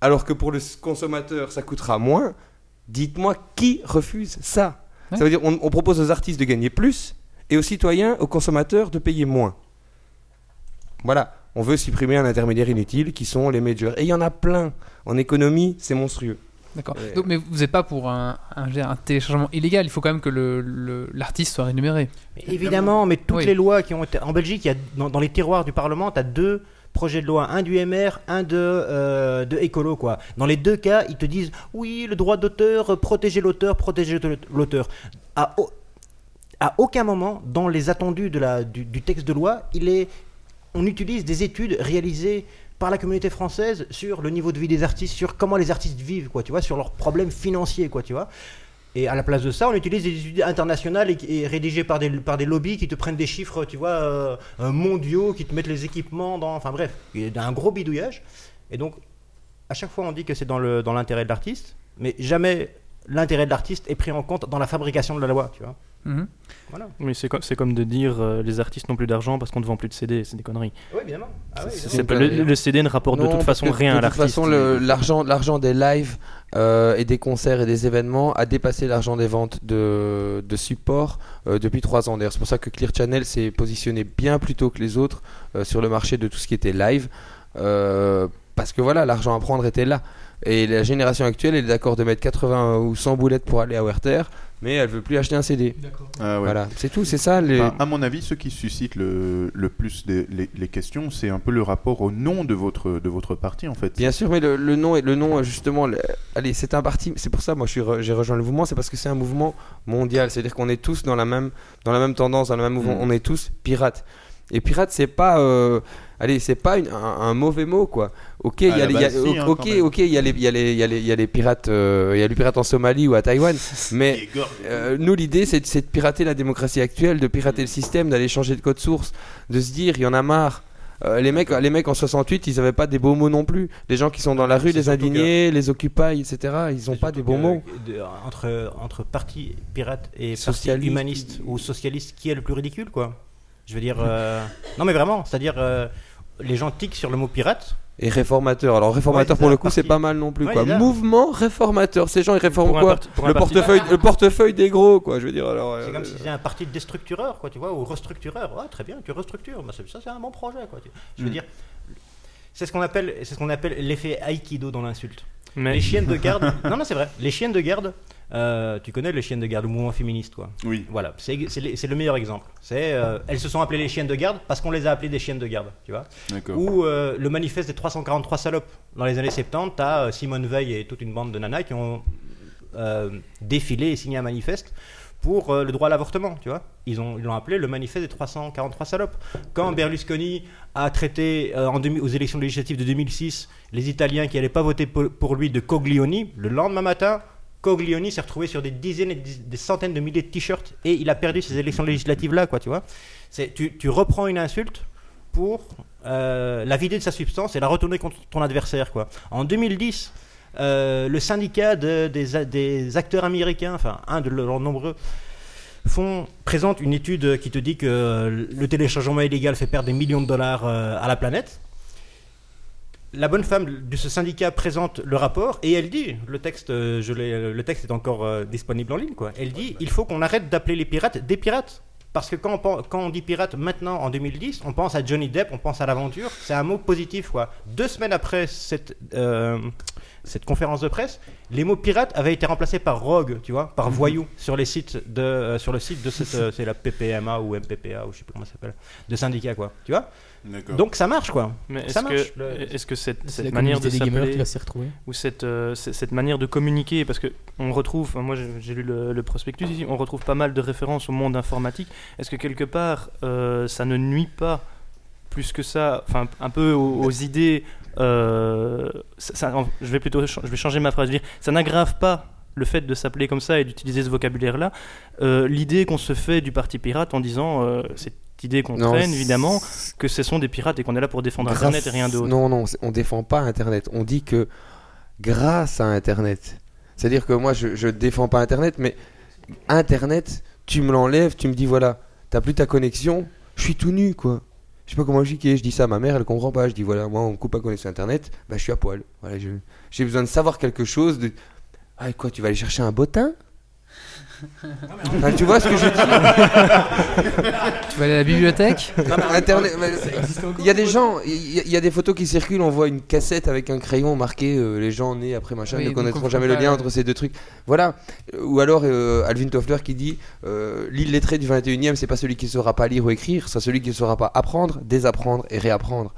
alors que pour le consommateur ça coûtera moins, dites-moi qui refuse ça Ouais. Ça veut dire on, on propose aux artistes de gagner plus et aux citoyens, aux consommateurs de payer moins. Voilà, on veut supprimer un intermédiaire inutile qui sont les majors. Et il y en a plein. En économie, c'est monstrueux. D'accord. Mais vous n'êtes pas pour un, un, un téléchargement illégal. Il faut quand même que le- le- l'artiste soit rémunéré. Mais évidemment, mais toutes Oui. les lois qui ont été. En Belgique, il y a, dans, dans les tiroirs du Parlement, tu as deux projets de loi, un du MR, un de, euh, de écolo. Quoi. Dans les deux cas, ils te disent oui, le droit d'auteur, euh, protéger l'auteur, protéger l'auteur. À, au- à aucun moment, dans les attendus du, texte de loi, il est, on utilise des études réalisées par la communauté française sur le niveau de vie des artistes, sur comment les artistes vivent, quoi, tu vois, sur leurs problèmes financiers, quoi, tu vois. Et à la place de ça, on utilise des études internationales et, rédigées par des, par des lobbies qui te prennent des chiffres, tu vois, euh, mondiaux, qui te mettent les équipements dans... Enfin bref, il un gros bidouillage. Et donc, à chaque fois, on dit que c'est dans le- dans l'intérêt de l'artiste, mais jamais l'intérêt de l'artiste est pris en compte dans la fabrication de la loi, tu vois. Voilà. Oui, c'est comme, de dire euh, les artistes n'ont plus d'argent parce qu'on ne vend plus de CD, c'est des conneries. Oui. Ah oui, le, le CD ne rapporte de toute façon rien à De toute l'artiste. façon, l'argent, l'argent des lives euh, et des concerts et des événements a dépassé l'argent des ventes de, de supports euh, depuis trois ans. D'ailleurs, c'est pour ça que Clear Channel s'est positionné bien plus tôt que les autres euh, sur le marché de tout ce qui était live, euh, parce que voilà, l'argent à prendre était là. Et la génération actuelle, elle est d'accord de mettre 80 ou 100 boulettes pour aller à Werther, mais elle veut plus acheter un CD. Ah ouais. Voilà, c'est tout, c'est ça. Les... Enfin, à mon avis, ce qui suscite le, le plus des- les, les questions, c'est un peu le rapport au nom de votre, de votre parti, en fait. Bien sûr, mais le, le nom, est- le nom justement, le- allez, c'est un parti. C'est pour ça, moi, je suis re- j'ai rejoint le mouvement, c'est parce que c'est un mouvement mondial. C'est-à-dire qu'on est tous dans la même, dans la même tendance, dans le même mouvement. Mm. On est tous pirates. Et pirate, c'est pas, euh, allez, c'est pas une- un, un mauvais mot, quoi. Ok, il y a les, pirates, euh, il y a les pirates en Somalie ou à Taïwan. mais euh, nous, l'idée, c'est de, pirater la démocratie actuelle, de pirater le système, d'aller changer de code source, de se dire, il y en a marre. Euh, les, mecs, les mecs en 68, ils avaient pas des beaux mots non plus. Les gens qui sont dans la rue, C'est les indignés, les occupy, etc., ils ont C'est pas des que, mots. de- entre, entre parti pirate et parti Socialiste. humaniste ou socialiste, qui est le plus ridicule, quoi Je veux dire. euh, Non, mais vraiment, c'est-à-dire. euh, les gens tiquent sur le mot pirate. Et réformateur. Alors réformateur Ouais, pour le coup, c'est pas mal non plus Ouais, quoi. Mouvement réformateur. Ces gens ils réforment Pour quoi Le portefeuille, le portefeuille des gros quoi. Je veux dire alors. C'est euh, comme si c'était un parti de déstructureur, quoi, tu vois, ou restructureur. Ouais, très bien, tu restructures. Bah, c'est- ça, c'est un bon projet, quoi. tu- Je veux Mm. dire. C'est ce qu'on appelle, c'est ce qu'on appelle l'effet aikido dans l'insulte. Mais- Les chiennes de garde. non, non, c'est vrai. Les chiennes de garde. Euh, tu connais les chiennes de garde, le mouvement féministe, quoi. Oui. Voilà, c'est le meilleur exemple. C'est, euh, elles se sont appelées les chiennes de garde parce qu'on les a appelées des chiennes de garde, tu vois. D'accord. Ou euh, le manifeste des 343 salopes. Dans les années 70, t'as Simone Veil et toute une bande de nanas qui ont défilé et signé un manifeste pour le droit à l'avortement, tu vois. Ils ont- ils l'ont appelé le manifeste des 343 salopes. Quand Berlusconi a traité euh, en demi- aux élections législatives de 2006 les Italiens qui n'allaient pas voter pour, pour lui de Coglioni, le lendemain matin, Coglioni s'est retrouvé sur des dizaines et des, centaines de milliers de t-shirts et il a perdu ces élections législatives là, quoi, tu vois. C'est, tu, tu reprends une insulte pour euh, la vider de sa substance et la retourner contre ton adversaire, quoi. En 2010, euh, le syndicat de- des, des acteurs américains, enfin un de leurs nombreux, font, présente une étude qui te dit que le téléchargement illégal fait perdre des millions de dollars euh, à la planète. La bonne femme de ce syndicat présente le rapport et elle dit, le texte, euh, je le texte est encore euh, disponible en ligne, quoi. Elle dit, il faut qu'on arrête d'appeler les pirates des pirates. Parce que quand on, quand on dit pirate maintenant en 2010, on pense à Johnny Depp, on pense à l'aventure. C'est un mot positif, quoi. Deux semaines après cette, euh, cette conférence de presse, les mots pirate avaient été remplacés par rogue, tu vois, par voyou sur les sites de, euh, sur le site de cette, euh, c'est la PPMA ou MPPA ou je sais plus comment ça s'appelle, de syndicat, quoi. Tu vois. Donc ça marche, quoi. Mais est-ce ça marche. que, Le- est-ce que cette, C'est cette la manière de s'appeler ou cette, euh, cette manière de communiquer, parce que on retrouve, moi j'ai lu le, le prospectus ici, on retrouve pas mal de références au monde informatique. Est-ce que quelque part euh, ça ne nuit pas plus que ça, enfin un peu aux, aux idées euh, ça- ça- en- Je vais plutôt, je vais changer ma phrase, je veux dire, ça n'aggrave pas le fait de s'appeler comme ça et d'utiliser ce vocabulaire-là, euh, l'idée qu'on se fait du parti pirate en disant euh, cette idée qu'on traîne évidemment que ce sont des pirates et qu'on est là pour défendre grâce- Internet et rien d'autre. Non, non, on défend pas Internet. On dit que grâce à Internet. C'est-à-dire que moi, je, je défends pas Internet, mais Internet, tu me l'enlèves, tu me dis voilà, t'as plus ta connexion, je suis tout nu, quoi. Je sais pas comment expliquer, je dis ça à ma mère, elle comprend pas. Je dis voilà, moi, on me coupe la connexion Internet, bah je suis à poil. Voilà, j'ai besoin de savoir quelque chose. De... Ah, quoi, tu vas aller chercher un bottin Enfin, tu vois ce que je dis Tu vas aller à la bibliothèque mais Internet, Il y a des gens, il y, a- il y a des photos qui circulent, on voit une cassette avec un crayon marqué euh, les gens nés après machin Oui, ne donc connaîtront on jamais le lien pas- entre ces deux trucs. Voilà. Euh, Ou alors euh, Alvin Toffler qui dit euh, l'illettré du 21 e c'est pas celui qui saura pas lire ou écrire, c'est celui qui ne saura pas apprendre, désapprendre et réapprendre.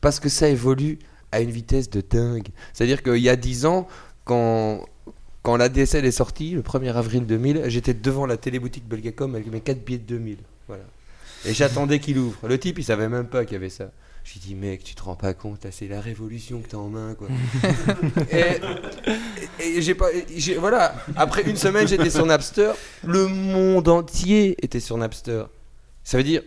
Parce que ça évolue à une vitesse de dingue. C'est-à-dire qu'il y a 10 ans, quand, quand la DSL est sortie, le 1er avril 2000, j'étais devant la téléboutique Belgacom avec mes 4 billets de 2000. Voilà. Et j'attendais qu'il ouvre. Le type, il savait même pas qu'il y avait ça. Je lui dis, mec, tu te rends pas compte, c'est la révolution que t'as en main, quoi. et et- et j'ai pas. voilà, après une semaine, j'étais sur Napster. Le monde entier était sur Napster. Ça veut dire,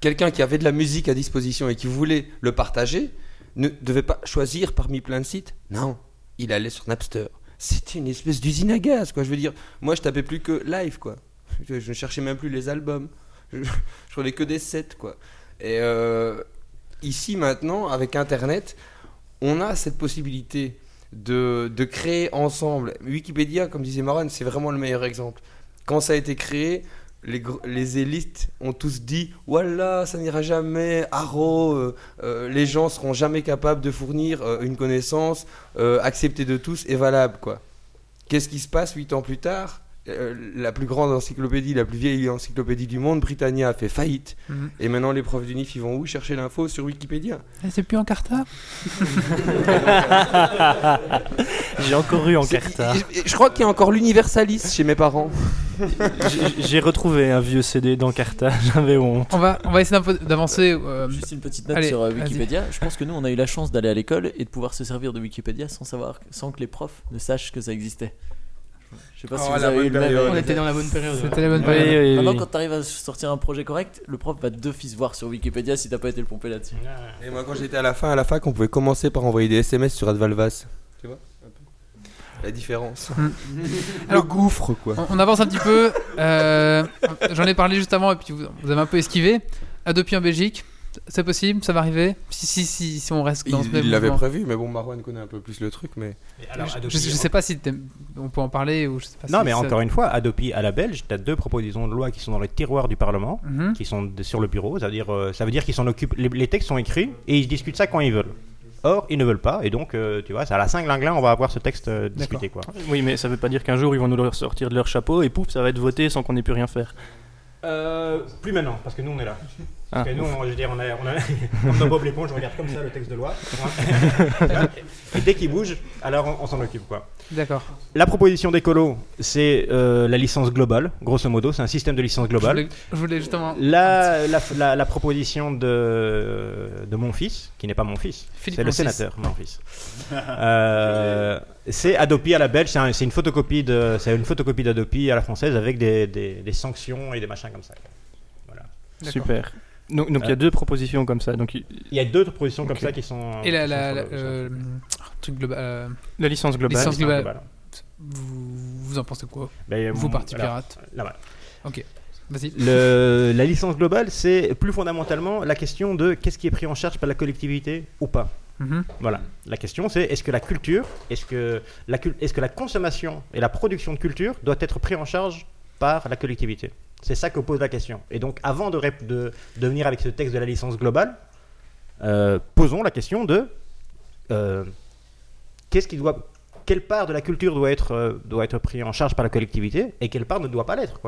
quelqu'un qui avait de la musique à disposition et qui voulait le partager ne devait pas choisir parmi plein de sites. Non, il allait sur Napster. C'était une espèce d'usine à gaz, quoi. Je veux dire, moi, je tapais plus que live, quoi. Je, ne cherchais même plus les albums. Je, je prenais que des sets, quoi. Et euh, ici, maintenant, avec Internet, on a cette possibilité de, de créer ensemble. Wikipédia, comme disait Maron, c'est vraiment le meilleur exemple. Quand ça a été créé, les, élites ont tous dit voilà, ça n'ira jamais, haro, euh, euh, les gens seront jamais capables de fournir euh, une connaissance euh, acceptée de tous et valable. quoi. Qu'est-ce qui se passe huit ans plus tard? Euh, La plus grande encyclopédie, la plus vieille encyclopédie du monde, Britannia, a fait faillite. Mhm. Et maintenant, les profs d'UNIF, ils vont où chercher l'info Sur Wikipédia? C'est plus en carta? J'ai encore eu en cartard. Je, je crois qu'il y a encore l'universaliste chez mes parents. J'ai- retrouvé un vieux CD d'Encarta, j'avais honte. On va, on va essayer d'avancer. euh, Juste une petite note allez, sur euh. Wikipédia. Je pense que nous, on a eu la chance d'aller à l'école et de pouvoir se servir de Wikipédia sans savoir, sans que les profs ne sachent que ça existait. Je sais pas si Oh, vous la avez bonne eu le même. période. On était dans la bonne période. C'était la bonne Oui, période. oui, Maintenant, quand t'arrives à sortir un projet correct, le prof va d'office voir sur Wikipédia si t'as pas été le pomper là-dessus. Et moi, quand j'étais à la fin, à la fac, on pouvait commencer par envoyer des SMS sur Advalvas. Tu vois un peu La différence. Alors, le gouffre, quoi. On, on avance un petit peu. euh, J'en ai parlé juste avant et puis vous, vous avez un peu esquivé. Adopi en Belgique, c'est possible, ça va arriver. Si, si, si, si on reste dans ce Il même il l'avait prévu, mais bon, Marwan connaît un peu plus le truc, mais. je, je- je sais pas si on peut en parler ou je sais pas Non, si mais encore une fois, Adopi à la Belge, tu as deux propositions de loi qui sont dans les tiroirs du Parlement, Mhm. qui sont sur le bureau. Ça veut dire, euh, ça veut dire qu'ils s'en occupent. Les, les textes sont écrits et ils discutent ça quand ils veulent. Or, ils ne veulent pas, et donc, euh, tu vois, c'est à la 5 linglin, on va avoir ce texte euh, discuté, quoi. Oui, mais ça veut pas dire qu'un jour ils vont nous le sortir de leur chapeau et pouf, ça va être voté sans qu'on ait pu rien faire. Euh, plus maintenant, parce que nous on est là. Parce Ah. que nous, on- je veux dire, on a, on a comme dans Bob l'éponge, je regarde comme ça le texte de loi. et dès qu'il bouge, alors on, on s'en occupe quoi. D'accord. La proposition d'écolo, c'est euh, la licence globale, grosso modo, c'est un système de licence Je globale. voulais, je voulais justement. La, la, la- la proposition de, de mon fils, qui n'est pas mon fils, c'est le sénateur, mon fils. Euh, c'est Adopi à la belge, c'est un- c'est une photocopie de, c'est une photocopie d'Adopi à la française avec des, des- des sanctions et des machins comme ça. Voilà. Super. Donc donc il y a Euh. deux propositions comme ça. Donc il- y a deux propositions comme Ok. ça qui sont. Et la, la, la- euh, truc global. euh, la licence globale. Licence globale. globale. vous, vous en pensez quoi Ben, Vous, mon- parti alors, pirate. là, voilà. Vas-y. Le- la licence globale, c'est plus fondamentalement la question de qu'est-ce qui est pris en charge par la collectivité ou pas. Mhm. Voilà. La question, c'est est-ce que la culture, est-ce que la, est-ce que la consommation et la production de culture doit être pris en charge par la collectivité? C'est ça que pose la question. Et donc, avant de, venir avec ce texte de la licence globale, euh, posons la question de euh, qu'est-ce qui doit, quelle part de la culture doit être, euh, doit être pris en charge par la collectivité et quelle part ne doit pas l'être.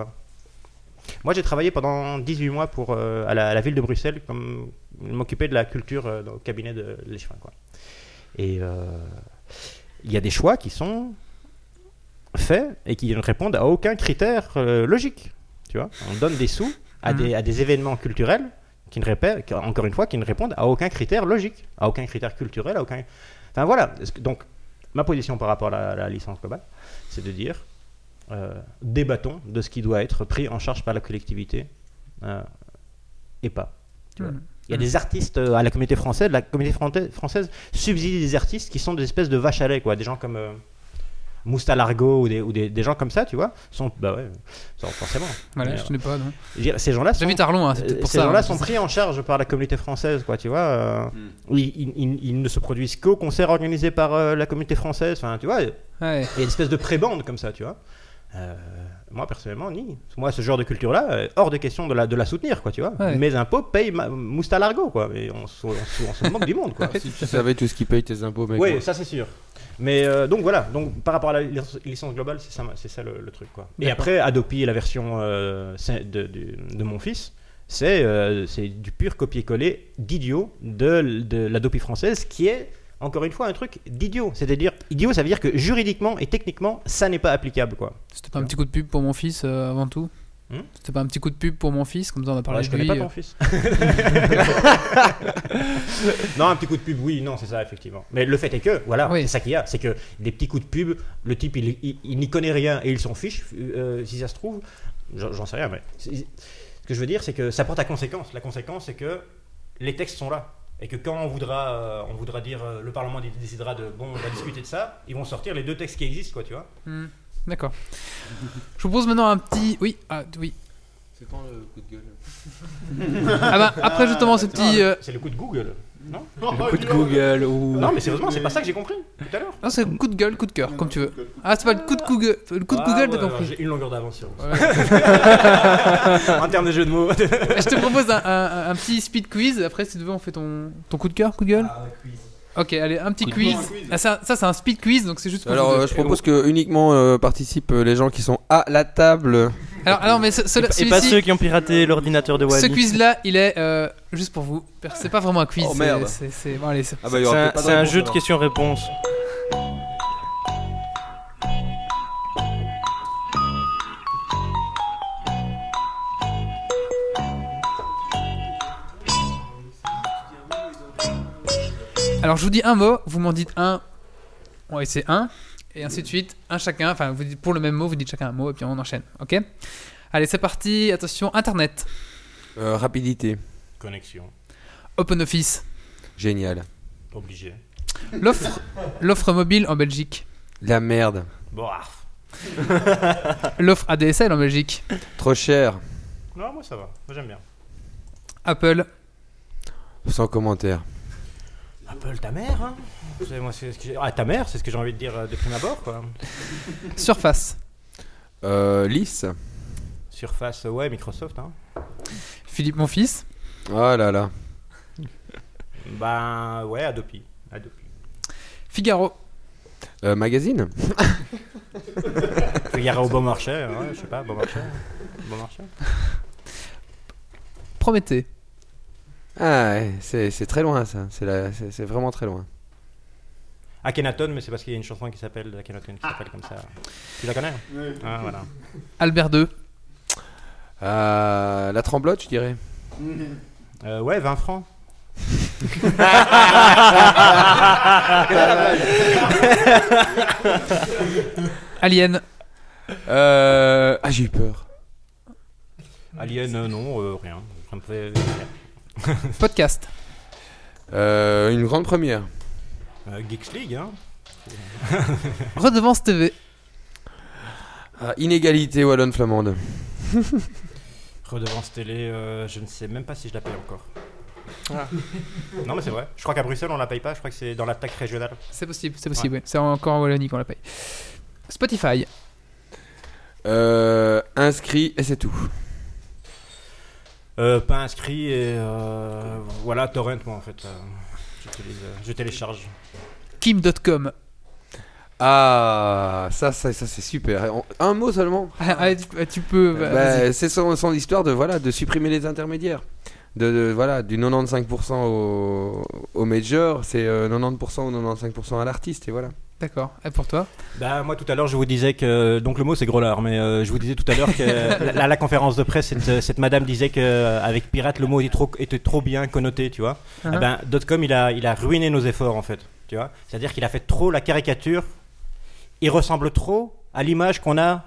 Moi, j'ai travaillé pendant 18 mois pour, à, la, ville de Bruxelles, comme m'occuper de la culture dans le cabinet de l'échevin. Et il y a des choix qui sont faits et qui ne répondent à aucun critère logique. Tu vois, on donne des sous à, Mhm. des, à des événements culturels qui ne répè- qui, encore une fois, qui ne répondent à aucun critère logique, à aucun critère culturel, à aucun. Enfin voilà. Donc, ma position par rapport à la, la licence globale, c'est de dire euh, débattons de ce qui doit être pris en charge par la collectivité euh, et pas. tu vois. Mhm. Il y a des artistes euh, à la communauté française, la communauté française subsidie des artistes qui sont des espèces de vaches à lait, quoi. Des gens comme euh, Moustalargo ou, des, ou des, des gens comme ça, tu vois, sont, bah ouais, sont forcément. Voilà, Mais, je connais pas, non. ces gens-là sont, J'habite Arlon, hein, pour ces gens-là hein, sont pris en charge par la communauté française, quoi, tu vois. euh, ils, ils- ils- ils ne se produisent qu'aux concerts organisés par euh, la communauté française, enfin, tu vois. Il Ouais. y a une espèce de pré-bande comme ça, tu vois. Euh, moi personnellement, ni. Moi, ce genre de culture-là, euh, hors de question de la, de la soutenir, quoi, tu vois. Ouais. Mes impôts payent ma, mousta largo, quoi. Et on, se- on se- on se moque du monde, quoi. Si tu savais tout ce qui paye tes impôts, mec. Oui, ça c'est sûr. Mais euh, donc voilà, donc par rapport à la licence, globale, c'est ça, c'est ça le, le truc quoi. Et après, Adopi, la version euh, c'est de, de mon fils, c'est euh, c'est du pur copier-coller d'idiot de, de l'Adopi française, qui est encore une fois un truc d'idiot. C'est-à-dire idiot, ça veut dire que juridiquement et techniquement, ça n'est pas applicable quoi. C'était pas un petit coup de pub pour mon fils euh, avant tout Hmm C'était pas un petit coup de pub pour mon fils, comme ça on a parlé Ouais, je de connais lui. pas euh. ton fils. non, un petit coup de pub, oui, non, c'est ça, effectivement. Mais le fait est que, voilà, Oui. c'est ça qu'il y a, c'est que des petits coups de pub, le type, il, il- il n'y connaît rien et il s'en fiche, euh, si ça se trouve, j'en sais rien, mais ce que je veux dire, c'est que ça porte à conséquence. La conséquence, c'est que les textes sont là. Et que quand on voudra, euh, on voudra dire, euh, le Parlement dé- décidera de, bon, on va discuter de ça, ils vont sortir les deux textes qui existent, quoi, tu vois. Hmm, D'accord. Je vous propose maintenant un petit. Oui, ah, oui. C'est quand le coup de gueule? Ah bah, après justement ce Non, petit. le- euh, C'est le coup de Google, non Le coup de Google ou. Non, mais sérieusement, c'est pas ça que j'ai compris tout à l'heure. Non, c'est coup de gueule, coup de cœur, comme tu veux. Ah, c'est pas le coup de Google. Le coup de Ah, Google, ouais, t'as compris. J'ai une longueur d'avance sur en termes de jeu de mots. Je te propose un, un- un petit speed quiz. Après, si tu veux, on fait ton, ton coup de cœur, coup de gueule. Ok, allez, un petit quiz. quiz. Ah, ça, ça, c'est un speed quiz, donc c'est juste pour. Alors, vous euh, je propose que uniquement euh, participent euh, les gens qui sont à la table. Alors, alors, mais ce- ce- Et pas ceux qui ont piraté l'ordinateur de Wally. Ce quiz-là, il est euh, juste pour vous. C'est pas vraiment un quiz. Oh, c'est- bon, Ah bah, un, jeu de alors. questions-réponses. Alors, je vous dis un mot, vous m'en dites un. Ouais, c'est un. Et ainsi de suite, un chacun. Enfin, vous dites pour le même mot, vous dites chacun un mot, et puis on enchaîne. Ok? Allez, c'est parti. Attention, Internet. Euh, rapidité. Connexion. Open Office. Génial. Obligé. L'offre, l'offre mobile en Belgique. La merde. L'offre ADSL en Belgique. Trop cher. Non, moi ça va. Moi j'aime bien. Apple. Sans commentaire. Apple, ta mère, hein C'est- moi, c'est ce que j'ai- Ah, ta mère, c'est ce que j'ai envie de dire euh, de prime abord, quoi. Surface. Euh, lisse. Surface, ouais, Microsoft, hein. Philippe, mon fils. Oh là là. Ben, ouais, Adopi. Adopi. Figaro. Euh, magazine. Figaro au bon marché, ouais, je sais pas, bon marché. Bon marché. Prométhée. Ah, ouais, c'est c'est très loin ça. C'est la- c'est c'est vraiment très loin. Akhenaton, mais c'est parce qu'il y a une chanson qui s'appelle Akhenaton qui s'appelle comme ça. Tu la connais? Ah, voilà. Albert II. Euh, la tremblote, je dirais. Euh, ouais, 20 francs. Alien. Euh... Ah, j'ai eu peur. Alien, euh, non, euh, rien. Ça me fait. Podcast. Euh, une grande première. Euh, Geeks League, hein. Redevance TV. Ah, inégalité wallonne-flamande. Redevance télé, euh, je ne sais même pas si je la paye encore. Ah. Non, mais c'est vrai. Je crois qu'à Bruxelles, on la paye pas. Je crois que c'est dans la taxe régionale. C'est possible, c'est possible. oui. C'est encore en Wallonie qu'on la paye. Spotify. Euh, inscrit et c'est tout. Euh, pas inscrit et euh, voilà, torrent, moi en fait. euh, euh, je télécharge. Kim.com. Ah, ça, ça, ça c'est super. Un mot seulement. Ah, tu, peux. bah, Bah, c'est son, son histoire de voilà de supprimer les intermédiaires. De, de- voilà du 95% au, au major, c'est euh, 90% ou 95% à l'artiste et voilà. D'accord. Et pour toi Bah, moi tout à l'heure je vous disais que donc le mot c'est gros lard mais euh, je vous disais tout à l'heure que à la conférence de presse cette, cette madame disait que euh, pirate le mot était trop était trop bien connoté tu vois Uh-huh. Eh ben .com il a il a ruiné nos efforts en fait tu vois c'est à dire qu'il a fait trop la caricature il ressemble trop à l'image qu'on a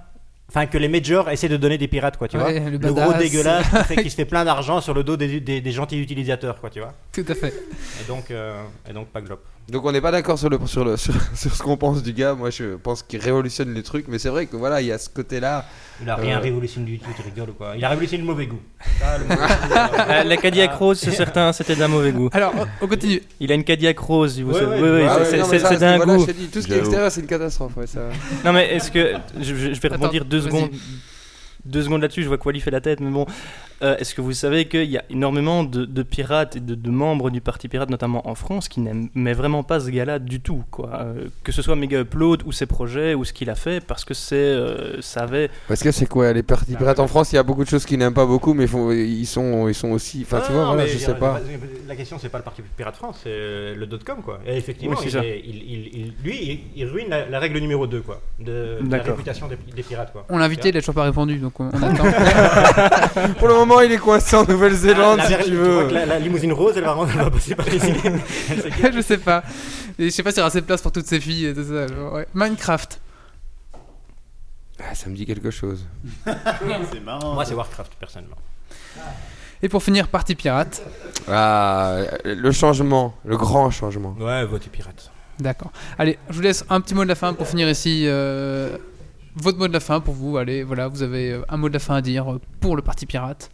enfin que les majors essaient de donner des pirates quoi tu Ouais, vois le gros badass. dégueulasse qui, fait, qui se fait plein d'argent sur le dos des, des, des gentils utilisateurs quoi tu vois Tout à fait. et donc euh, et donc pas glop Donc on n'est pas d'accord sur, le, sur, le, sur, sur ce qu'on pense du gars. Moi je pense qu'il révolutionne les trucs, mais c'est vrai que voilà, il y a ce côté-là. Il a rien Euh, révolutionné du tout, tu rigoles ou quoi Il a révolutionné le mauvais goût. Le mauvais Euh, la Cadillac Rose, c'est certain, c'était d'un mauvais goût. Alors, on continue. Il a une Cadillac Rose, vous Ouais, savez. oui, oui, Ah ouais, c'est- d'un goût. dis, tout ce qui est extérieur, c'est une catastrophe. ouais, ça... Non, mais est-ce que. Je, vais Attends, rebondir deux secondes. Deux secondes là-dessus, je vois que Wally fait la tête, mais bon. Euh, est-ce que vous savez qu'il y a énormément de, de pirates et de, de membres du Parti Pirate, notamment en France, qui n'aimaient vraiment pas ce gars-là du tout, quoi. Euh, que ce soit Mega Upload ou ses projets ou ce qu'il a fait, parce que c'est. euh, ça avait. Parce que c'est quoi Les partis pirates en France, il y a beaucoup de choses qu'ils n'aiment pas beaucoup, mais ils, sont, ils sont aussi. Enfin, tu Non, vois, non, voilà, mais je sais pas. La question, c'est pas le parti Pirate France, c'est le dot-com, quoi. Et effectivement, Oui, il ça. est- il- il- il- lui, il, il ruine la, la règle numéro 2, quoi. De, de la réputation des, des pirates, quoi. On l'a invité, il a toujours pas répondu, donc on, on attend. Pour le moment, il est coincé en Nouvelle-Zélande, La- si tu veux. la, la limousine rose, elle va, elle va passer par ici. je sais pas. Et je sais pas s'il y aura assez de place pour toutes ces filles et tout ça. genre, ouais. Minecraft. Ah, ça me dit quelque chose. C'est marrant. Moi, c'est Warcraft, personnellement. Et pour finir, Parti Pirate. Ah, le changement, le grand changement. Ouais, votez pirate. D'accord. Allez, je vous laisse un petit mot de la fin pour finir ici. euh, votre mot de la fin pour vous. Allez, voilà, vous avez euh, un mot de la fin à dire euh, pour le Parti Pirate.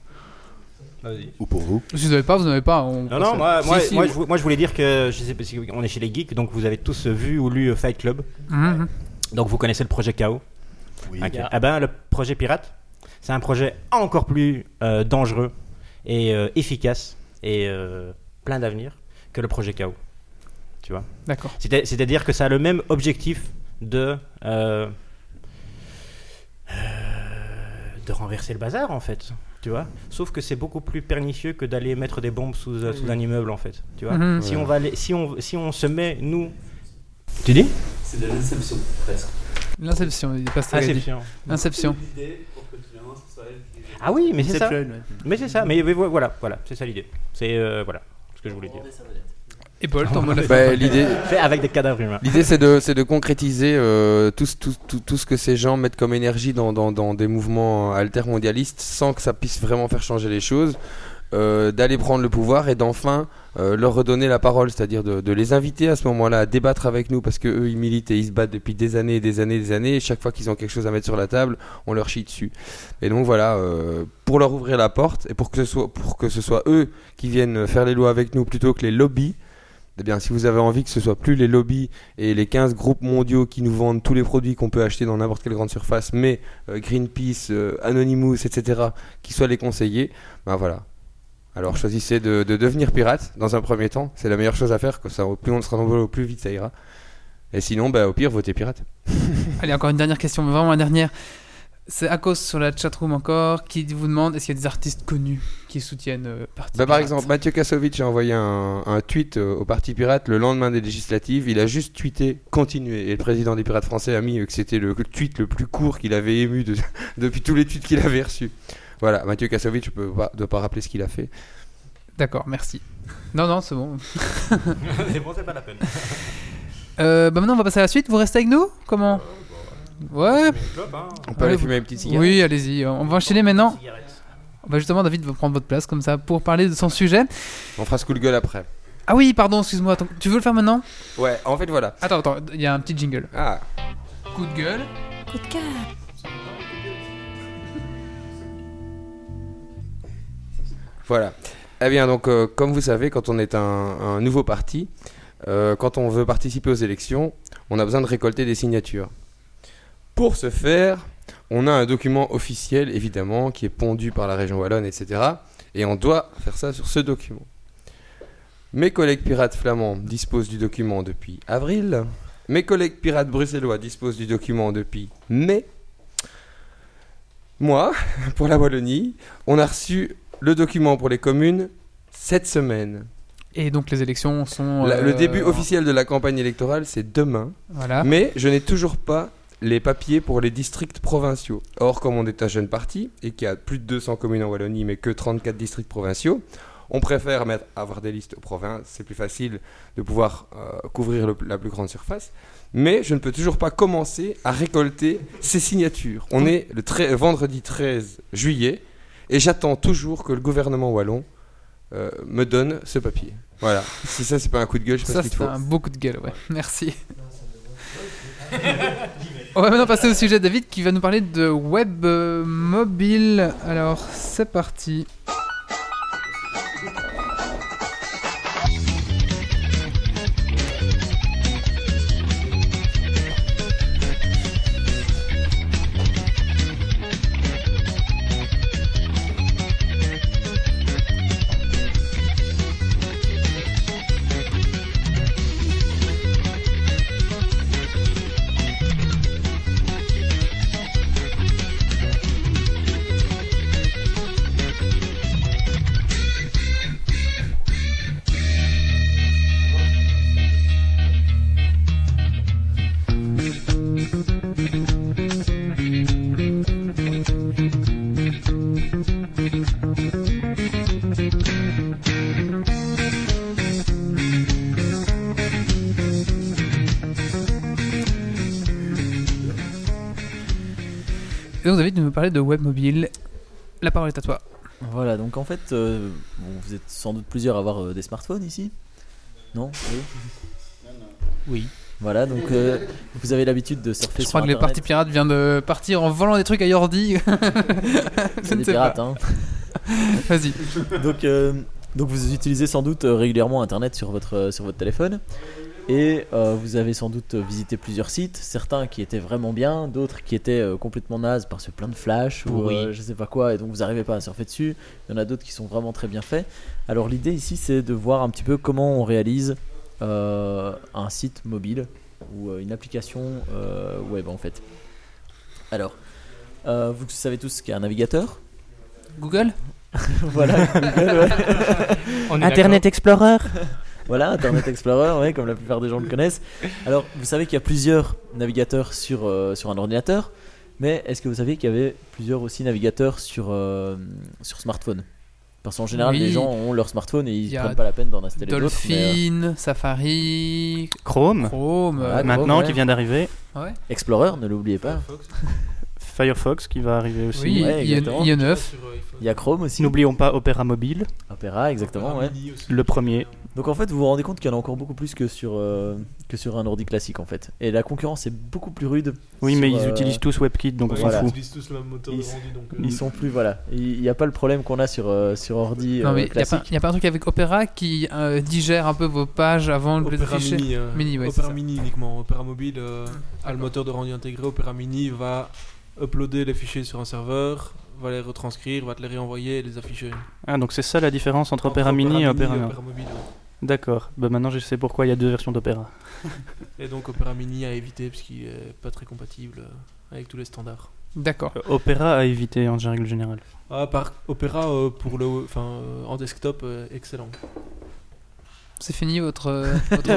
Ou pour vous. Si vous n'avez pas, vous n'avez pas. on- Non, non, moi, Si, moi, si, moi, je, vou- moi, je voulais dire que, je sais pas si on est chez les geeks, donc vous avez tous vu ou lu euh, Fight Club. Mhm. Donc vous connaissez le projet KO. Oui. Eh ben, le projet Pirate, c'est un projet encore plus euh, dangereux et euh, efficace et euh, plein d'avenir que le projet KO. Tu vois? D'accord. C'est- C'est-à-dire que ça a le même objectif de, euh, euh, de renverser le bazar, en fait. Tu vois Sauf que c'est beaucoup plus pernicieux que d'aller mettre des bombes sous, euh, sous un immeuble, en fait. Tu vois Mhm. si, on va aller- si, on, si on se met, nous... Tu dis? C'est de l'inception, presque. L'inception, il est pas ça. il a dit. Inception. Inception. L'idée pour que finalement ce soit elle qui- Ah oui, mais c'est ça. Inception, ouais. Mais c'est ça. Mais, mais voilà, voilà, c'est ça l'idée. C'est euh, voilà ce que je voulais dire. Et Paul, fin. Bah, l'idée, Fait avec des cadavres humains. l'idée c'est de, c'est de concrétiser euh, tout, ce- tout, tout, tout ce que ces gens mettent comme énergie dans, dans, dans des mouvements altermondialistes sans que ça puisse vraiment faire changer les choses. euh, d'aller prendre le pouvoir et d'enfin euh, leur redonner la parole, c'est-à-dire de, de les inviter à ce moment-là à débattre avec nous parce que eux ils militent et ils se battent depuis des années et des années et des années. Et chaque fois qu'ils ont quelque chose à mettre sur la table, on leur chie dessus. Et donc voilà, euh, pour leur ouvrir la porte et pour que ce soit pour que ce soit eux qui viennent faire les lois avec nous plutôt que les lobbies. Eh bien, si vous avez envie que ce soit plus les lobbies et les 15 groupes mondiaux qui nous vendent tous les produits qu'on peut acheter dans n'importe quelle grande surface, mais euh, Greenpeace, euh, Anonymous, etc., qui soient les conseillers, ben voilà. Alors choisissez de, de devenir pirate dans un premier temps, c'est la meilleure chose à faire, ça, au plus on sera nombreux, au plus vite ça ira. Et sinon, bah, au pire, votez pirate. Allez, encore une dernière question, mais vraiment la dernière. C'est à cause sur la chatroom encore qui vous demande est-ce qu'il y a des artistes connus qui soutiennent euh, Parti Bah, par exemple, Mathieu Kassovitch a envoyé un, un tweet euh, au Parti Pirate le lendemain des législatives. Il a juste tweeté continuer. Et le président des Pirates français a mis euh, que c'était le, le tweet le plus court qu'il avait ému de- depuis tous les tweets qu'il avait reçus. Voilà, Mathieu Kassovitch ne doit pas rappeler ce qu'il a fait. D'accord, merci. Non, non, c'est bon. c'est bon, c'est pas la peine. Euh, bah maintenant, on va passer à la suite. Vous restez avec nous? Comment? Ouais. On peut aller fumer une petite cigarette Oui, allez-y. On va enchaîner maintenant. Bah justement, David va prendre votre place comme ça pour parler de son sujet. On fera ce coup de gueule après. Ah oui, pardon, excuse-moi. Tu veux le faire maintenant? Ouais, en fait, voilà. Attends, attends, il y a un petit jingle. Ah, Coup de gueule. Coup de cœur. Voilà. Eh bien, donc, euh, comme vous savez, quand on est un, un nouveau parti, euh, quand on veut participer aux élections, on a besoin de récolter des signatures. Pour ce faire, on a un document officiel, évidemment, qui est pondu par la région Wallonne, etc. Et on doit faire ça sur ce document. Mes collègues pirates flamands disposent du document depuis avril. Mes collègues pirates bruxellois disposent du document depuis mai. Moi, pour la Wallonie, on a reçu le document pour les communes cette semaine. Et donc les élections sont. La- le euh, début officiel de la campagne électorale, c'est demain. Voilà. Mais je n'ai toujours pas les papiers pour les districts provinciaux. Or, comme on est un jeune parti et qu'il y a plus de 200 communes en Wallonie, mais que 34 districts provinciaux, on préfère mettre, avoir des listes aux provinces. C'est plus facile de pouvoir euh, couvrir le- la plus grande surface. Mais je ne peux toujours pas commencer à récolter ces signatures. On est le tre- vendredi 13 juillet et j'attends toujours que le gouvernement wallon euh, me donne ce papier. Voilà. Si ça, c'est pas un coup de gueule, je sais pas ce qu'il c'est faut. un beau coup de gueule, ouais. Merci. On va maintenant passer au sujet de David qui va nous parler de web mobile. Alors, c'est parti. Parler de web mobile. La parole est à toi. Voilà, donc en fait, euh, bon, vous êtes sans doute plusieurs à avoir euh, des smartphones ici Non? Oui Oui. Voilà, donc euh, vous avez l'habitude de surfer Je sur crois que les parties pirates viennent de partir en volant des trucs à Yordi. C'est des pirates, hein. Vas-y. donc, donc vous utilisez sans doute régulièrement Internet sur votre, sur votre téléphone. Et euh, vous avez sans doute visité plusieurs sites, certains qui étaient vraiment bien, d'autres qui étaient euh, complètement nazes parce que plein de flash ou Oui. euh, je sais pas quoi, et donc vous n'arrivez pas à surfer dessus. Il y en a d'autres qui sont vraiment très bien faits. Alors l'idée ici c'est de voir un petit peu comment on réalise euh, un site mobile ou euh, une application euh, web en fait. Alors, euh, vous savez tous ce qu'est un navigateur? Google? Voilà, Google, ouais. On est Internet. Explorer? Voilà, Internet Explorer, ouais, comme la plupart des gens le connaissent. Alors, vous savez qu'il y a plusieurs navigateurs sur, euh, sur un ordinateur, mais est-ce que vous saviez qu'il y avait plusieurs aussi navigateurs sur, euh, sur smartphone? Parce qu'en général, Oui. les gens ont leur smartphone et ils ne prennent pas la peine d'en installer d'autres. euh, Dolphin, Safari, Chrome, Chrome. Voilà, Chrome, maintenant ouais. qui vient d'arriver. ouais. Explorer, ne l'oubliez pas. Firefox qui va arriver aussi. Oui, Ouais, il y a- exactement. il y a 9. Il y a Chrome aussi. N'oublions pas Opera Mobile, Opera, exactement, ouais. le premier. Donc en fait, vous vous rendez compte qu'il y en a encore beaucoup plus que sur, euh, que sur un ordi classique en fait. Et la concurrence est beaucoup plus rude. Oui, mais ils euh, utilisent tous WebKit, donc on Voilà. s'en Ils fout. utilisent tous le même moteur de Ils- rendu, donc. euh, Ils sont plus, voilà. Il n'y a pas le problème qu'on a sur, euh, sur ordi Non, euh, mais il n'y a, classique. pas- y a pas un truc avec Opera qui euh, digère un peu vos pages avant de les Opera afficher Mini, euh, Mini, ouais, c'est Opera ça. Mini uniquement. Opera Mobile euh, a le moteur de rendu intégré. Opera Mini va uploader les fichiers sur un serveur, va les retranscrire, va te les réenvoyer et les afficher. Ah, donc c'est ça la différence entre Entre Opera Mini et Opera Opera Mobile. ouais. D'accord, bah maintenant je sais pourquoi il y a deux versions d'Opera. Et donc Opera Mini à éviter parce qu'il est pas très compatible euh, avec tous les standards. D'accord. Euh, Opera à éviter en règle générale. Ah, par Opera euh, pour le, enfin euh, en desktop, euh, excellent. C'est fini votre. Je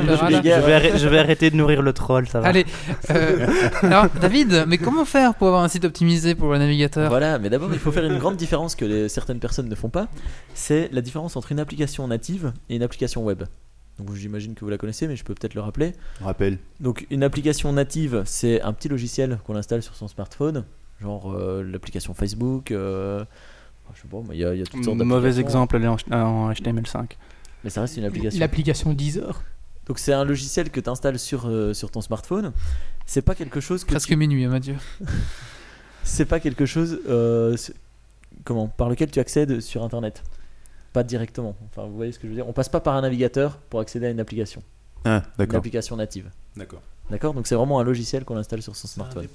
vais, arrêter, je vais arrêter de nourrir le troll, ça va. Allez. euh, alors, David, mais comment faire pour avoir un site optimisé pour le navigateur? Voilà, mais d'abord il faut faire une grande différence que les- certaines personnes ne font pas. C'est la différence entre une application native et une application web. Donc j'imagine que vous la connaissez, mais je peux peut-être le rappeler. Rappel. Donc une application native, c'est un petit logiciel qu'on installe sur son smartphone, genre euh, l'application Facebook. euh, je sais pas, mais il y, a- il y a toutes sortes Mauvais exemple, elle est en, en HTML5. Mais ça reste une application. L'application Deezer. Donc c'est un logiciel que tu installes sur, euh, sur ton smartphone. C'est pas quelque chose que Presque tu- minuit, hein, Mathieu. c'est pas quelque chose euh, comment par lequel tu accèdes sur internet. Pas directement. Enfin, vous voyez ce que je veux dire On passe pas par un navigateur pour accéder à une application. Ah, Une d'accord. application native. D'accord. D'accord? Donc c'est vraiment un logiciel qu'on installe sur son smartphone.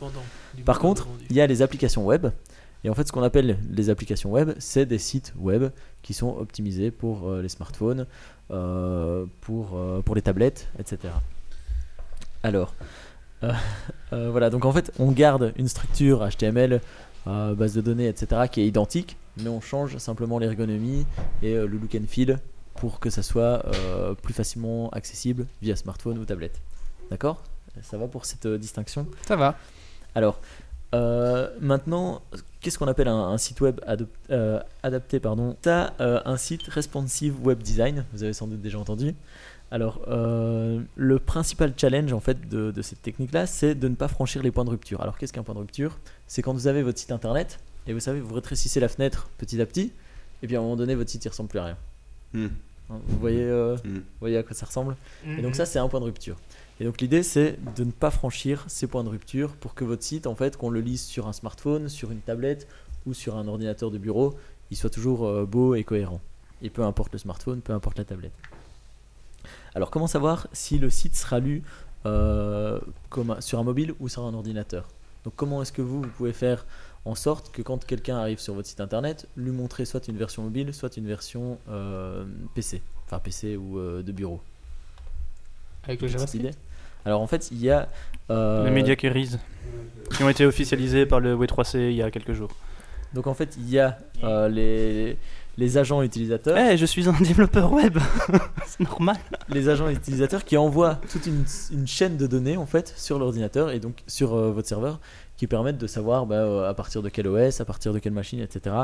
Par contre, il y a les applications web. Et en fait, ce qu'on appelle les applications web, c'est des sites web qui sont optimisés pour euh, les smartphones, euh, pour, euh, pour les tablettes, etc. Alors, voilà, donc en fait, on garde une structure HTML, base de données, etc., qui est identique, mais on change simplement l'ergonomie et le look and feel pour que ça soit plus facilement accessible via smartphone ou tablette. D'accord? Ça va pour cette distinction? Ça va. alors, maintenant, qu'est-ce qu'on appelle un, un site web euh, adapté pardon T'as euh, un site responsive web design, vous avez sans doute déjà entendu. Alors, euh, le principal challenge en fait de, de cette technique-là, c'est de ne pas franchir les points de rupture. Alors, qu'est-ce qu'un point de rupture? C'est quand vous avez votre site internet et vous savez, vous rétrécissez la fenêtre petit à petit, et puis à un moment donné, votre site il ressemble plus à rien. Hmm. Hein, Vous voyez, euh, Mm. vous voyez à quoi ça ressemble? Et donc ça, c'est un point de rupture. Et donc l'idée, c'est de ne pas franchir ces points de rupture pour que votre site, en fait, qu'on le lise sur un smartphone, sur une tablette ou sur un ordinateur de bureau, il soit toujours euh, beau et cohérent. Et peu importe le smartphone, peu importe la tablette. Alors comment savoir si le site sera lu euh, comme sur un mobile ou sur un ordinateur? Donc comment est-ce que vous, vous pouvez faire en sorte que quand quelqu'un arrive sur votre site internet, lui montrer soit une version mobile, soit une version euh, PC, enfin PC ou euh, de bureau? Avec le JavaScript? Alors en fait, il y a euh, Les Media Queries qui ont été officialisés par le W3C il y a quelques jours. donc en fait, il y a euh, les les agents utilisateurs, Eh, je suis un développeur web, c'est normal. les agents utilisateurs qui envoient toute une, une chaîne de données en fait sur l'ordinateur et donc sur euh, votre serveur qui permettent de savoir bah, euh, à partir de quel OS, à partir de quelle machine, etc.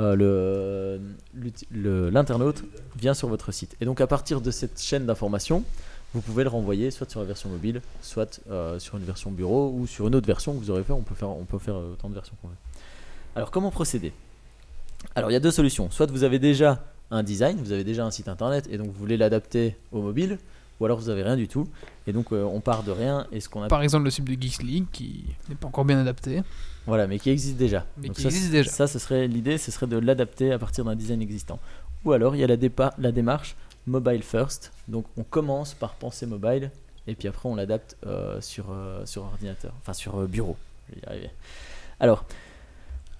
euh, le- l'uti- le- l'internaute vient sur votre site. Et donc à partir de cette chaîne d'informations, vous pouvez le renvoyer soit sur la version mobile, soit euh, sur une version bureau ou sur une autre version que vous aurez fait. On peut faire, on peut faire euh, autant de versions qu'on veut. Alors comment procéder? Alors il y a deux solutions. Soit vous avez déjà un design, vous avez déjà un site internet et donc vous voulez l'adapter au mobile, ou alors vous avez rien du tout. Et donc euh, on part de rien et ce qu'on a Par exemple, le site de Geeks League qui n'est pas encore bien adapté. voilà, mais qui existe déjà. Mais Donc qui ça, existe déjà. Ça, ce serait l'idée, ce serait de l'adapter à partir d'un design existant. Ou alors il y a la, dépa- la démarche mobile first. Donc on commence par penser mobile et puis après on l'adapte euh, sur euh, sur ordinateur, enfin sur euh, bureau. Je vais y arriver. Alors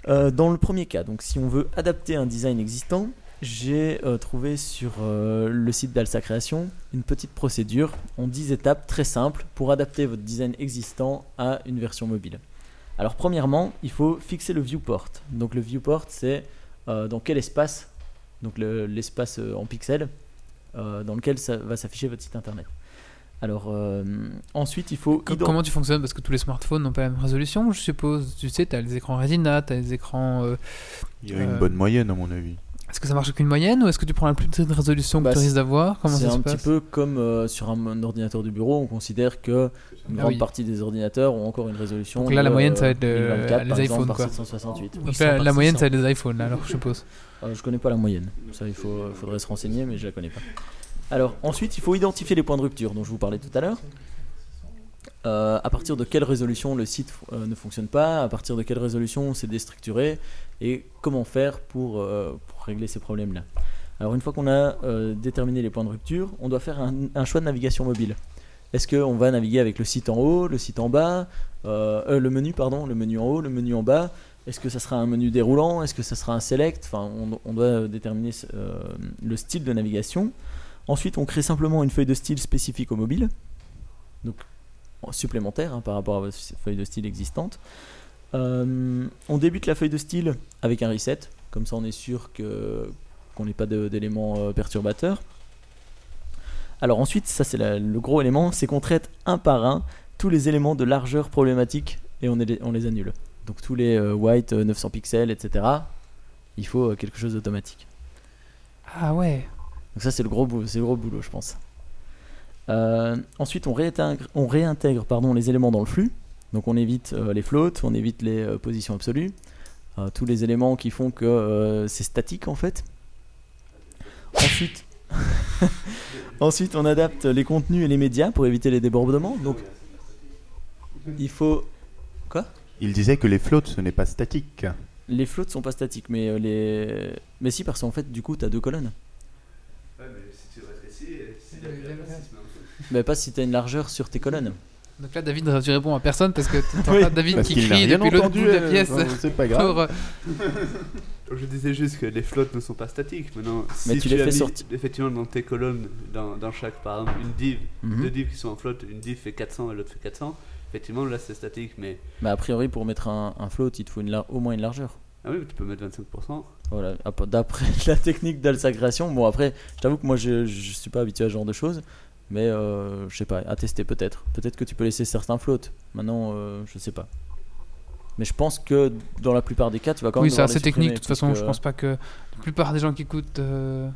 dans le premier cas, donc si on veut adapter un design existant, j'ai trouvé sur le site d'Alsa Création une petite procédure en 10 étapes très simples pour adapter votre design existant à une version mobile. Alors premièrement, il faut fixer le viewport. Donc le viewport, c'est dans quel espace, donc le- l'espace en pixels, dans lequel ça va s'afficher votre site internet. Alors euh, ensuite, il faut ident- Comment tu fonctionnes? Parce que tous les smartphones n'ont pas la même résolution, je suppose. Tu sais, tu as les écrans Retina, tu as les écrans. euh, Il y a une Euh, bonne moyenne, à mon avis. Est-ce que ça marche avec une moyenne ou est-ce que tu prends la plus petite résolution que Bah, tu c'est- risques d'avoir? C'est un petit peu comme euh, sur un, un ordinateur de bureau, on considère que une Ah grande oui. partie des ordinateurs ont encore une résolution. Donc là, la de, moyenne, ça va euh, être le- 1024, les iPhones, par quoi. 768. Donc là, la moyenne, ça va être les iPhones, là, alors je suppose. Euh, je connais pas la moyenne. Ça, il faut, faudrait se renseigner, mais je la connais pas. Alors, ensuite, il faut identifier les points de rupture dont je vous parlais tout à l'heure. Euh, à partir de quelle résolution le site euh, ne fonctionne pas, à partir de quelle résolution c'est déstructuré, et comment faire pour, euh, pour régler ces problèmes-là. Alors, une fois qu'on a euh, déterminé les points de rupture, on doit faire un, choix de navigation mobile. Est-ce qu'on va naviguer avec le site en haut, le site en bas, euh, euh, le menu, pardon, le menu en haut, le menu en bas? Est-ce que ça sera un menu déroulant? Est-ce que ça sera un select? Enfin, on, doit déterminer le style de navigation. Ensuite, on crée simplement une feuille de style spécifique au mobile, donc en supplémentaire hein, par rapport à votre feuille de style existante. On débute la feuille de style avec un reset, comme ça on est sûr que qu'on n'ait pas d'éléments euh, perturbateurs. Alors ensuite, ça c'est le gros élément, c'est qu'on traite un par un tous les éléments de largeur problématique et on, les- on les annule. Donc tous les euh, white euh, 900 pixels, etc. Il faut euh, quelque chose d'automatique. Ah ouais. Donc ça c'est le gros boulot, c'est le gros boulot, je pense. Euh, ensuite, on réintègre, on réintègre pardon, les éléments dans le flux. Donc on évite euh, les floats, on évite les euh, positions absolues, euh, tous les éléments qui font que euh, c'est statique en fait. Ensuite, ensuite, on adapte les contenus et les médias pour éviter les débordements. Donc, il faut Il disait que les floats, ce n'est pas statique. les floats sont pas statiques, mais euh, les mais si parce qu'en fait du coup tu as deux colonnes. Ouais, mais si tu rétrécis, c'est. Mais pas si tu as une largeur sur tes colonnes. Donc là, David, tu réponds à personne parce que t'entends Oui, David qui n'a crie depuis l'autre bout entendu, de la euh, pièce. non, c'est pas grave. pour, euh, Je disais juste que les flottes ne sont pas statiques. Maintenant, Mais si tu tu, les fais sortir. effectivement dans tes colonnes, dans, dans chaque, par exemple, une div, Mhm. deux divs qui sont en flotte, une div fait 400 et l'autre fait 400. Effectivement, là c'est statique, mais Mais a priori pour mettre un, un float, il te faut une lar- au moins une largeur. ah oui, mais tu peux mettre 25%. Voilà, ap- d'après la technique d'alsagration. Bon après, je t'avoue que moi je, je suis pas habitué à ce genre de choses, mais euh, je sais pas, à tester peut-être. Peut-être que tu peux laisser certains floats. Maintenant, euh, je sais pas. Mais je pense que dans la plupart des cas, tu vas quand même Oui, c'est assez les technique. De toute façon, parce je que- pense pas que la plupart des gens qui écoutent euh,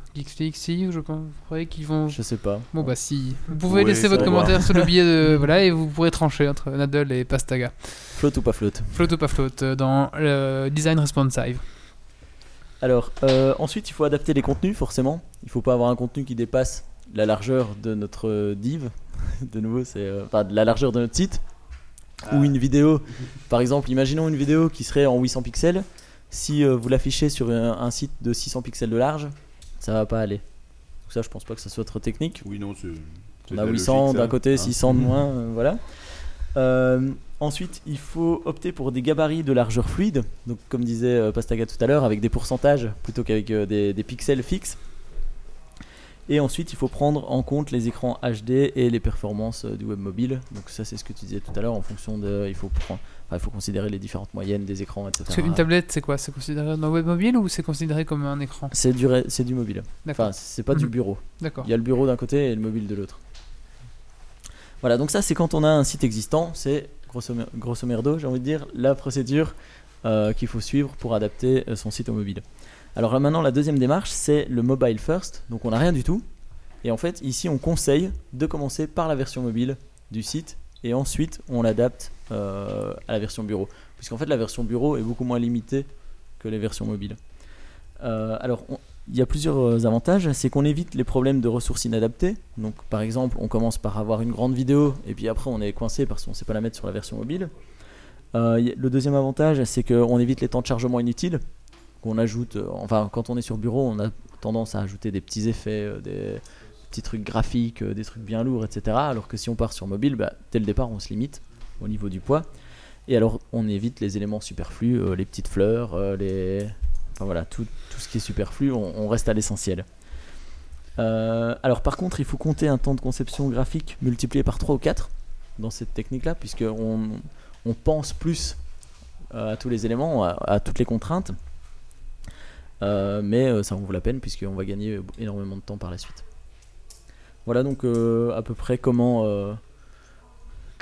si, je croyez qu'ils vont. Je sais pas. Bon, bah si. Vous pouvez laisser votre commentaire sur le billet de. Voilà, et vous pourrez trancher entre Nadal et Pastaga. Float ou pas float Float ou pas float euh, dans le design responsive. Alors, euh, ensuite, il faut adapter les contenus, forcément. Il faut pas avoir un contenu qui dépasse la largeur de notre div. De nouveau, c'est euh, enfin, de la largeur de notre site. Ou une vidéo. Par exemple, imaginons une vidéo qui serait en 800 pixels. Si euh, vous l'affichez sur un, un site de 600 pixels de large, ça va pas aller. Donc ça, je pense pas que ça soit trop technique. Oui, non, c'est. On a la 800 logique, ça, d'un côté, hein. 600 de moins, euh, voilà. Euh, ensuite, il faut opter pour des gabarits de largeur fluide, donc comme disait euh, Pastaga tout à l'heure, avec des pourcentages plutôt qu'avec euh, des, des pixels fixes. Et ensuite, il faut prendre en compte les écrans HD et les performances euh, du web mobile. Donc ça, c'est ce que tu disais tout à l'heure. En fonction de, il faut prendre, enfin, il faut considérer les différentes moyennes des écrans, etc. Parce qu'une tablette, c'est quoi? C'est considéré un web mobile ou c'est considéré comme un écran? C'est du, ré- c'est du mobile. Enfin, c'est pas du Mhm. bureau. D'accord. Il y a le bureau d'un côté et le mobile de l'autre. Voilà, donc ça c'est quand on a un site existant, c'est grosso, grosso merdo, j'ai envie de dire, la procédure euh, qu'il faut suivre pour adapter euh, son site au mobile. Alors là maintenant, la deuxième démarche, c'est le mobile first, donc on n'a rien du tout. Et en fait, ici on conseille de commencer par la version mobile du site et ensuite on l'adapte euh, à la version bureau. Puisqu'en fait, la version bureau est beaucoup moins limitée que les versions mobiles. Euh, alors, il y a plusieurs euh, avantages, c'est qu'on évite les problèmes de ressources inadaptées. Donc, par exemple, on commence par avoir une grande vidéo et puis après on est coincé parce qu'on ne sait pas la mettre sur la version mobile. Le deuxième avantage, c'est qu'on évite les temps de chargement inutiles. Qu'on ajoute, euh, enfin, quand on est sur bureau, on a tendance à ajouter des petits effets, euh, des petits trucs graphiques, euh, des trucs bien lourds, etc. Alors que si on part sur mobile, bah, dès le départ, on se limite au niveau du poids. Et alors, on évite les éléments superflus, les petites fleurs, voilà, tout, ce qui est superflu, on, reste à l'essentiel. Alors par contre, il faut compter un temps de conception graphique multiplié par 3 ou 4 dans cette technique-là, puisque on, pense plus à tous les éléments, à toutes les contraintes. Euh, mais euh, ça en vaut la peine, puisqu'on va gagner énormément de temps par la suite. Voilà donc euh, à peu près comment... euh,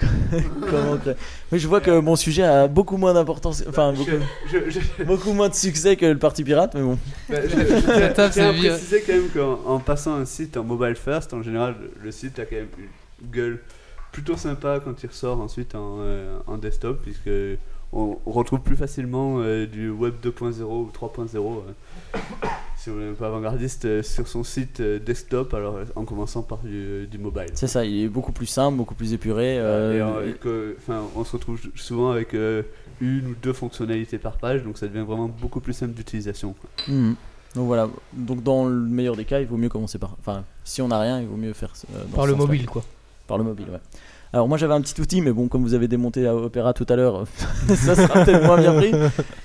comment créer- Mais je vois que mon sujet a beaucoup moins d'importance, enfin beaucoup, Je- je- beaucoup moins de succès que le Parti Pirate, mais bon. Bah, je- tiens à préciser quand même qu'en en passant un site en mobile first, en général, le- le site a quand même une gueule plutôt sympa quand il ressort ensuite en, euh, en desktop, puisque on, on retrouve plus facilement euh, du web 2.0 ou 3.0. euh, si on est un peu avant-gardiste euh, sur son site euh, desktop, alors euh, en commençant par du, du mobile. C'est ça, il est beaucoup plus simple, beaucoup plus épuré. euh, Et, euh, que- on se retrouve souvent avec euh, une ou deux fonctionnalités par page, donc ça devient vraiment beaucoup plus simple d'utilisation. Mhm. Donc voilà, donc dans le meilleur des cas, il vaut mieux commencer par. Enfin, si on n'a rien, il vaut mieux faire. euh, dans Par le mobile, quoi. Par le mobile, ouais. Alors moi j'avais un petit outil, mais bon, comme vous avez démonté à Opera tout à l'heure, ça sera peut-être moins bien pris.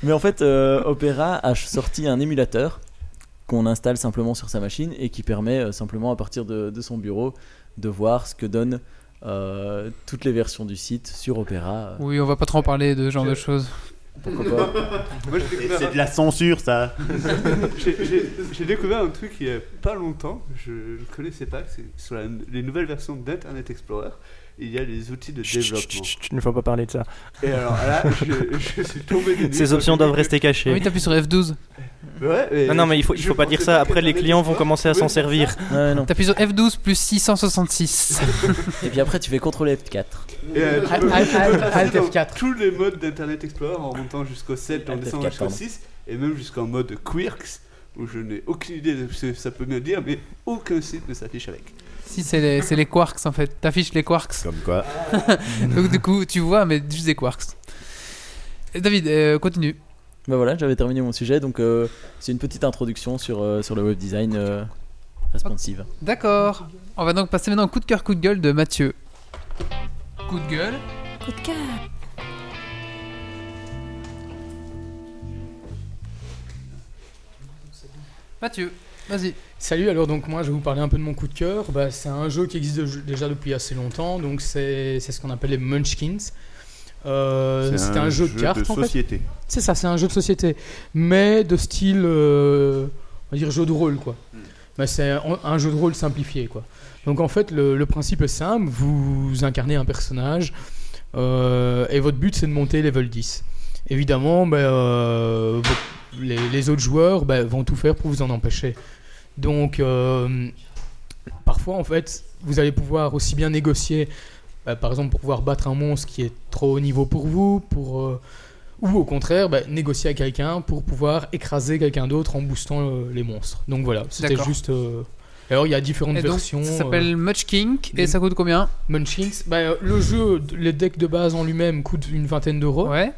Mais en fait, euh, Opera a sorti un émulateur qu'on installe simplement sur sa machine et qui permet euh, simplement à partir de, de son bureau de voir ce que donnent euh, toutes les versions du site sur Opera. Oui, on va pas trop en parler de ce genre Je- de choses. Pourquoi pas? C'est de la censure, ça. J'ai- découvert un truc il y a pas longtemps, je ne connaissais pas, c'est sur la- les nouvelles versions d'Internet Explorer, il y a les outils de Chut, développement. chut, chut, Il ne faut pas parler de ça. Et alors là, je, je suis tombé des Ces options doivent rester Ah cachées. oui, t'appuies sur F12. que- Ouais, mais Non, non, mais il faut, il faut pas dire ça. Après, les clients vont commencer à s'en servir. Ouais, non. T'appuies sur F12 plus 666. Et puis après, tu fais CTRL F4. Et, euh, Alt- peux- Alt- tu peux Alt- passer Alt dans F4. Tous les modes d'Internet Explorer en montant jusqu'au 7, en descendant F4, jusqu'au pardon. 6, et même jusqu'en mode Quirks, où je n'ai aucune idée de ce que ça peut me dire, mais aucun site ne s'affiche avec. Si, c'est les, c'est les quarks en fait. T'affiches les quarks. Comme quoi. Donc du coup, tu vois, mais juste des quarks. Et David, euh, continue. Bah voilà, j'avais terminé mon sujet, donc euh, c'est une petite introduction sur, euh, sur le web design euh, responsive. D'accord. On va donc passer maintenant au coup de cœur, coup de gueule de Mathieu. Coup de gueule. Coup de cœur. Mathieu, vas-y. Salut, alors donc moi je vais vous parler un peu de mon coup de cœur. Bah, c'est un jeu qui existe de- déjà depuis assez longtemps, donc c'est c'est ce qu'on appelle les Munchkins. Euh, C'était un, jeu de cartes en fait. société. C'est ça, c'est un jeu de société, mais de style, euh, on va dire jeu de rôle quoi. Mais c'est un, un jeu de rôle simplifié quoi. Donc en fait le, le principe est simple, vous incarnez un personnage euh, et votre but c'est de monter level 10. Évidemment, vos- les, les autres joueurs ben, vont tout faire pour vous en empêcher. Donc euh, parfois en fait vous allez pouvoir aussi bien négocier, ben, par exemple pour pouvoir battre un monstre qui est trop haut niveau pour vous, pour euh, ou au contraire bah, négocier avec quelqu'un pour pouvoir écraser quelqu'un d'autre en boostant euh, les monstres. Donc voilà, c'était juste. Alors il y a différentes Et donc, versions. ça s'appelle Much Kink et ça coûte combien? Munchkins. Bah, le jeu, le deck de base en lui-même coûte une vingtaine d'euros. Ouais.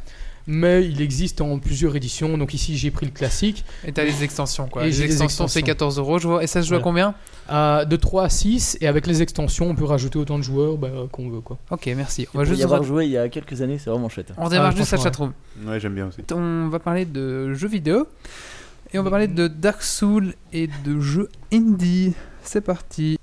Mais il existe en plusieurs éditions. Donc ici, j'ai pris le classique. Et t'as les extensions quoi. Et les extensions c'est extensions. 14 euros, je vois. Et ça se joue à combien de 3 à 6. Et avec les extensions, on peut rajouter autant de joueurs bah, qu'on veut. Quoi. Ok, merci. On va y juste. avoir joué il y a quelques années, c'est vraiment chouette. On démarre Ah, juste la chatroom. Ouais, j'aime bien aussi. On va parler de jeux vidéo. Et on va parler de Dark Souls et de jeux indie. C'est parti.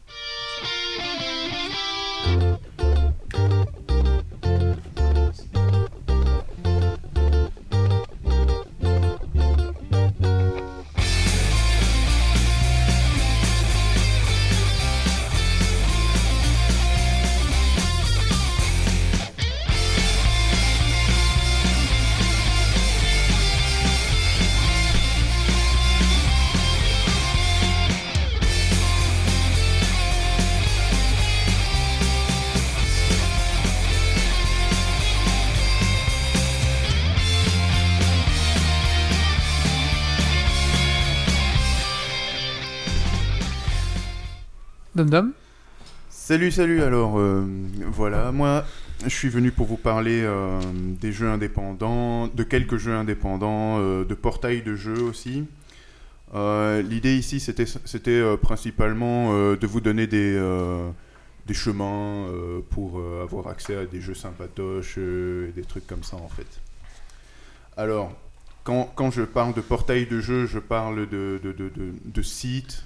Salut, salut. Alors, euh, voilà, moi, je suis venu pour vous parler euh, des jeux indépendants, de quelques jeux indépendants, euh, de portails de jeux aussi. L'idée ici, c'était principalement de vous donner des, chemins pour avoir accès à des jeux sympatoches et des trucs comme ça, en fait. Alors, quand, quand je parle de portail de jeux, je parle de sites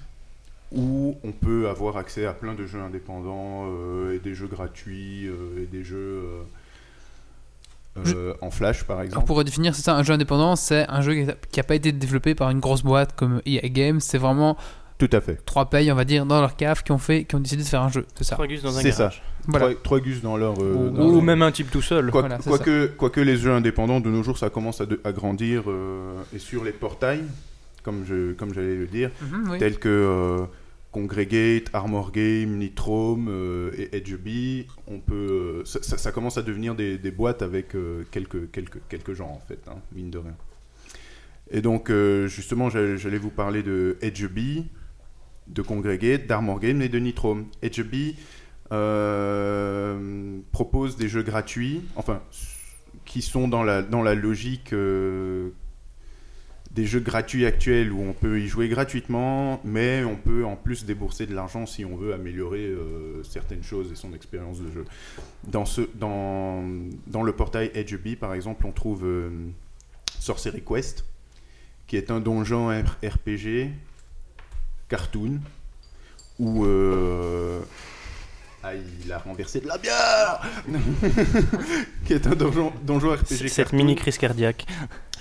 où on peut avoir accès à plein de jeux indépendants euh, et des jeux gratuits euh, et des jeux euh, euh, en flash par Alors exemple. pour redéfinir, c'est ça, un jeu indépendant, c'est un jeu qui n'a pas été développé par une grosse boîte comme EA Games. C'est vraiment Tout à fait. trois payes, on va dire, dans leur cave qui ont fait, qui ont décidé de faire un jeu. C'est ça. Trois gus dans un C'est ça. garage. Voilà. Trois, trois gus dans leur. euh, Ou- dans Ou leur- même un type tout seul. Quoi- Voilà, c'est Quoique quoique les jeux indépendants, de nos jours, ça commence à, de- à grandir euh, et sur les portails, comme je comme j'allais le dire, Mhm, oui. tels que euh, Congregate, Armor Game, Nitrome euh, et EdgeBee, on peut, euh, ça, commence à devenir des, boîtes avec euh, quelques, quelques, quelques gens en fait, hein, mine de rien. Et donc justement, j'allais vous parler de EdgeBee, de Congregate, d'Armor Game et de Nitrome. EdgeBee euh, propose des jeux gratuits, enfin, qui sont dans la, logique des jeux gratuits actuels où on peut y jouer gratuitement, mais on peut en plus débourser de l'argent si on veut améliorer euh, certaines choses et son expérience de jeu. Dans, ce, dans, dans le portail EdgeBee, par exemple, on trouve euh, Sorcery Quest, qui est un donjon RPG cartoon où euh, ah, il a renversé de la bière qui est un donjon, donjon RPG Cette cartoon mini crise cardiaque.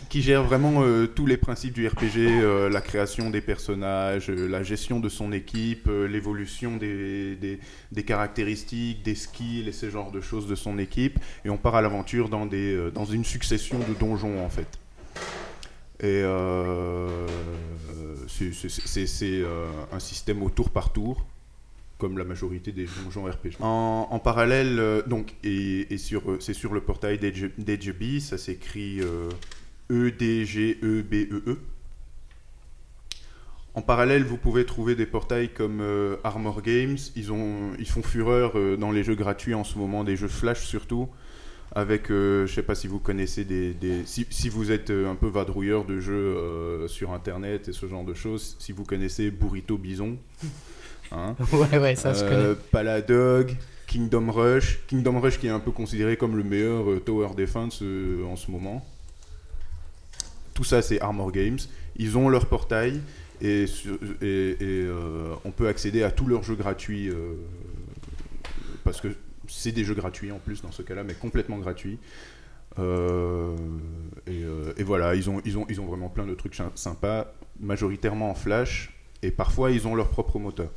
Qui gère vraiment euh, tous les principes du RPG, euh, la création des personnages, euh, la gestion de son équipe, l'évolution des, des, des caractéristiques, des skills et ce genre de choses de son équipe. Et on part à l'aventure dans, dans une succession de donjons en fait. Et c'est- un système au tour par tour, comme la majorité des donjons RPG. En, en parallèle, donc, et, et sur, c'est sur le portail d'EdgeBee, ça s'écrit euh, E-D-G-E-B-E-E. En parallèle, vous pouvez trouver des portails comme euh, Armor Games. Ils, ont, ils font fureur euh, dans les jeux gratuits en ce moment, des jeux flash surtout. Avec, euh, je sais pas si vous connaissez des. des- si, si vous êtes un peu vadrouilleur de jeux sur internet et ce genre de choses, si vous connaissez Burrito Bison. hein, Ouais, ouais, ça se euh, connaît. Paladog, Kingdom Rush. Kingdom Rush qui est un peu considéré comme le meilleur Tower Defense en ce moment. Tout ça, c'est Armor Games. Ils ont leur portail et, euh, on peut accéder à tous leurs jeux gratuits euh, parce que c'est des jeux gratuits en plus dans ce cas-là, mais complètement gratuits. Euh, et, voilà, ils ont, vraiment plein de trucs sy- sympas, majoritairement en Flash, et parfois ils ont leur propre moteur.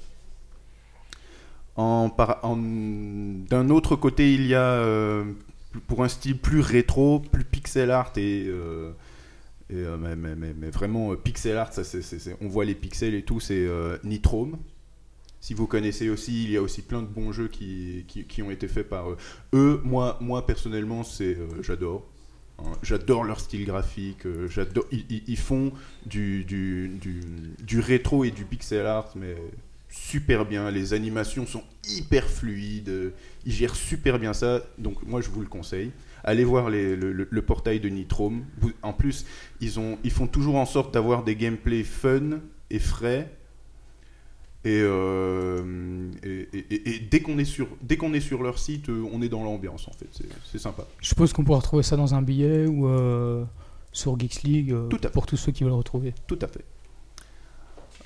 D'un autre côté, il y a, pour un style plus rétro, plus pixel art et, euh, mais, vraiment euh, pixel art, ça, on voit les pixels et tout, c'est euh, Nitrome. Si vous connaissez aussi, il y a aussi plein de bons jeux qui, ont été faits par euh, eux. Moi, moi personnellement, j'adore. hein. J'adore leur style graphique. Ils, font du, du, rétro et du pixel art, mais super bien. Les animations sont hyper fluides. Ils gèrent super bien ça. Donc moi, je vous le conseille. Allez voir les- le, le- le portail de Nitrome. En plus, ils, ont, ils font toujours en sorte d'avoir des gameplays fun et frais. Et, euh, et, et- et- et dès qu'on est sur dès qu'on est sur leur site, euh, on est dans l'ambiance en fait. C'est- sympa. Je suppose qu'on pourra retrouver ça dans un billet ou euh, sur Geeks League euh, Tout à fait. pour tous ceux qui veulent le retrouver. Tout à fait.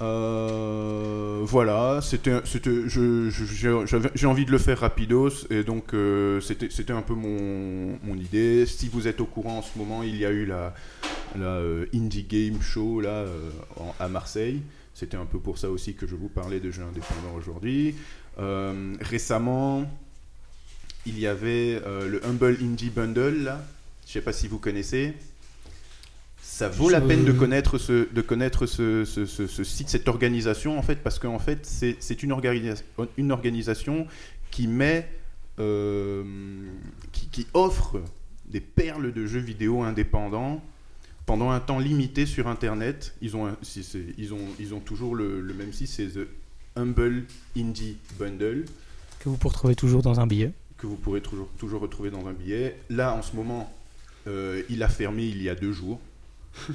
Euh, voilà, c'était, j'ai, envie de le faire rapidos et donc euh, c'était, un peu mon, idée. Si vous êtes au courant en ce moment, il y a eu la, euh, Indie Game Show là à Marseille. C'était un peu pour ça aussi que je vous parlais de jeux indépendants aujourd'hui. Récemment, il y avait le Humble Indie Bundle. Je sais pas si vous connaissez. Ça vaut la peine de connaître ce, de connaître ce, ce- ce- ce site, cette organisation en fait, parce qu'en fait c'est une, organisa- une organisation qui met, euh, qui, qui offre des perles de jeux vidéo indépendants pendant un temps limité sur Internet. Ils ont, un- si c'est- ils ont, ils ont toujours le, le même site, c'est The Humble Indie Bundle Que vous pourrez retrouver toujours dans un billet. que vous pourrez toujours, toujours retrouver dans un billet. Là, en ce moment, euh, il a fermé il y a deux jours.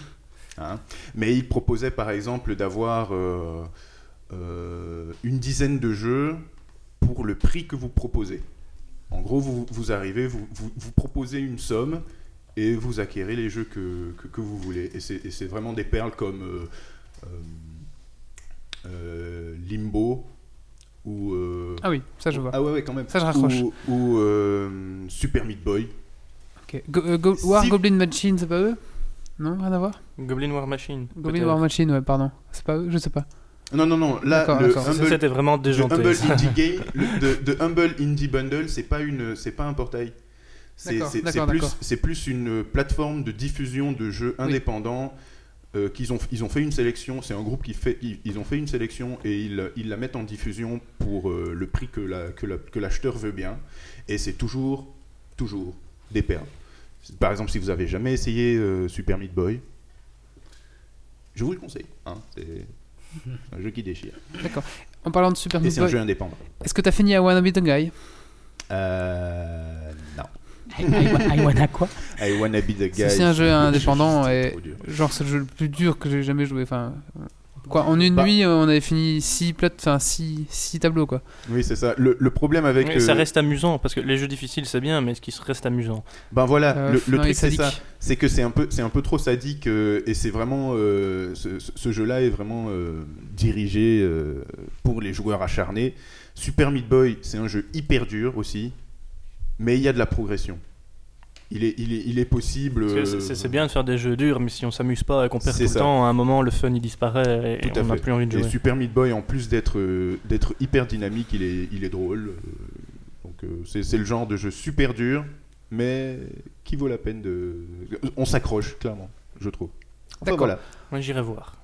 Hein. Mais il proposait par exemple d'avoir euh, euh, une dizaine de jeux pour le prix que vous proposez. En gros, vous, vous arrivez, vous, vous, vous proposez une somme et vous acquérez les jeux que, que, que vous voulez. Et c'est vraiment des perles comme euh, Limbo ou... euh, Ah oui, ça je vois. ah ouais, ouais, quand même. Ça, je raccroche. Ou, ou, euh, Super Meat Boy. Ok. Go- Go- War Si- Goblin Machine, c'est pas eux? Non, rien à voir Goblin War Machine. Goblin. War Machine, ouais, pardon. C'est pas eux, je sais pas. Non, non, non. Là, le Humble, c'était vraiment the déjanté. Humble. Indie Game, le, de, de Humble Indie Bundle, c'est pas une, c'est pas un portail. C'est plus, c'est plus une plateforme de diffusion de jeux Oui. indépendants. euh, qu'ils ont, ils ont fait une sélection, c'est un groupe qui fait, ils, ils ont fait une sélection et ils, ils la mettent en diffusion pour euh, le prix que la- que la- que l'acheteur veut bien. Et c'est toujours, toujours des perles. Par exemple, si vous avez jamais essayé euh, Super Meat Boy, je vous le conseille. hein, c'est un jeu qui déchire. En parlant de Super Et Meat c'est un Boy, jeu indépendant. est-ce que t'as fini à Wanna Be the Guy? Euh. Non. I wanna quoi? I wanna be the guy. C'est aussi un jeu indépendant et genre c'est le jeu le plus dur que j'ai jamais joué. Enfin, quoi, en une Bah. nuit, euh, on avait fini 6 plate, enfin 6 tableaux quoi. Oui, c'est ça. Le, le problème avec. Mais Ça euh, reste amusant parce que les jeux difficiles c'est bien, mais ce qui reste amusant. Ben voilà, Euh, le, le non, il truc est c'est ça. C'est que c'est un peu, c'est un peu trop sadique euh, et c'est vraiment euh, ce, ce- jeu-là est vraiment euh, dirigé euh, pour les joueurs acharnés. Super Meat Boy, c'est un jeu hyper dur aussi, mais il y a de la progression. Il est, il est, il est possible. Euh, c'est- bien de faire des jeux durs, mais si on s'amuse pas et qu'on perd tout ça. le temps, à un moment le fun il disparaît et on n'a plus envie de Et jouer. Super Meat Boy, en plus d'être euh, d'être hyper dynamique, il est, il est drôle. euh, donc euh, c'est c'est le genre de jeu super dur, mais qui vaut la peine de. On s'accroche, clairement, je trouve. Enfin, D'accord. voilà. Moi j'irai voir.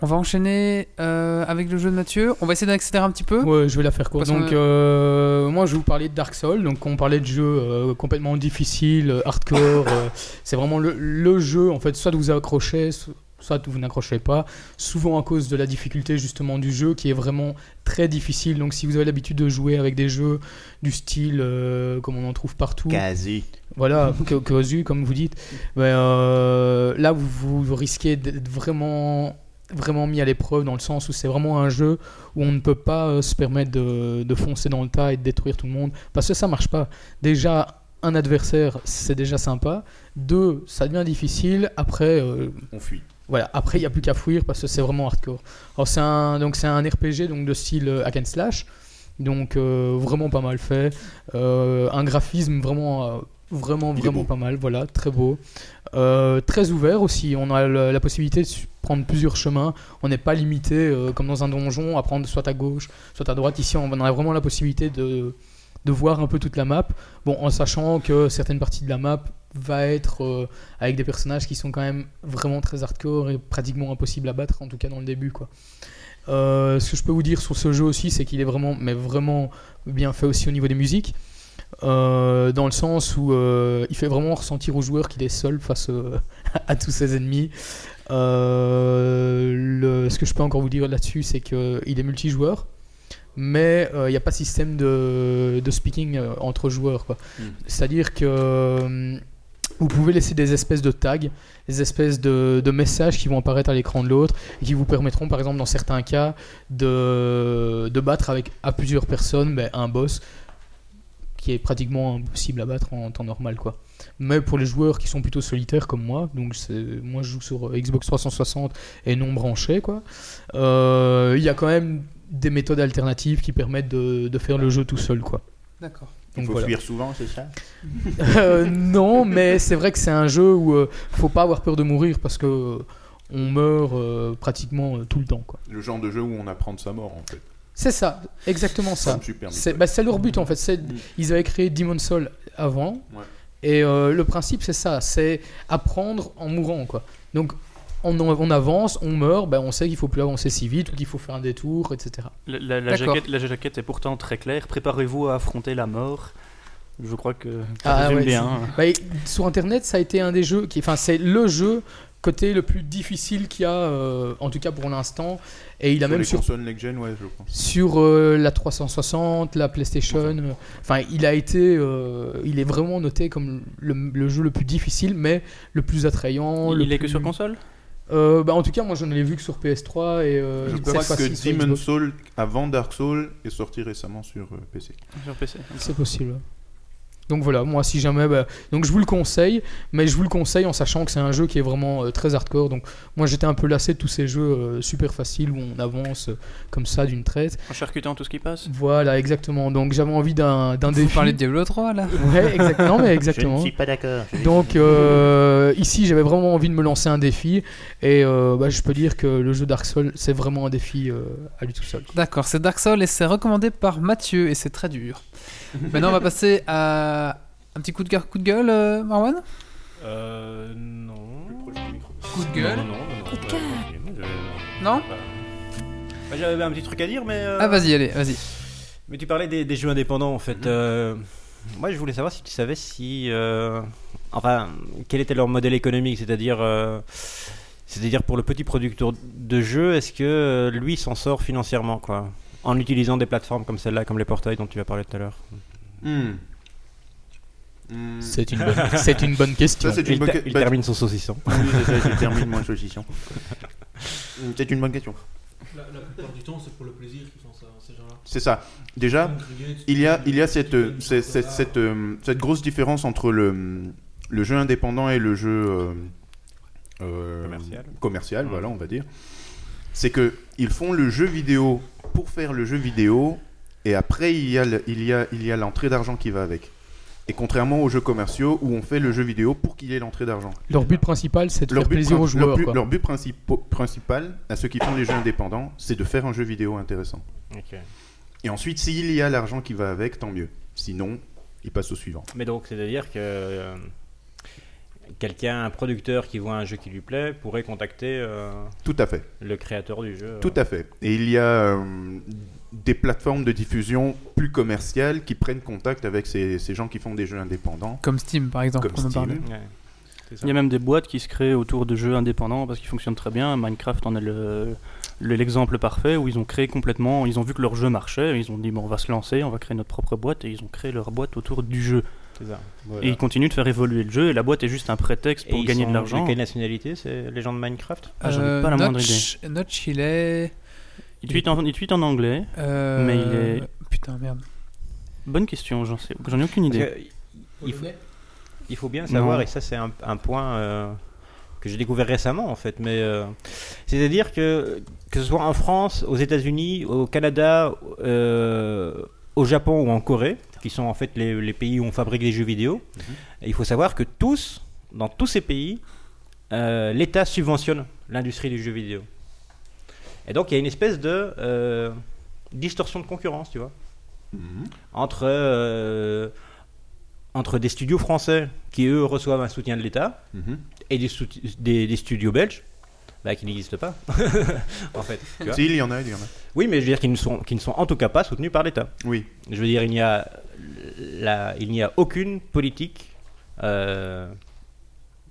On va enchaîner euh, avec le jeu de Mathieu. On va essayer d'accélérer un petit peu. Ouais, je vais la faire courte. Donc, a- euh, moi, je vais vous parler de Dark Souls. Donc, on parlait de jeux euh, complètement difficiles, hardcore. euh, c'est vraiment le, le jeu, en fait, soit vous accrochez, so- soit vous n'accrochez pas. Souvent à cause de la difficulté, justement, du jeu qui est vraiment très difficile. Donc, si vous avez l'habitude de jouer avec des jeux du style, euh, comme on en trouve partout, Quasi. voilà, Kozu, comme vous dites. Là, vous, vous risquez d'être vraiment, vraiment mis à l'épreuve dans le sens où c'est vraiment un jeu où on ne peut pas euh, se permettre de, de foncer dans le tas et de détruire tout le monde parce que ça marche pas. Déjà, un adversaire, c'est déjà sympa. Deux, ça devient difficile. Après, euh, On fuit. voilà, après il n'y a plus qu'à fuir parce que c'est vraiment hardcore. Alors c'est un donc c'est un RPG donc de style euh, hack and slash. Donc euh, vraiment pas mal fait, Euh, un graphisme vraiment vraiment Il vraiment pas mal, voilà, très beau. Euh, très ouvert aussi, on a la possibilité de prendre plusieurs chemins, on n'est pas limité euh, comme dans un donjon à prendre soit à gauche, soit à droite. Ici on a vraiment la possibilité de de voir un peu toute la map, bon en sachant que certaines parties de la map va être euh, avec des personnages qui sont quand même vraiment très hardcore et pratiquement impossibles à battre, en tout cas dans le début. Quoi. Ce que je peux vous dire sur ce jeu aussi, c'est qu'il est vraiment, mais vraiment bien fait aussi au niveau des musiques. Euh, dans le sens où euh, il fait vraiment ressentir au joueur qu'il est seul face euh, à tous ses ennemis. Le- ce que je peux encore vous dire là-dessus, c'est qu'il est multijoueur, mais il n'y a pas de système de, de speaking entre joueurs. quoi. Mm. C'est-à-dire que vous pouvez laisser des espèces de tags, des espèces de, de messages qui vont apparaître à l'écran de l'autre et qui vous permettront, par exemple, dans certains cas, de, de battre avec à plusieurs personnes ben, un boss qui est pratiquement impossible à battre en temps normal. quoi. Mais pour les joueurs qui sont plutôt solitaires comme moi, donc moi je joue sur Xbox 360 et non branché, quoi. euh, il y a quand même des méthodes alternatives qui permettent de, de faire le jeu tout seul. quoi. D'accord. Il Donc faut voilà. fuir souvent, c'est ça? Euh, non, mais c'est vrai que c'est un jeu où euh, faut pas avoir peur de mourir parce que euh, on meurt euh, pratiquement euh, tout le temps. quoi. Le genre de jeu où on apprend de sa mort, en fait. C'est ça, exactement ça. C'est bah, leur but en fait. Mm. Ils avaient créé Demon Soul avant. Ouais. Et euh, le principe c'est ça, c'est apprendre en mourant quoi. Donc on, on avance, on meurt, ben, on sait qu'il faut plus avancer si vite ou qu'il faut faire un détour, etc. La, la- la D'accord. jaquette, la jaquette est pourtant très claire. Préparez-vous à affronter la mort. Je crois que ça Ah, résume ouais, bien. Bah, sur internet, ça a été un des jeux qui, enfin, c'est le jeu côté le plus difficile qu'il y a, euh, en tout cas pour l'instant. Et il a Sur même les sur consoles next-gen, ouais, je pense. sur euh, la 360, la PlayStation. euh, Enfin, il a été, euh, il est vraiment noté comme le, le jeu le plus difficile, mais le plus attrayant. Il le est que plus- sur console? Euh, bah, en tout cas, moi, je ne l'ai vu que sur PS3 et euh, Je crois que sur Demon Xbox. Soul, avant Dark Soul, est sorti récemment sur euh, PC. Sur PC. C'est possible. Donc voilà, moi si jamais, bah, donc je vous le conseille, mais je vous le conseille en sachant que c'est un jeu qui est vraiment euh, très hardcore. Donc moi j'étais un peu lassé de tous ces jeux euh, super faciles où on avance euh, comme ça d'une traite. En charcutant tout ce qui passe. Voilà, exactement. Donc j'avais envie d'un d'un Vous défi. parlez de Diablo 3 là Ouais, exactement, mais exactement. pas d'accord. Donc euh, ici j'avais vraiment envie de me lancer un défi et euh, bah, je peux dire que le jeu Dark Souls c'est vraiment un défi euh, à lui tout seul. D'accord, c'est Dark Souls et c'est recommandé par Mathieu et c'est très dur. Maintenant, on va passer à un petit coup de cœur, coup de gueule, euh, Marwan? Euh. Non. Coup de gueule? Non, non, Coup de cœur. Bah, J'avais un petit truc à dire, mais. euh, Ah, vas-y, allez, vas-y. Mais tu parlais des, des jeux indépendants en fait. Euh, moi je voulais savoir si tu savais si. euh, enfin, quel était leur modèle économique, c'est-à-dire. euh, c'est-à-dire pour le petit producteur de jeux, est-ce que euh, lui s'en sort financièrement quoi? En utilisant des plateformes comme celle-là, comme les portails dont tu as parlé tout à l'heure. Hmm. Hmm. C'est une bonne, c'est une bonne question. Ça, une Il, bonne bah, termine son saucisson. Oui, ça, je termine mon saucisson. C'est une bonne question. La, la plupart du temps, c'est pour le plaisir qu'ils font ça, ces gens-là. C'est ça. Déjà, il y a, il y a cette, euh, cette, cette, cette, euh, cette grosse différence entre le, le jeu indépendant et le jeu euh, euh, Commercial. commercial, Ouais. voilà, on va dire. C'est que ils font le jeu vidéo pour faire le jeu vidéo, et après il y a, le- il y a, il y a l'entrée d'argent qui va avec. Et contrairement aux jeux commerciaux où on fait le jeu vidéo pour qu'il y ait l'entrée d'argent. Leur but principal c'est de Leur faire but, plaisir aux leur joueurs. quoi. leur but principal à ceux qui font les jeux indépendants, c'est de faire un jeu vidéo intéressant. Et ensuite, s'il y a l'argent qui va avec, tant mieux. Sinon, il passe au suivant. Mais donc, c'est-à-dire que euh, quelqu'un, un producteur qui voit un jeu qui lui plaît, pourrait contacter euh, Tout à fait. le créateur du jeu. Tout à fait. Et il y a euh, des plateformes de diffusion plus commerciales qui prennent contact avec ces, ces gens qui font des jeux indépendants. Comme Steam, par exemple, Comme on en parlait. Steam. Ouais. Il y a même des boîtes qui se créent autour de jeux indépendants parce qu'ils fonctionnent très bien. Minecraft en est le- l'exemple parfait où ils ont créé complètement, ils ont vu que leur jeu marchait, ils ont dit bon, on va se lancer, on va créer notre propre boîte et ils ont créé leur boîte autour du jeu. C'est ça. Et ils continuent de faire évoluer le jeu et la boîte est juste un prétexte pour gagner sont de l'argent. De quelle nationalité C'est les gens de Minecraft? Ah, j'en ai pas la moindre Notch, Notch, il est. Il tweet en, il tweet en anglais, euh, mais il est. Putain, merde. Bonne question, j'en sais, j'en ai aucune idée. que il, faut, il faut bien Non. savoir, et ça c'est un, un point euh, que j'ai découvert récemment en fait, mais euh, c'est-à-dire que que ce soit en France, aux États-Unis, au Canada, euh, au Japon ou en Corée, qui sont en fait les, les pays où on fabrique les jeux vidéo, il faut savoir que tous, dans tous ces pays, euh, l'État subventionne l'industrie du jeu vidéo. Et donc il y a une espèce de euh, distorsion de concurrence, tu vois entre, euh, entre des studios français qui eux reçoivent un soutien de l'État Mhm. et des, sout- des- des studios belges bah, qui n'existent pas. en fait. tu vois. Si, il y en a, il y en a. Oui, mais je veux dire qu'ils ne sont, qui ne sont en tout cas pas soutenus par l'État. Oui. Je veux dire, il n'y a, la, il n'y a aucune politique euh,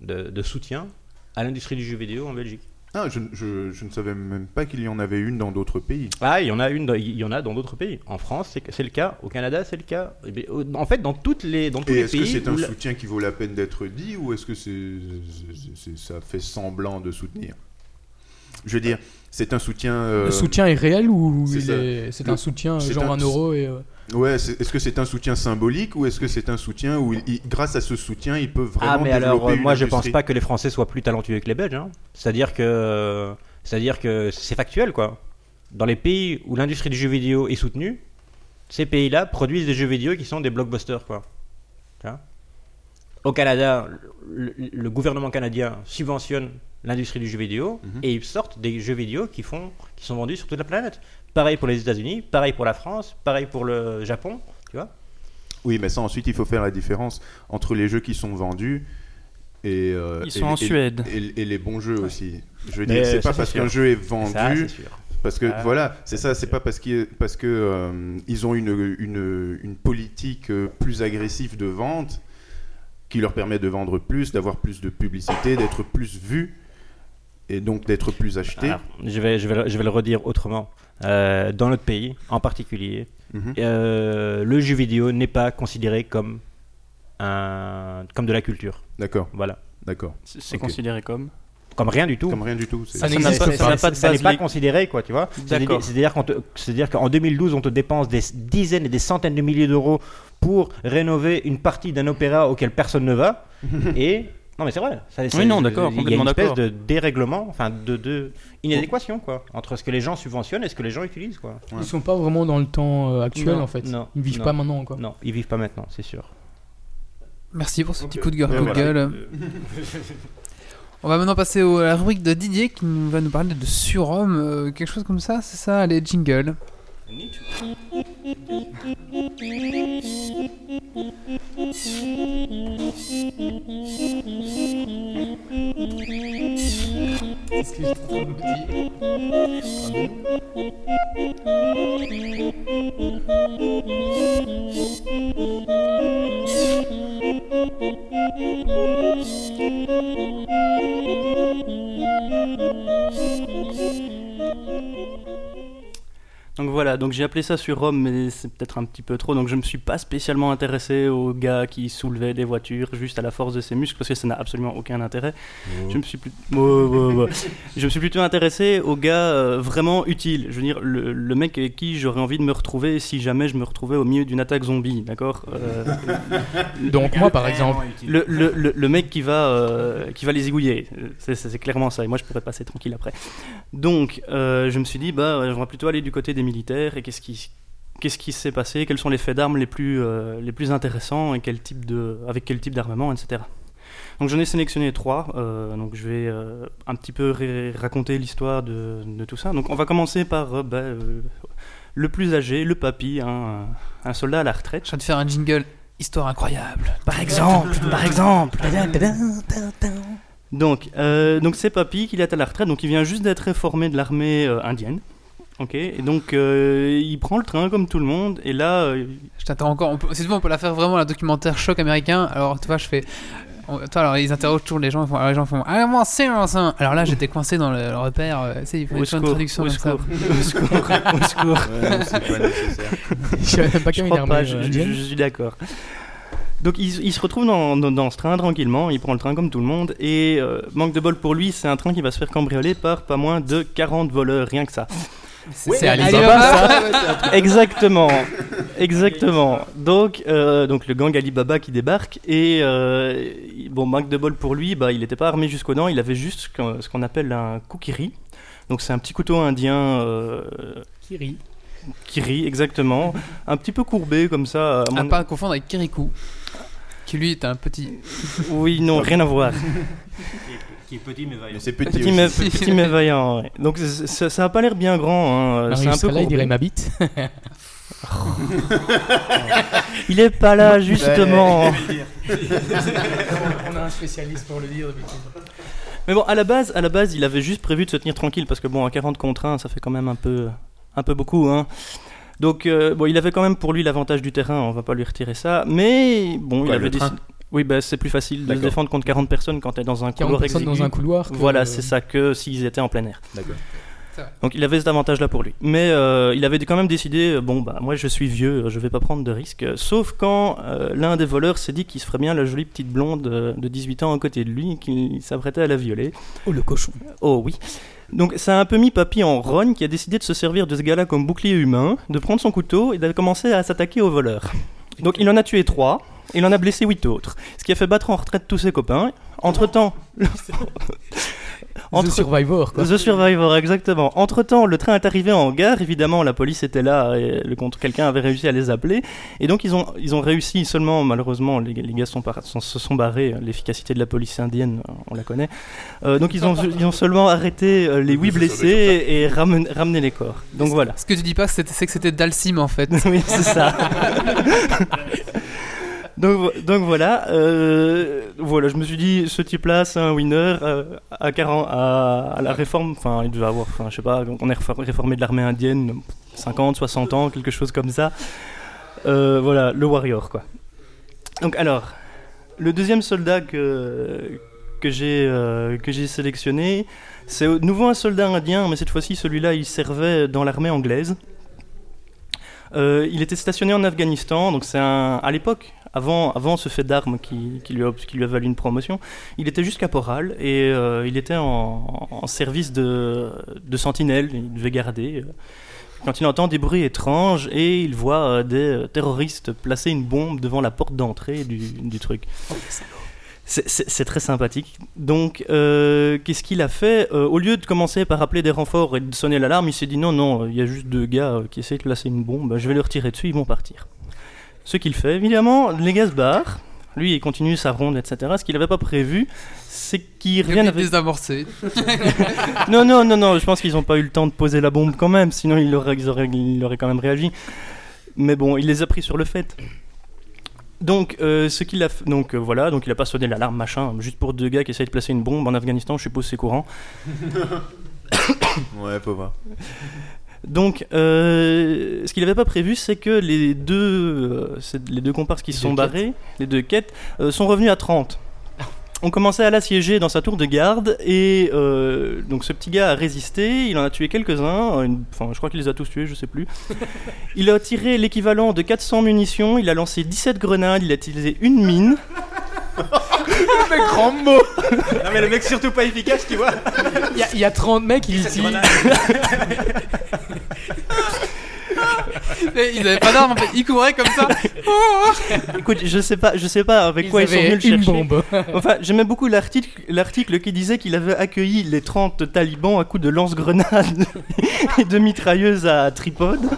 de, de soutien à l'industrie du jeu vidéo en Belgique. Ah, je, je- je ne savais même pas qu'il y en avait une dans d'autres pays. Ah, il y en a une, dans- il y en a dans d'autres pays. En France, c'est, c'est le cas. Au Canada, c'est le cas. Eh En fait, dans toutes les, dans tous Et les est-ce que pays. c'est où un la- soutien qui vaut la peine d'être dit ou est-ce que c'est, c'est- c'est- ça fait semblant de soutenir? Je veux dire, c'est un soutien. euh, Le soutien est réel ou c'est est- Le- un soutien genre un- un euro et. euh, Ouais, est-ce que c'est un soutien symbolique ou est-ce que c'est un soutien où, il- grâce à ce soutien, ils peuvent vraiment Ah, mais alors, euh, moi, je pense industrie pas que les Français soient plus talentueux que les Belges. hein. C'est-à-dire que, c'est-à-dire que c'est factuel, quoi. Dans les pays où l'industrie du jeu vidéo est soutenue, ces pays-là produisent des jeux vidéo qui sont des blockbusters, quoi. Au Canada, le, le gouvernement canadien subventionne l'industrie du jeu vidéo Mhm. et ils sortent des jeux vidéo qui font, qui sont vendus sur toute la planète. Pareil pour les États-Unis, pareil pour la France, pareil pour le Japon, tu vois. Oui, mais ça, ensuite, il faut faire la différence entre les jeux qui sont vendus et. euh, Ils et- sont en et- Suède. Et, et les bons jeux aussi. Je veux Mais dire, c'est ça, pas parce qu'un jeu est vendu. Ça, c'est sûr. Parce que Ah, voilà, c'est ça, c'est pas parce qu'ils parce que euh, ils ont une, une, une politique euh, plus agressive de vente qui leur permet de vendre plus, d'avoir plus de publicité, d'être plus vus et donc d'être plus achetés. Alors, je, vais, je, vais, le- je vais le redire autrement. Euh, dans notre pays, en particulier, Mhm. euh, le jeu vidéo n'est pas considéré comme, un, comme de la culture. D'accord, Voilà. d'accord. C'est considéré comme? Comme rien du tout. Comme rien du tout. c'est- Ça Ça n'a n'existe pas, pas. ça n'a pas de Ça n'est pas considéré, quoi, tu vois. C'est-à-dire D'accord. c'est-à-dire qu'en te- c'est-à-dire qu'en 2012, on te dépense des dizaines et des centaines de milliers d'euros pour rénover une partie d'un opéra auquel personne ne va. et non, mais c'est vrai. Ça- ça- non, d'accord, Il y a complètement une espèce d'accord. de dérèglement, enfin de, de inadéquation, quoi, entre ce que les gens subventionnent et ce que les gens utilisent, quoi. Ouais. Ils sont pas vraiment dans le temps euh, actuel Non, en fait. non, Ils vivent non. pas maintenant quoi. Non, ils vivent pas maintenant, c'est sûr. Merci pour ce petit coup de gueule. Coup de gueule. On va maintenant passer au- à la rubrique de Didier qui nous- va nous parler de surhomme, euh, quelque chose comme ça, c'est ça, les jingles. Est-ce que j'ai trop de petits Donc voilà, donc j'ai appelé ça sur Rome, mais c'est peut-être un petit peu trop. Donc je me suis pas spécialement intéressé au gars qui soulevait des voitures juste à la force de ses muscles parce que ça n'a absolument aucun intérêt. Je me suis plus... Je me suis plutôt intéressé aux gars euh, vraiment utiles. Je veux dire, le, le mec avec qui j'aurais envie de me retrouver si jamais je me retrouvais au milieu d'une attaque zombie, d'accord Euh, Donc moi par exemple. le, le, le, le mec qui va, euh, qui va les zigouiller. C'est, clairement ça. Et moi, je pourrais passer tranquille après. Donc, euh, je me suis dit, bah, j'aimerais plutôt aller du côté des militaires. Et qu'est-ce qui, qu'est-ce qui s'est passé Quels sont les faits d'armes les plus, euh, les plus intéressants et quel type de, avec quel type d'armement, etc. Donc, j'en ai sélectionné trois. euh, donc, je vais euh, un petit peu raconter l'histoire de, de tout ça. Donc, on va commencer par euh, bah, euh, le plus âgé, le papy, hein, un soldat à la retraite. Je vais te faire un jingle, histoire incroyable. Par exemple, par exemple. Donc, euh, donc c'est Papy qui est à la retraite, donc il vient juste d'être réformé de l'armée euh, indienne. Ok, et donc euh, il prend le train comme tout le monde, et là, euh, Je t'attends encore. On peut, si tu veux, on peut la faire vraiment la documentaire choc américain. Alors, tu vois, je fais. on- Toi, alors ils interrogent toujours les gens. Ils font, alors les gens font. Ah, moi, c'est un ça. Alors là, j'étais coincé dans le, le repère. euh, tu sais, ils font au une traduction au comme ça. secours, au secours, au secours. Ouais, non, c'est pas nécessaire. Je savais même pas Je crois pas, euh, je, je- indienne. je suis d'accord. Donc il, il se retrouve dans, dans- dans ce train tranquillement, il prend le train comme tout le monde, et euh, manque de bol pour lui, c'est un train qui va se faire cambrioler par pas moins de 40 voleurs, rien que ça. C'est Allez, Alibaba ça. Exactement, exactement. Donc, euh, donc le gang Alibaba qui débarque et euh, bon, manque de bol pour lui, bah, il n'était pas armé jusqu'aux dents, il avait juste ce qu'on- appelle un kukiri. Donc c'est un petit couteau indien euh, Kiri. kiri, exactement, un petit peu courbé comme ça. à À mon- pas confondre avec Kirikou. Qui lui est un petit. Oui, non, rien à voir. Qui est petit mais Mais c'est petit, Petit mais, petit mais vaillant. ouais. Donc ça, ça a pas l'air bien grand. hein. C'est un peu Kala, il dirait ma bite. Il est pas là justement. On a un spécialiste pour le dire Mais bon, à la base, à la base, il avait juste prévu de se tenir tranquille parce que bon, à 40 contre 1, ça fait quand même un peu, un peu beaucoup, hein. Donc euh, bon, il avait quand même pour lui l'avantage du terrain, on va pas lui retirer ça. Mais bon, il Quoi, avait le décidé. Oui, bah, c'est plus facile de se défendre contre 40 personnes quand tu es dans un 40 couloir personnes dans exigu. un couloir. que- Voilà, c'est ça que s'ils étaient en plein air. D'accord. Donc il avait cet avantage-là pour lui. Mais euh, il avait quand même décidé, euh, bon bah moi je suis vieux, je vais pas prendre de risques. Sauf quand euh, l'un des voleurs s'est dit qu'il se ferait bien la jolie petite blonde euh, de 18 ans à côté de lui, et qu'il s'apprêtait à la violer. Oh, le cochon. Oh oui. Donc ça a un peu mis Papy en rogne qui a décidé de se servir de ce gars-là comme bouclier humain, de prendre son couteau et de commencer à s'attaquer aux voleurs. Donc il en a tué trois, il en a blessé huit autres, ce qui a fait battre en retraite tous ses copains. Entre-temps... The Survivor, quoi. The Survivor, exactement. Entre-temps, le train est arrivé en gare, évidemment, la police était là, et le contre quelqu'un avait réussi à les appeler, et donc ils ont, ils ont réussi seulement, malheureusement, les, les gars sont par- sont- se sont barrés, l'efficacité de la police indienne, on la connaît, Euh, donc ils ont, ils ont seulement arrêté euh, les huit blessés et ramen- ramené les corps. Donc voilà. Ce que tu dis pas, c'est c'est que c'était Dalsim en fait. oui, c'est ça. donc, vo- donc voilà, euh, voilà, je me suis dit, ce type-là, c'est un winner euh, à, 40, à, à la réforme. Enfin, il devait avoir, enfin, je sais pas, on est réfor- réformé de l'armée indienne, 50, 60 ans, quelque chose comme ça. Euh, voilà, le warrior, quoi. Donc alors, le deuxième soldat que que j'ai que j'ai sélectionné, c'est au- nouveau un soldat indien, mais cette fois-ci celui-là il servait dans l'armée anglaise. Il était stationné en Afghanistan, donc c'est un à l'époque, avant, avant ce fait d'armes qui, qui lui a, qui lui a valu une promotion, il était juste caporal et euh, il était en, en service de, de sentinelle, il devait garder. euh, Quand il entend des bruits étranges et il voit euh, des terroristes placer une bombe devant la porte d'entrée du, du truc. C'est- C'est très sympathique. Donc, euh, qu'est-ce qu'il a fait Euh, Au lieu de commencer par appeler des renforts et de sonner l'alarme, il s'est dit non, non, il y a juste deux gars qui essaient de placer une bombe, je vais leur tirer dessus, ils vont partir. Ce qu'il fait, évidemment, les gars se barrent. Lui, il continue sa ronde, etc. Ce qu'il n'avait pas prévu, c'est qu'ils Il reviennent vient avec... désamorcer. non, non, non, non, je pense qu'ils n'ont pas eu le temps de poser la bombe quand même, sinon ils auraient, ils auraient, ils auraient quand même réagi. Mais bon, il les a pris sur le fait. Donc, euh, ce qu'il a f- donc euh, voilà, donc il a pas sonné l'alarme, machin, juste pour deux gars qui essayent de placer une bombe en Afghanistan, je suppose c'est courant. Ouais, pauvre. Donc, euh, ce qu'il n'avait pas prévu, c'est que les deux, euh, les deux comparses qui se sont barrés, les deux quêtes, euh, sont revenus à 30. On commençait à l'assiéger dans sa tour de garde et donc ce petit gars a résisté, il en a tué quelques-uns, enfin je crois qu'il les a tous tués, je sais plus. Il a tiré l'équivalent de 400 munitions, il a lancé 17 grenades, il a utilisé une mine. Mais grand mot Non mais le mec surtout pas efficace, tu vois. Il y a- il y, a 30 mecs, ils. Et Ils avaient pas d'armes en fait, ils couraient comme ça. Écoute, je sais pas, je sais pas avec Ils quoi ils sont avaient venus le une chercher. bombe. Enfin, j'aimais beaucoup l'article, l'article qui disait qu'il avait accueilli les 30 talibans à coups de lance-grenades et de mitrailleuses à tripode.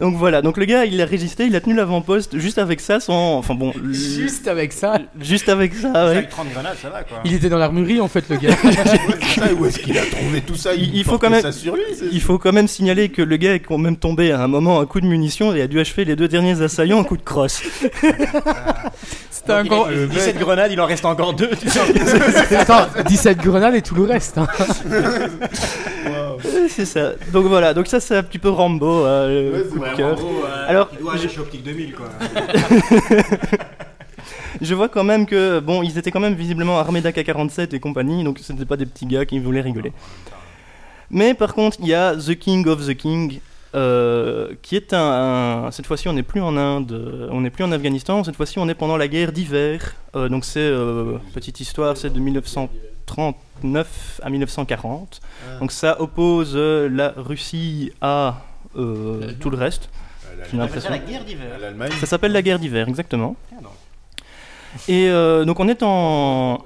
Donc voilà, donc le gars il a résisté, il a tenu l'avant-poste juste avec ça, sans. Enfin bon. l- Juste avec ça. Juste avec ça, ouais. Avec 30 grenades, ça va quoi. Il était dans l'armurerie en fait, le gars. Où est-ce qu'il a trouvé tout ça? Il- il faut portait quand même- ça sur lui. c'est- Il faut quand même signaler que le gars est quand même tombé à un moment à coup de munitions et a dû achever les deux derniers assaillants à coup de crosse. C'était un gros. 17 grenades, il en reste encore deux. tu sais. Attends, 17 grenades et tout le reste. hein. Euh, C'est ça. Donc voilà, donc ça c'est un petit peu Rambo. euh, Ouais, coup de vraiment cœur. gros, euh, Alors, il doit aller chez Optique 2000 quoi. Je vois quand même que, bon, ils étaient quand même visiblement armés d'AK-47 et compagnie, donc ce n'étaient pas des petits gars qui voulaient rigoler. Mais par contre, il y a The King of the King, euh, qui est un, un- Cette fois-ci, on n'est plus en Inde, on n'est plus en Afghanistan, cette fois-ci, on est pendant la guerre d'hiver. Euh, donc c'est, euh, petite histoire, c'est de 1939 à 1940. Donc ça oppose euh, la Russie à euh, tout le reste. J'ai l'impression. guerre À d'hiver. l'Allemagne. Ça s'appelle la guerre d'hiver, exactement. Ah. Et euh, donc on est en.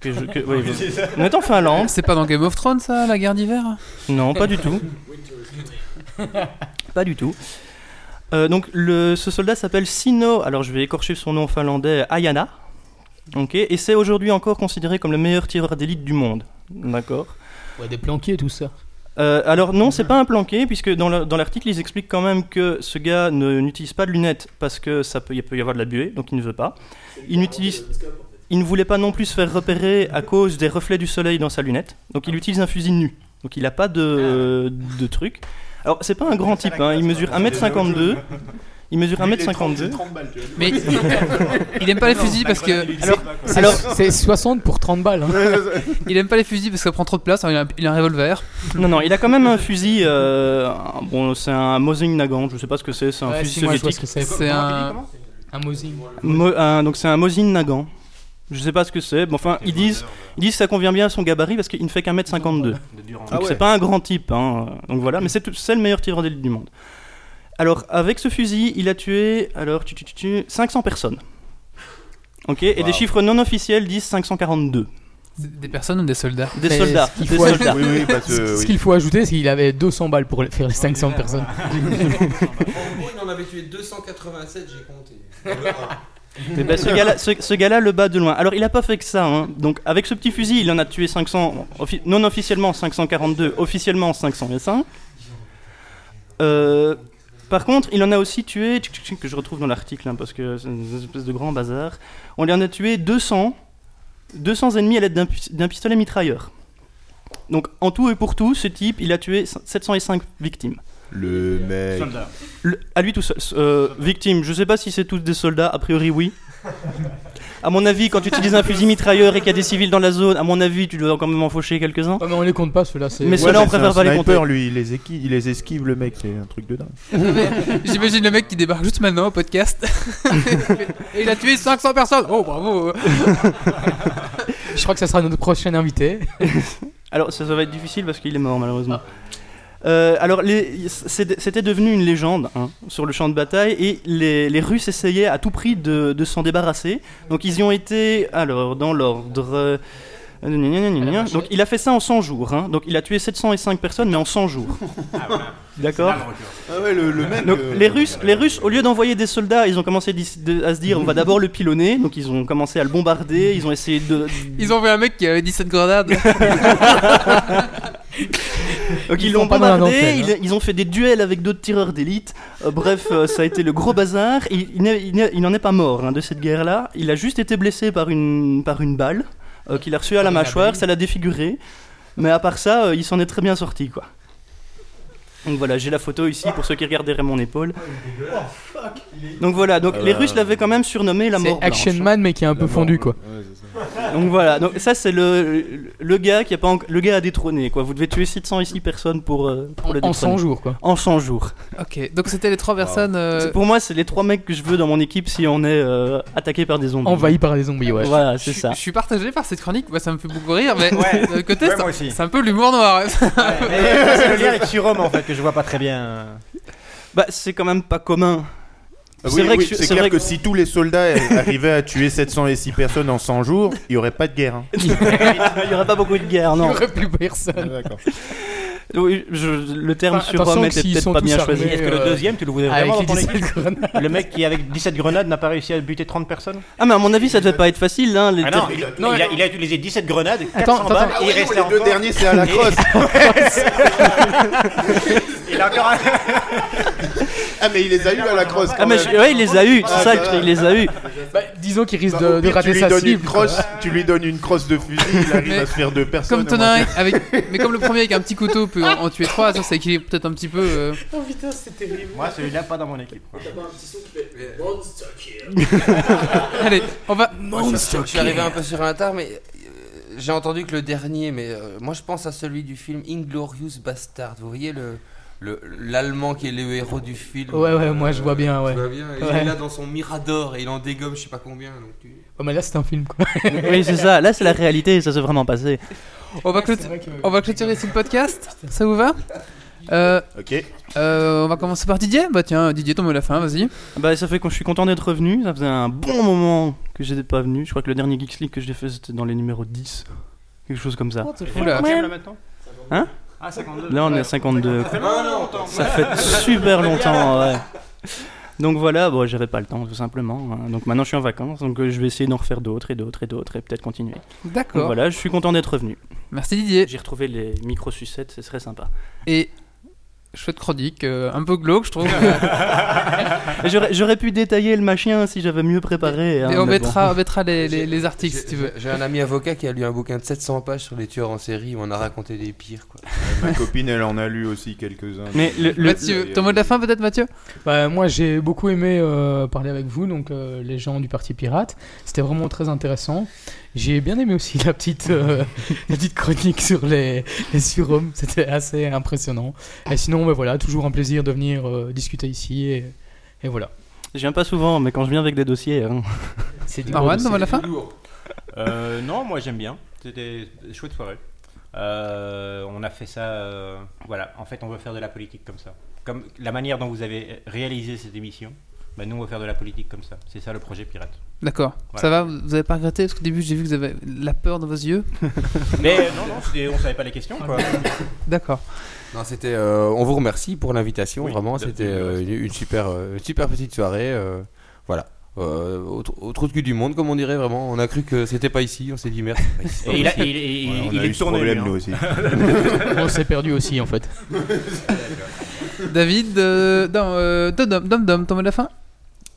que je- que- oui, on est en Finlande. C'est pas dans Game of Thrones ça, la guerre d'hiver? Non, pas du tout. pas du tout. Euh, donc le, ce soldat s'appelle Sino, alors je vais écorcher son nom finlandais, Ayana. Ok, et c'est aujourd'hui encore considéré comme le meilleur tireur d'élite du monde. D'accord. Ouais, des planqués, tout ça. Euh, alors non, c'est pas un planqué, puisque dans le- dans l'article, ils expliquent quand même que ce gars n'utilise pas de lunettes parce que ça peut, il peut y avoir de la buée, donc il ne veut pas. Il n'utilise... il ne voulait pas non plus se faire repérer à cause des reflets du soleil dans sa lunette. Donc il utilise un fusil nu. Donc il n'a pas de, de truc. Alors c'est pas un grand type, hein, il mesure 1m52. Il mesure 1m52. Mais il aime pas les fusils parce que. Alors, C'est- Alors- c'est 60 pour 30 balles. hein. il aime pas les fusils parce que ça prend trop de place. alors il, a, il a un revolver. Non, non, il a quand même un fusil. euh, un- bon, c'est un Mosin Nagant, je sais pas ce que c'est, c'est un Ouais, fusil si, moi, je vois soviétique. ce que c'est. C'est un. Un Mosin. Mo- un- donc c'est un Mosin Nagant. Je sais pas ce que c'est. Bon, enfin, ils disent, ils disent que ça convient bien à son gabarit parce qu'il ne fait qu'un mètre 52. Donc c'est pas un grand type. hein. Donc voilà, mais c'est tout- c'est le meilleur tireur d'élite du monde. Alors avec ce fusil, il a tué alors tu, tu, tu, tu, 500 personnes. Ok, et des chiffres non officiels disent 542. Des personnes ou des soldats Des Mais soldats. ce qu'il Des faut soldats. Oui, oui, ajouter, c'est qu'il avait 200 balles pour faire les 500 personnes. En gros, il en avait tué 287, j'ai compté. Eh ben, ce gars-là, ce, ce gars-là le bat de loin. Alors il a pas fait que ça. hein. Donc avec ce petit fusil, il en a tué 500, offi- non officiellement 542, officiellement 505. Euh, par contre, il en a aussi tué, que je retrouve dans l'article, hein, parce que c'est une espèce de grand bazar. On lui en a tué 200, 200 ennemis à l'aide d'un pistolet mitrailleur. Donc en tout et pour tout, ce type, il a tué 705 victimes. Le mec. Le- à lui tout seul. Euh, victime, je sais pas si c'est tous des soldats, a priori oui. À mon avis, quand tu utilises un fusil mitrailleur et qu'il y a des civils dans la zone, à mon avis, tu dois quand même en faucher quelques-uns. Ouais, mais on les compte pas, ceux-là. c'est- Mais Ouais, ceux-là, on c'est préfère un pas les sniper, compter. lui, il les, esquive, il les esquive, le mec, c'est un truc de dingue. J'imagine le mec qui débarque juste maintenant au podcast. Et il a tué 500 personnes. Oh bravo. Je crois que ça sera notre prochain invité. Alors, ça, ça va être difficile parce qu'il est mort, malheureusement. Euh, alors, c'était devenu une légende hein, sur le champ de bataille et les, les Russes essayaient à tout prix de, de s'en débarrasser. Donc, ils y ont été, alors, dans l'ordre. euh. Donc, il a fait ça en 100 jours. hein. Donc, il a tué 705 personnes, mais en 100 jours. D'accord Ah ouais, le. Donc euh, les Russes, les Russes, au lieu d'envoyer des soldats, ils ont commencé à se dire on va d'abord le pilonner. Donc ils ont commencé à le bombarder. Ils ont essayé de. Ils ont vu un mec qui avait 17 grenades. Donc ils Ils l'ont bombardé. Ils, ils ont fait des duels avec d'autres tireurs d'élite. Euh, bref, euh, ça a été le gros bazar. Il, il n'est- il n'est- il n'en est pas mort hein, de cette guerre-là. Il a juste été blessé par une par une balle euh, qu'il a reçue à la mâchoire. Ça l'a défiguré. Mais à part ça, euh, il s'en est très bien sorti quoi. Donc voilà, j'ai la photo ici pour ceux qui regarderaient mon épaule. Donc voilà, donc les Russes l'avaient quand même surnommé la mort C'est Action blanche. Man, mais qui est un peu fondu, quoi. Donc voilà, donc ça c'est le, le gars qui a pas le gars à détrôner quoi. Vous devez tuer 700 ici personnes pour euh, pour le En détrôner. 100 jours, quoi. En 100 jours. ok, donc c'était les trois personnes. euh, Pour moi, c'est les trois mecs que je veux dans mon équipe si on est euh, attaqué par des zombies. Envahi par des zombies, ouais. Voilà, c'est je, ça. je suis partagé par cette chronique, moi ça me fait beaucoup rire, mais Ouais. de l'autre côté, Ouais, ça- moi aussi. c'est un peu l'humour noir. Mais c'est le lien avec Surhomme en fait que je vois pas très bien. Bah, c'est quand même pas commun. Ah C'est oui, vrai oui, c'est c'est clair vrai que, que- si tous les soldats arrivaient à tuer 706 personnes en 100 jours, il n'y aurait pas de guerre. hein. Il y aurait pas beaucoup de guerre, Il n'y non. aurait plus personne. D'accord. Oui, je- le terme Enfin, sur que était peut-être pas bien choisi. Est-ce que le euh, deuxième, tu le voulais vraiment dans ton 17 équipe grenades. Le mec qui avec 17 grenades n'a pas réussi à buter 30 personnes Ah, mais à mon avis, ça devait pas être facile, hein. Les Ah non, il, Non, il a, il a utilisé 17 grenades, 400 Attends, attends, balles attends. et il restait les deux derniers, c'est à la crosse. Il a encore un- ah, mais il les a eu à la crosse. Ah, quand mais je- ouais, il les a eu, c'est Ah, ça le truc, il les a eu. Bah, disons qu'il risque de, rater tu lui sa donnes une cible. crosse, tu lui donnes une crosse de fusil, il arrive Mais à se faire deux personnes. Comme au t'en moins. as un avec, mais comme le premier avec un petit couteau peut en, en tuer trois, ça, ça équilibre peut-être un petit peu. euh, Moi, celui-là, pas dans mon équipe. quoi. Allez, on va. Je je suis arrivé un peu sur un tard, mais euh, j'ai entendu que le dernier, mais euh, moi je pense à celui du film Inglorious Bastard. Vous voyez le- l'allemand qui est le héros du film. Ouais, ouais, moi je vois bien, ouais. Tu vois bien, il Ouais. est là dans son mirador et il en dégomme je sais pas combien. Donc tu... Oh, mais là c'est un film, quoi. Oui, c'est ça. Là, c'est la réalité, ça s'est vraiment passé. On va, clôtu- on va clôturer ici le podcast. Ça vous va euh, Ok. euh, On va commencer par Didier. Bah tiens, Didier, tombe à la fin, vas-y. Bah, ça fait que je suis content d'être revenu. Ça faisait un bon moment que j'étais pas venu. Je crois que le dernier Geeks League que j'ai fait, c'était dans les numéros 10. Quelque chose comme ça. Oula. Là, maintenant Hein? Ah, 52. Là, on est à 52. Ça fait longtemps. Ça fait super longtemps, ouais. Donc voilà, bon, j'avais pas le temps tout simplement. hein. Donc maintenant je suis en vacances, donc euh, je vais essayer d'en refaire d'autres et d'autres et d'autres et peut-être continuer. Donc D'accord. voilà, je suis content d'être revenu. Merci Didier. J'ai retrouvé les micro sucettes, ce serait sympa. Et chouette chronique, euh, un peu glauque, je trouve. J'aurais j'aurais pu détailler le machin si j'avais mieux préparé. hein, Et on mais bon. mettra, on mettra les, les- les articles J'ai- si tu veux. J'ai un ami avocat qui a lu un bouquin de 700 pages sur les tueurs en série où on a raconté des pires. Quoi. Ma copine, elle en a lu aussi quelques-uns. Mais le- le- Mathieu, ton mot de la fin peut-être Mathieu? Bah, moi j'ai beaucoup aimé euh, parler avec vous, donc euh, les gens du Parti Pirate. C'était vraiment très intéressant. J'ai bien aimé aussi la petite, euh, la petite chronique sur les, les surhommes. C'était assez impressionnant. Et sinon, bah, voilà, toujours un plaisir de venir euh, discuter ici. Et, et voilà. Je viens pas souvent, mais quand je viens avec des dossiers. hein. C'est du Marwan, mot de la fin Euh, non, moi j'aime bien. C'était une chouette soirée. Euh, on a fait ça. euh, voilà, en fait, on veut faire de la politique comme ça. Comme la manière dont vous avez réalisé cette émission, bah, nous on va faire de la politique comme ça. C'est ça le projet Pirate. D'accord. Voilà. Ça va Vous avez pas regretté? Parce qu'au début, j'ai vu que vous avez la peur dans vos yeux. Mais euh, non, non, on savait pas les questions quoi. D'accord. Non, c'était. euh, on vous remercie pour l'invitation. Oui, vraiment, c'était euh, une, super, euh, super petite soirée. euh, voilà. Euh, au, au trou de cul du monde, comme on dirait vraiment. On a cru que c'était pas ici. On s'est dit merde. pas. Et il, a, il, il- Ouais, on il a est eu ce tourné. problème, lui, hein. nous aussi. On s'est perdu aussi en fait. David, euh, non, euh, Dom, Dom, Dom, ton mot de la fin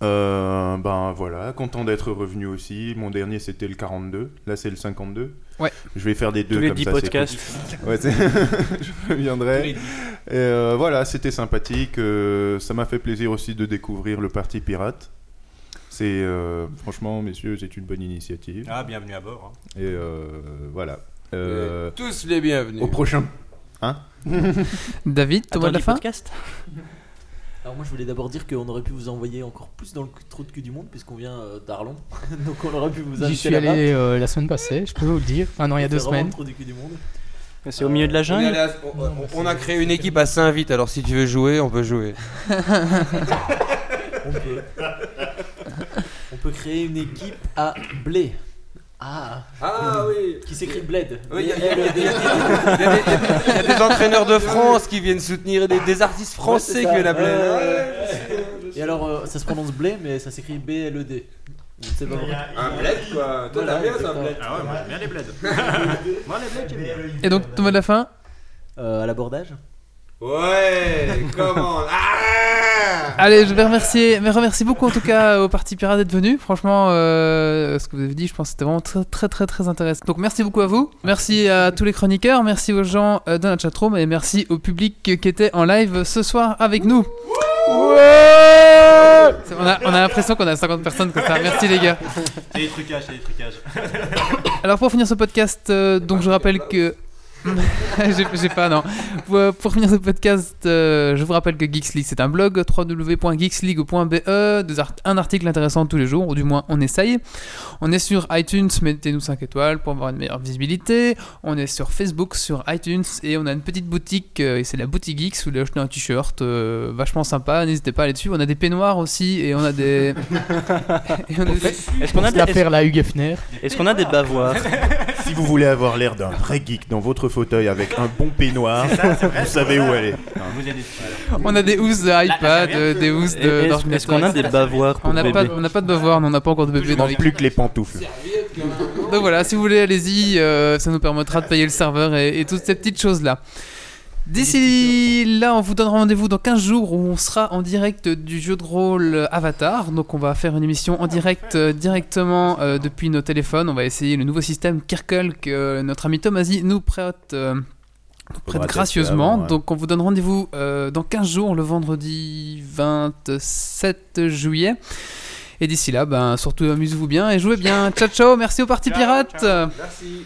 Euh, ben voilà, content d'être revenu aussi. Mon dernier c'était le 42, là c'est le 52. Ouais. Je vais faire des deux Tous les comme 10 ça. podcasts. cool. Ouais, je reviendrai. Et euh, voilà, c'était sympathique. euh, ça m'a fait plaisir aussi de découvrir le Parti Pirate. C'est euh, franchement, messieurs, c'est une bonne initiative. Ah, bienvenue à bord. hein. Et euh, voilà. Euh, Tous les bienvenus. au prochain. Hein? David, ton mot de la fin podcast Alors moi je voulais d'abord dire qu'on aurait pu vous envoyer encore plus dans le trou de cul du monde puisqu'on vient euh, d'Arlon. Donc on aurait pu vous J'y inviter suis là-bas. allé euh, la semaine passée, je peux vous le dire. Ah non, il y a deux semaines. le trou du cul du monde. C'est au milieu de la jungle allé à- on- on- on a créé une équipe à Saint-Vite, alors si tu veux jouer, on peut jouer. On peut. on peut créer une équipe à Blé. Ah Ah oui Qui s'écrit Bled. Oui, il y, a- y y des- y y a entraîneurs de France qui viennent soutenir, des, des artistes français qui viennent appeler. Et alors euh, ça se prononce Blé mais ça s'écrit B-L-E-D. Pas. Un bled quoi Toi Voilà, t'as bien ça, bled Ah ouais, moi j'aime bien les bleds. moi les bleds, j'aime bien. Et donc, ton mot de la fin Euh, à l'abordage Ouais, comment Ah Allez, je vais remercier, mais remercie beaucoup en tout cas au Parti Pirate d'être venu. Franchement, euh, ce que vous avez dit, je pense que c'était vraiment très très très très intéressant. Donc merci beaucoup à vous, merci à tous les chroniqueurs, merci aux gens euh, dans la chatroom et merci au public qui était en live ce soir avec nous. C'est- On a, on a l'impression qu'on a 50 personnes comme ça. Merci les gars. C'est des trucages, c'est des trucages. Alors pour finir ce podcast, euh, donc je rappelle que j'ai pas non. Pour, euh, pour finir ce podcast, euh, je vous rappelle que Geeks League c'est un blog www.geeksleague.be, art- un article intéressant tous les jours, ou du moins on essaye. On est sur iTunes, mettez-nous 5 étoiles pour avoir une meilleure visibilité. On est sur Facebook, sur iTunes et on a une petite boutique euh, et c'est la boutique Geeks où vous voulez acheter un t-shirt euh, vachement sympa. N'hésitez pas à aller dessus. On a des peignoirs aussi et on a des. et on a des- Est-ce qu'on a, des- est-ce qu'on a des bavoirs? Si vous voulez avoir l'air d'un vrai geek dans votre fauteuil avec un bon peignoir, vous savez où êtes des On a des housses de iPad, euh, des housses de- Est-ce d'ordinateur. est-ce qu'on a des bavoirs pour On n'a pas, on n'a pas de devoir, on n'a pas encore de bébé Il dans manque les. plus que les pantoufles. Donc voilà, si vous voulez, allez-y, euh, ça nous permettra de payer le serveur et, et toutes ces petites choses-là. D'ici là, on vous donne rendez-vous dans 15 jours où on sera en direct du jeu de rôle Avatar. Donc on va faire une émission en direct euh, directement euh, depuis nos téléphones. On va essayer le nouveau système Kirkle que euh, notre ami Tomasi nous prête, euh, nous prête gracieusement. avant, ouais. Donc on vous donne rendez-vous euh, dans 15 jours, le vendredi 27 juillet. Et d'ici là, ben, surtout amusez-vous bien et jouez bien. Ciao ciao, merci au Parti Pirate. Merci.